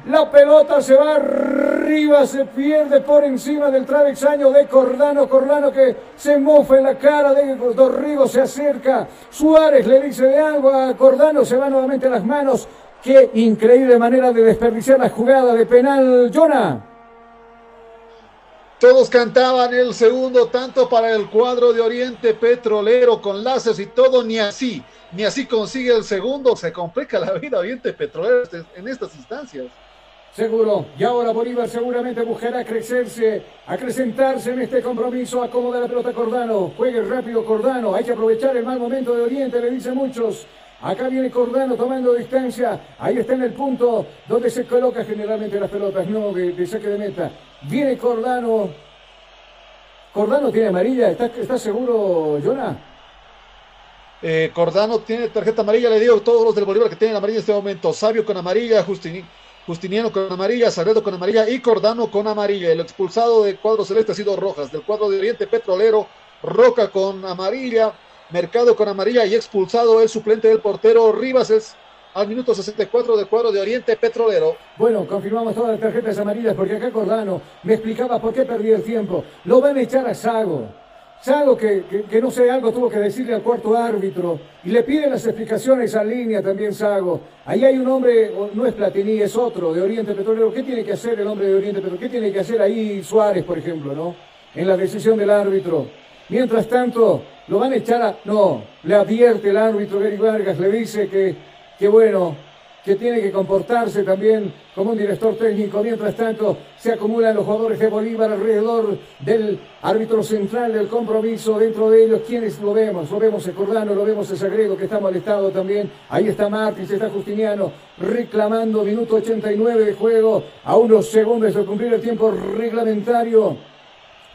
La pelota se va arriba, se pierde por encima del travesaño de Cordano. Cordano que se mofa en la cara de Dorrigo, se acerca. Suárez le dice de algo a Cordano, se va nuevamente a las manos. Qué increíble manera de desperdiciar la jugada de penal, Jonah. Todos cantaban el segundo tanto para el cuadro de Oriente Petrolero con láseres y todo, ni así, ni así consigue el segundo. Se complica la vida Oriente Petrolero en estas instancias. Seguro. Y ahora Bolívar seguramente buscará crecerse, acrecentarse en este compromiso. Acomoda la pelota Cordano. Juegue rápido Cordano. Hay que aprovechar el mal momento de Oriente, le dicen muchos. Acá viene Cordano tomando distancia. Ahí está en el punto donde se coloca generalmente las pelotas, no de, saque de meta. Viene Cordano. Cordano tiene amarilla. ¿Estás seguro, Jonah? Eh, Cordano tiene tarjeta amarilla. Le digo a todos los del Bolívar que tienen amarilla en este momento. Sabio con amarilla, Justiniano con amarilla, Sagredo con amarilla y Cordano con amarilla. El expulsado del cuadro celeste ha sido Rojas. Del cuadro de Oriente Petrolero, Roca con amarilla. Mercado con amarilla y expulsado el suplente del portero Rivas es al minuto 64 del cuadro de Oriente Petrolero. Bueno, confirmamos todas las tarjetas amarillas porque acá Cordano me explicaba por qué perdí el tiempo. Lo van a echar a Sago. Sago que, que, no sé, algo tuvo que decirle al cuarto árbitro y le pide las explicaciones a línea también Sago. Ahí hay un hombre, no es Platini, es otro de Oriente Petrolero. ¿Qué tiene que hacer el hombre de Oriente Petrolero? ¿Qué tiene que hacer ahí Suárez, por ejemplo, no? En la decisión del árbitro. Mientras tanto, lo van a echar a... No, le advierte el árbitro Gary Vargas, le dice que, que bueno, que tiene que comportarse también como un director técnico. Mientras tanto, se acumulan los jugadores de Bolívar alrededor del árbitro central del compromiso. Dentro de ellos, ¿quiénes lo vemos? Lo vemos el Cordano, lo vemos el Sagredo, que está molestado también. Ahí está Martins, está Justiniano, reclamando minuto 89 de juego, a unos segundos de cumplir el tiempo reglamentario.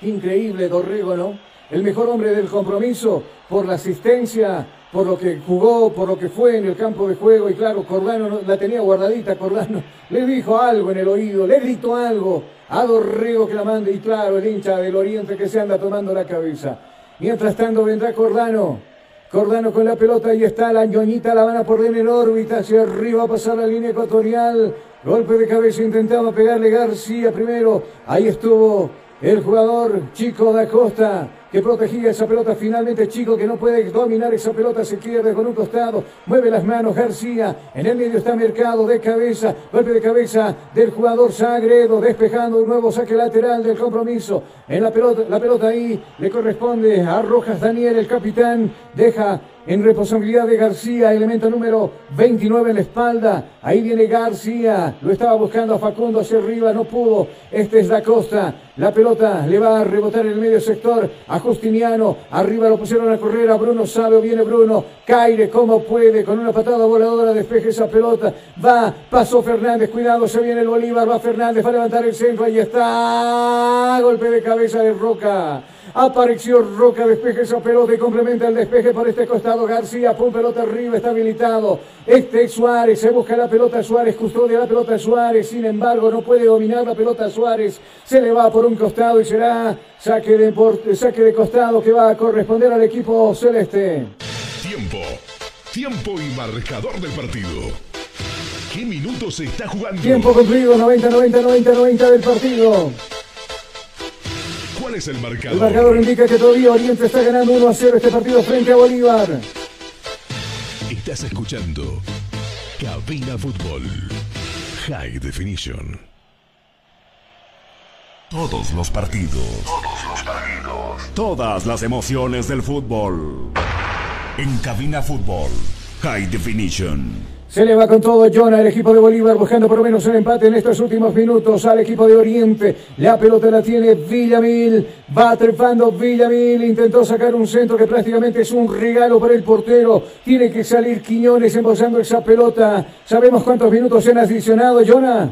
Increíble, Dorrego, ¿no? El mejor hombre del compromiso por la asistencia, por lo que jugó, por lo que fue en el campo de juego. Y claro, Cordano la tenía guardadita, Cordano le dijo algo en el oído, le gritó algo a Dorrego que la mande. Y claro, el hincha del Oriente que se anda tomando la cabeza. Mientras tanto vendrá Cordano. Cordano con la pelota, ahí está la ñoñita, la van a poner en órbita, hacia arriba a pasar la línea ecuatorial. Golpe de cabeza, intentaba pegarle García primero. Ahí estuvo el jugador Chico da Costa que protegía esa pelota. Finalmente Chico que no puede dominar esa pelota se pierde con un costado. Mueve las manos García. En el medio está Mercado de cabeza. Golpe de cabeza del jugador Sagredo despejando un nuevo saque lateral del compromiso. En la pelota, la pelota ahí le corresponde a Rojas Daniel, el capitán. Deja en responsabilidad de García, elemento número 29 en la espalda. Ahí viene García, lo estaba buscando a Facundo hacia arriba, no pudo. Este es la costa. La pelota le va a rebotar en el medio sector Justiniano. Arriba lo pusieron a correr a Bruno Sabio. Viene Bruno. Caire como puede. Con una patada voladora despeje esa pelota. Va. Pasó Fernández. Cuidado. Se viene el Bolívar. Va Fernández. Va a levantar el centro. Ahí está. Golpe de cabeza de Roca. Apareció Roca, despeje esa pelota y complementa el despeje por este costado. García, pum, pelota arriba, está habilitado. Este Suárez, se busca la pelota Suárez, custodia la pelota Suárez. Sin embargo, no puede dominar la pelota Suárez. Se le va por un costado y será saque de, saque de costado que va a corresponder al equipo celeste. Tiempo, tiempo y marcador del partido. ¿Qué minutos se está jugando? Tiempo cumplido, 90, 90, 90, 90 del partido. ¿Cuál es el marcador? El marcador indica que todavía Oriente está ganando 1 a 0 este partido frente a Bolívar. Estás escuchando Cabina Fútbol High Definition. Todos los partidos. Todos los partidos. Todas las emociones del fútbol. En Cabina Fútbol High Definition. Se le va con todo Jonah, el equipo de Bolívar buscando por lo menos el empate en estos últimos minutos al equipo de Oriente. La pelota la tiene Villamil, va trepando Villamil, intentó sacar un centro que prácticamente es un regalo para el portero. Tiene que salir Quiñones embosando esa pelota. ¿Sabemos cuántos minutos se han adicionado, Jonah?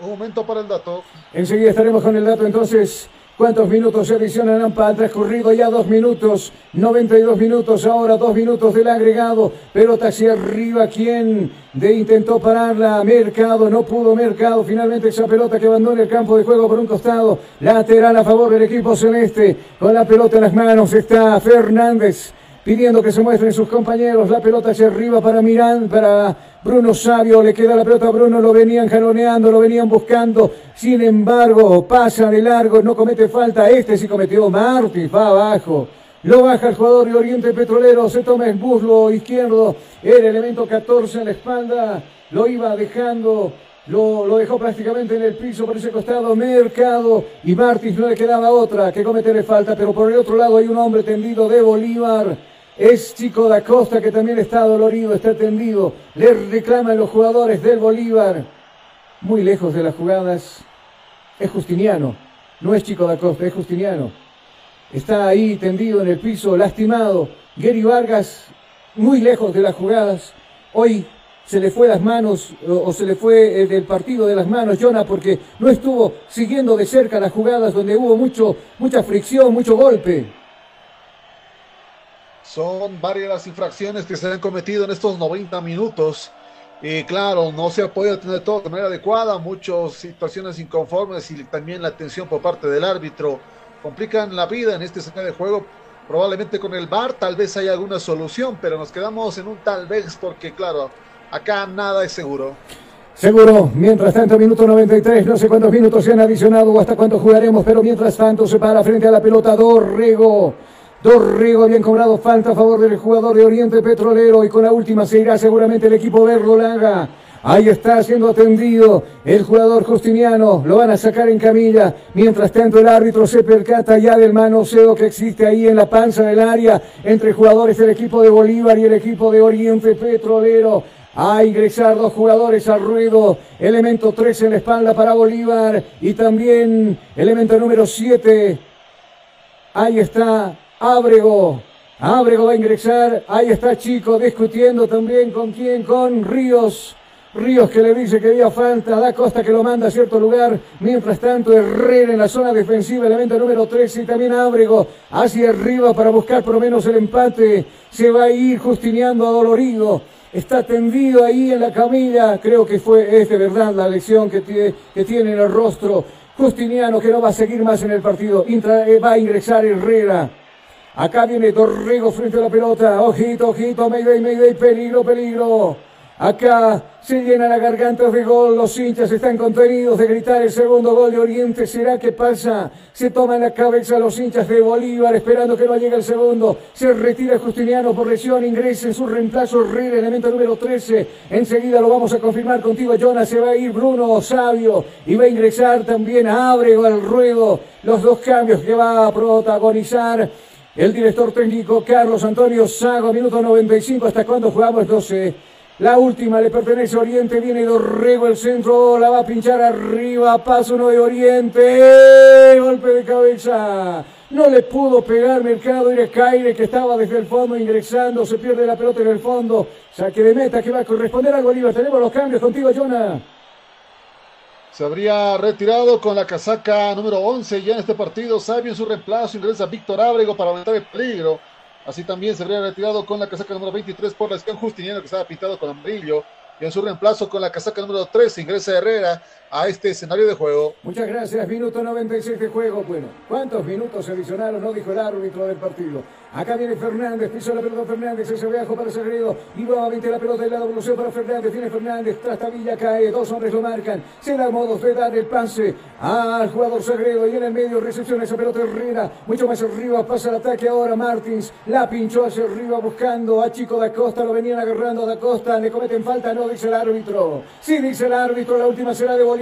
Un momento para el dato. Enseguida estaremos con el dato entonces. ¿Cuántos minutos se adicionan? Han transcurrido ya dos minutos, 92 minutos, ahora dos minutos del agregado. Pelota hacia arriba, ¿quién de intentó pararla? Mercado, no pudo Mercado. Finalmente esa pelota que abandona el campo de juego por un costado. Lateral a favor del equipo celeste. Con la pelota en las manos está Fernández pidiendo que se muestren sus compañeros. La pelota hacia arriba para Mirán, para Bruno Sabio. Le queda la pelota a Bruno, lo venían jaloneando, lo venían buscando. Sin embargo, pasa de largo, no comete falta. Este sí cometió. Martí va abajo. Lo baja el jugador de Oriente Petrolero, se toma el muslo izquierdo, el elemento 14 en la espalda, lo iba dejando lo, lo, dejó prácticamente en el piso por ese costado, Mercado, y Martins no le quedaba otra que cometerle falta, pero por el otro lado hay un hombre tendido de Bolívar, es Chico da Costa que también está dolorido, está tendido. Le reclaman los jugadores del Bolívar. Muy lejos de las jugadas. Es Justiniano. No es Chico da Costa, es Justiniano. Está ahí tendido en el piso, lastimado. Gary Vargas, muy lejos de las jugadas. Hoy se le fue las manos o, se le fue del partido de las manos, Jonah, porque no estuvo siguiendo de cerca las jugadas donde hubo mucho, mucha fricción, mucho golpe. Son varias las infracciones que se han cometido en estos 90 minutos. Y claro, no se ha podido tener todo de manera adecuada, muchas situaciones inconformes y también la atención por parte del árbitro complican la vida en este escenario de juego. Probablemente con el VAR tal vez haya alguna solución, pero nos quedamos en un tal vez porque claro, acá nada es seguro. Seguro, mientras tanto, minuto 93, no sé cuántos minutos se han adicionado o hasta cuánto jugaremos, pero mientras tanto se para frente a la pelota Dorrego. Dorrigo bien cobrado falta a favor del jugador de Oriente Petrolero y con la última se irá seguramente el equipo verdolaga. Ahí está siendo atendido el jugador Justiniano. Lo van a sacar en camilla. Mientras tanto, el árbitro se percata ya del manoseo que existe ahí en la panza del área entre jugadores del equipo de Bolívar y el equipo de Oriente Petrolero. A ingresar dos jugadores al ruedo. Elemento 3 en la espalda para Bolívar. Y también elemento número 7. Ahí está Ábrego. Ábrego va a ingresar. Ahí está Chico discutiendo también con quién, con Ríos. Ríos que le dice que había falta, da Costa que lo manda a cierto lugar. Mientras tanto, Herrera en la zona defensiva, elemento número 13 y también Ábrego hacia arriba para buscar por lo menos el empate. Se va a ir Justiniano Dolorido. Está tendido ahí en la camilla. Creo que fue, es de verdad la tiene, que tiene en el rostro. Justiniano que no va a seguir más en el partido. Eh, va a ingresar Herrera. Acá viene Dorrego frente a la pelota. Ojito, ojito, Mayday, Mayday, peligro, peligro. Acá se llena la garganta de gol. Los hinchas están contenidos de gritar el segundo gol de Oriente. ¿Será que pasa? Se toman la cabeza los hinchas de Bolívar esperando que no llegue el segundo. Se retira Justiniano por lesión. Ingresa en su reemplazo Herrera, elemento número 13. Enseguida lo vamos a confirmar contigo, Jonas. Se va a ir Bruno Sabio y va a ingresar también Ábrego al ruedo. Los dos cambios que va a protagonizar el director técnico Carlos Antonio Sago, minuto 95, ¿hasta cuándo jugamos? 12. La última le pertenece a Oriente, viene Dorrego el centro, la va a pinchar arriba, paso uno de Oriente, golpe de cabeza. No le pudo pegar Mercado era Caire que estaba desde el fondo ingresando, se pierde la pelota en el fondo. Saque de meta que va a corresponder al Bolívar. Tenemos los cambios contigo, Jonah se habría retirado con la casaca número 11 ya en este partido. Sabio en su reemplazo ingresa Víctor Ábrego para aumentar el peligro. Así también se habría retirado con la casaca número 23 por la esquina Justiniano que estaba pintado con amarillo. Y en su reemplazo con la casaca número 13 ingresa Herrera a este escenario de juego. Muchas gracias. Minuto 96 de juego. Bueno, ¿cuántos minutos adicionaron? No dijo el árbitro del partido. Acá viene Fernández, piso la pelota Fernández, ese viajo para Sagredo. Y nuevamente la pelota del lado evolución para Fernández. Viene Fernández, Trastavilla cae, dos hombres lo marcan. Se da modo de dar el pase al jugador Sagredo. Y en el medio recepciona esa pelota Herrera. Mucho más arriba, pasa el ataque ahora Martins. La pinchó hacia arriba buscando a Chico da Costa. Lo venían agarrando a da Costa. Le cometen falta, no dice el árbitro. Sí, dice el árbitro, la última será de Bolívar.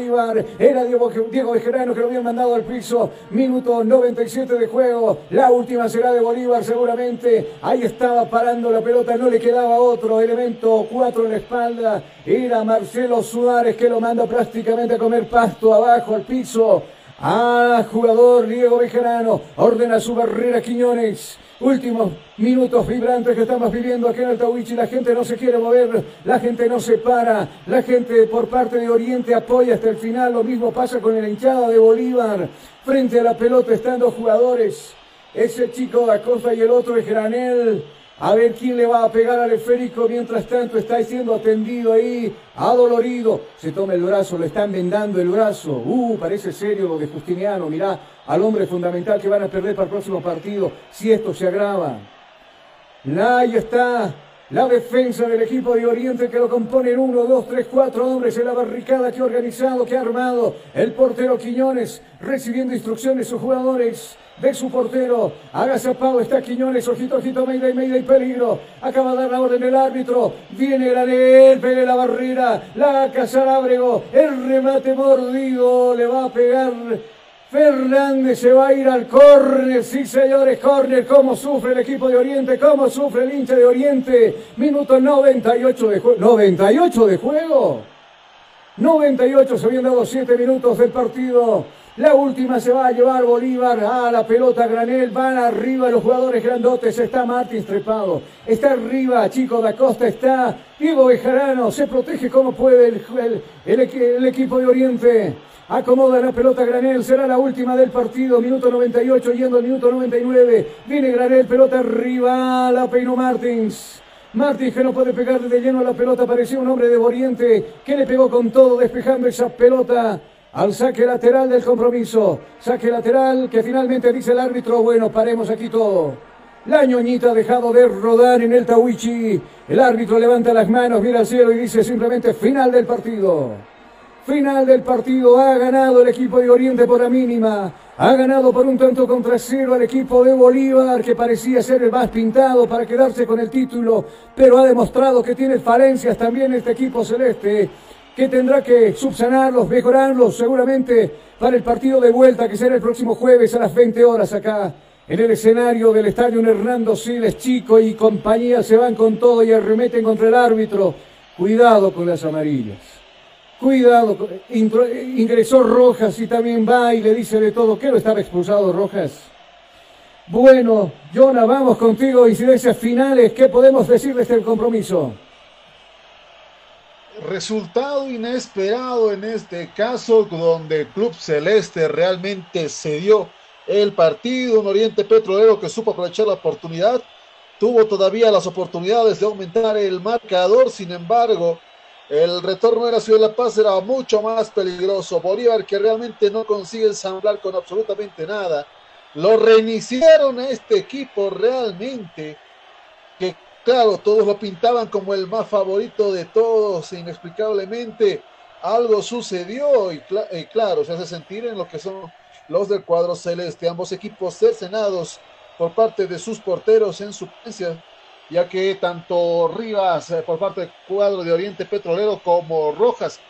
Era Diego, Diego que lo habían mandado al piso. Minuto 97 de juego. La última será de Bolívar seguramente. Ahí estaba parando la pelota, no le quedaba otro elemento. Cuatro en la espalda. Era Marcelo Suárez que lo manda prácticamente a comer pasto abajo al piso. Ah, jugador Diego Bejarano ordena su barrera Quiñones. Últimos minutos vibrantes que estamos viviendo aquí en Altahuichi. La gente no se quiere mover, la gente no se para. La gente por parte de Oriente apoya hasta el final. Lo mismo pasa con la hinchada de Bolívar. Frente a la pelota están dos jugadores. Ese chico de Acosta y el otro es Granel. A ver quién le va a pegar al esférico. Mientras tanto está siendo atendido ahí, adolorido. Se toma el brazo, le están vendando el brazo. Uh, parece serio lo de Justiniano. Mirá al hombre fundamental que van a perder para el próximo partido si esto se agrava. Ahí está la defensa del equipo de Oriente que lo componen uno, dos, tres, cuatro hombres en la barricada que ha organizado, que ha armado el portero Quiñones, recibiendo instrucciones sus jugadores de su portero. Agazapado está Quiñones, ojito, ojito, Mayday, Mayday, peligro. Acaba de dar la orden el árbitro. Viene Granel, pele la barrera, la Casalábrego, el remate mordido, le va a pegar. Fernández se va a ir al córner, sí señores, córner, cómo sufre el equipo de Oriente, cómo sufre el hincha de Oriente. Minuto 98 de juego. 98 de juego. 98 se habían dado 7 minutos del partido. La última se va a llevar Bolívar a la pelota granel. Van arriba los jugadores grandotes. Está Martins trepado. Está arriba Chico da Costa. Está Diego Bejarano. Se protege como puede el, el equipo de Oriente. Acomoda la pelota Granel, será la última del partido, minuto 98, yendo al minuto 99. Viene Granel, pelota arriba, la peinó Martins. Martins que no puede pegar de lleno a la pelota, parecía un hombre de Oriente que le pegó con todo, despejando esa pelota al saque lateral del compromiso. Saque lateral que finalmente dice el árbitro, bueno, paremos aquí todo. La ñoñita ha dejado de rodar en el Tawichi. El árbitro levanta las manos, mira al cielo y dice simplemente final del partido. Final del partido, ha ganado el equipo de Oriente por la mínima. Ha ganado por un tanto contra cero al equipo de Bolívar, que parecía ser el más pintado para quedarse con el título, pero ha demostrado que tiene falencias también este equipo celeste, que tendrá que subsanarlos, mejorarlos seguramente para el partido de vuelta, que será el próximo jueves a las 20 horas acá. En el escenario del estadio Hernando Siles, Chico y compañía se van con todo y arremeten contra el árbitro. Cuidado con las amarillas. Cuidado, ingresó Rojas y también va y le dice de todo. ¿Qué lo estaba expulsado Rojas? Bueno, Jonah, vamos contigo. Incidencias finales. ¿Qué podemos decir de este compromiso? Resultado inesperado en este caso, donde Club Celeste realmente cedió el partido. Un Oriente Petrolero que supo aprovechar la oportunidad. Tuvo todavía las oportunidades de aumentar el marcador. Sin embargo, el retorno de la Ciudad de La Paz era mucho más peligroso. Bolívar que realmente no consigue ensamblar con absolutamente nada. Lo reiniciaron a este equipo realmente. Claro, todos lo pintaban como el más favorito de todos. Inexplicablemente algo sucedió y, claro, se hace sentir en lo que son los del cuadro celeste. Ambos equipos cercenados por parte de sus porteros en su presencia ya que tanto Rivas eh, por parte del cuadro de Oriente Petrolero como Rojas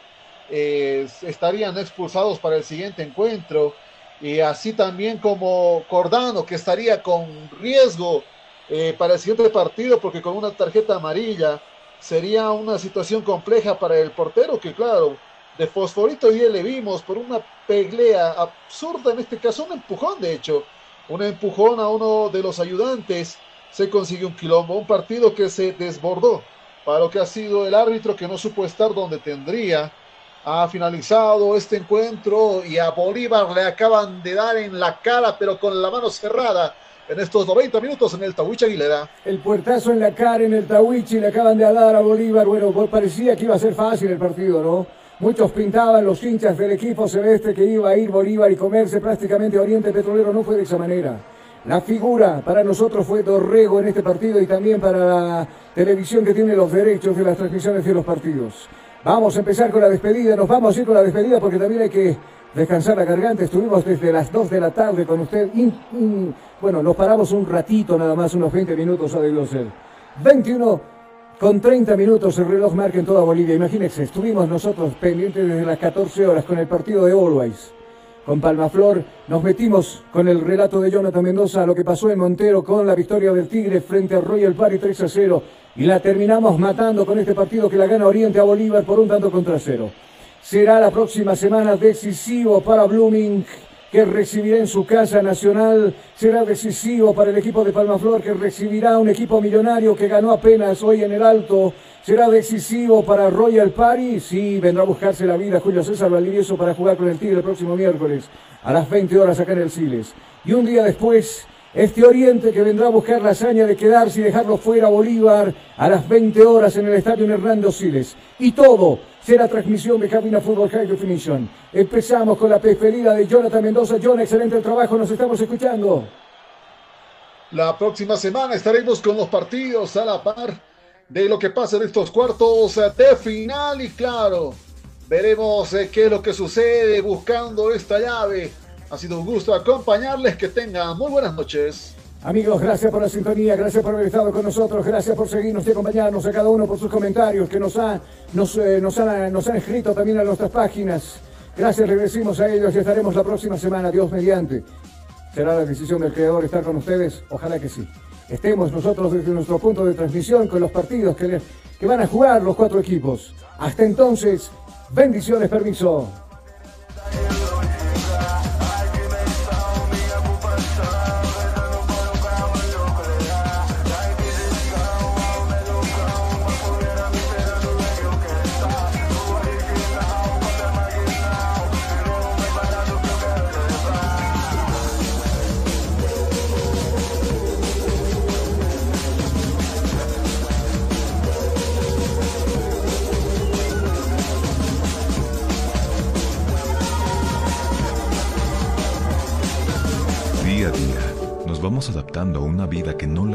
eh, estarían expulsados para el siguiente encuentro y así también como Cordano que estaría con riesgo eh, para el siguiente partido porque con una tarjeta amarilla sería una situación compleja para el portero que claro de Fosforito ya le vimos por una pelea absurda en este caso un empujón de hecho un empujón a uno de los ayudantes se consiguió un quilombo, un partido que se desbordó para lo que ha sido el árbitro que no supo estar donde tendría. Ha finalizado este encuentro y a Bolívar le acaban de dar en la cara, pero con la mano cerrada en estos 90 minutos en el Tawichi Aguilera. El puertazo en la cara en el Tawichi le acaban de dar a Bolívar. Bueno, parecía que iba a ser fácil el partido, ¿no? Muchos pintaban los hinchas del equipo celeste que iba a ir Bolívar y comerse prácticamente Oriente Petrolero. No fue de esa manera. La figura para nosotros fue Dorrego en este partido y también para la televisión que tiene los derechos de las transmisiones de los partidos. Vamos a empezar con la despedida, nos vamos a ir con la despedida porque también hay que descansar la garganta. Estuvimos desde las 2 de la tarde con usted. Bueno, nos paramos un ratito nada más, unos 20 minutos ha debido ser. 21 Con 30 minutos el reloj marca en toda Bolivia. Imagínense, estuvimos nosotros pendientes desde las 14 horas con el partido de Always. Con Palmaflor nos metimos con el relato de Jonathan Mendoza, lo que pasó en Montero con la victoria del Tigre frente a Royal Party 3 a 0. Y la terminamos matando con este partido que la gana Oriente a Bolívar por un tanto contra cero. Será la próxima semana decisivo para Blooming que recibirá en su casa nacional será decisivo para el equipo de Palmaflor que recibirá un equipo millonario que ganó apenas hoy en el alto. Será decisivo para Royal Party. Sí, vendrá a buscarse la vida Julio César Valdivieso para jugar con el Tigre el próximo miércoles a las 20 horas acá en el Siles. Y un día después, este Oriente que vendrá a buscar la hazaña de quedarse y dejarlo fuera a Bolívar a las 20 horas en el Estadio Hernando Siles. Y todo será transmisión de Cabina Fútbol High Definition. Empezamos con la preferida de Jonathan Mendoza. John, excelente trabajo, nos estamos escuchando. La próxima semana estaremos con los partidos a la par de lo que pasa en estos cuartos de final y claro, veremos eh, qué es lo que sucede buscando esta llave. Ha sido un gusto acompañarles, que tengan muy buenas noches. Amigos, gracias por la sintonía, gracias por haber estado con nosotros, gracias por seguirnos y acompañarnos a cada uno por sus comentarios que nos, ha, eh, nos, han, nos han escrito también a nuestras páginas. Gracias, le decimos a ellos y estaremos la próxima semana, Dios mediante. Será la decisión del creador estar con ustedes, ojalá que sí. Estemos nosotros desde nuestro punto de transmisión con los partidos que van a jugar los cuatro equipos. Hasta entonces, bendiciones, permiso.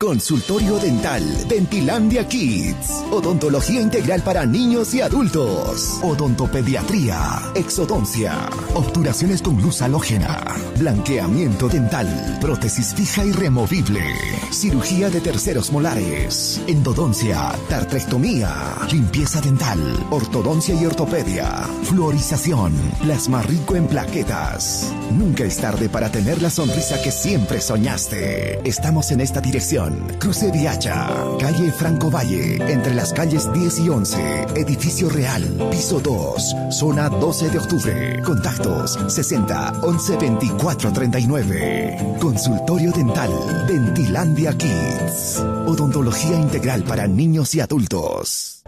Consultorio Dental Dentilandia Kids. Odontología integral para niños y adultos. Odontopediatría. Exodoncia. Obturaciones con luz halógena. Blanqueamiento dental. Prótesis fija y removible. Cirugía de terceros molares. Endodoncia. Tartrectomía. Limpieza dental. Ortodoncia y ortopedia. Fluorización. Plasma rico en plaquetas. Nunca es tarde para tener la sonrisa que siempre soñaste. Estamos en esta Cruce Viacha, calle Franco Valle, entre las calles 10 y 11, edificio real, piso 2, zona 12 de octubre. Contactos 60 11 24 39. Consultorio dental, Dentilandia Kids. Odontología integral para niños y adultos.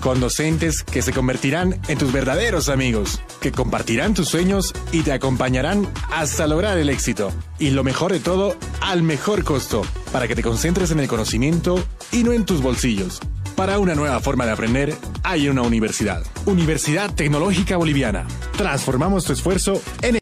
con docentes que se convertirán en tus verdaderos amigos, que compartirán tus sueños y te acompañarán hasta lograr el éxito. Y lo mejor de todo, al mejor costo, para que te concentres en el conocimiento y no en tus bolsillos. Para una nueva forma de aprender, hay una universidad. Universidad Tecnológica Boliviana. Transformamos tu esfuerzo en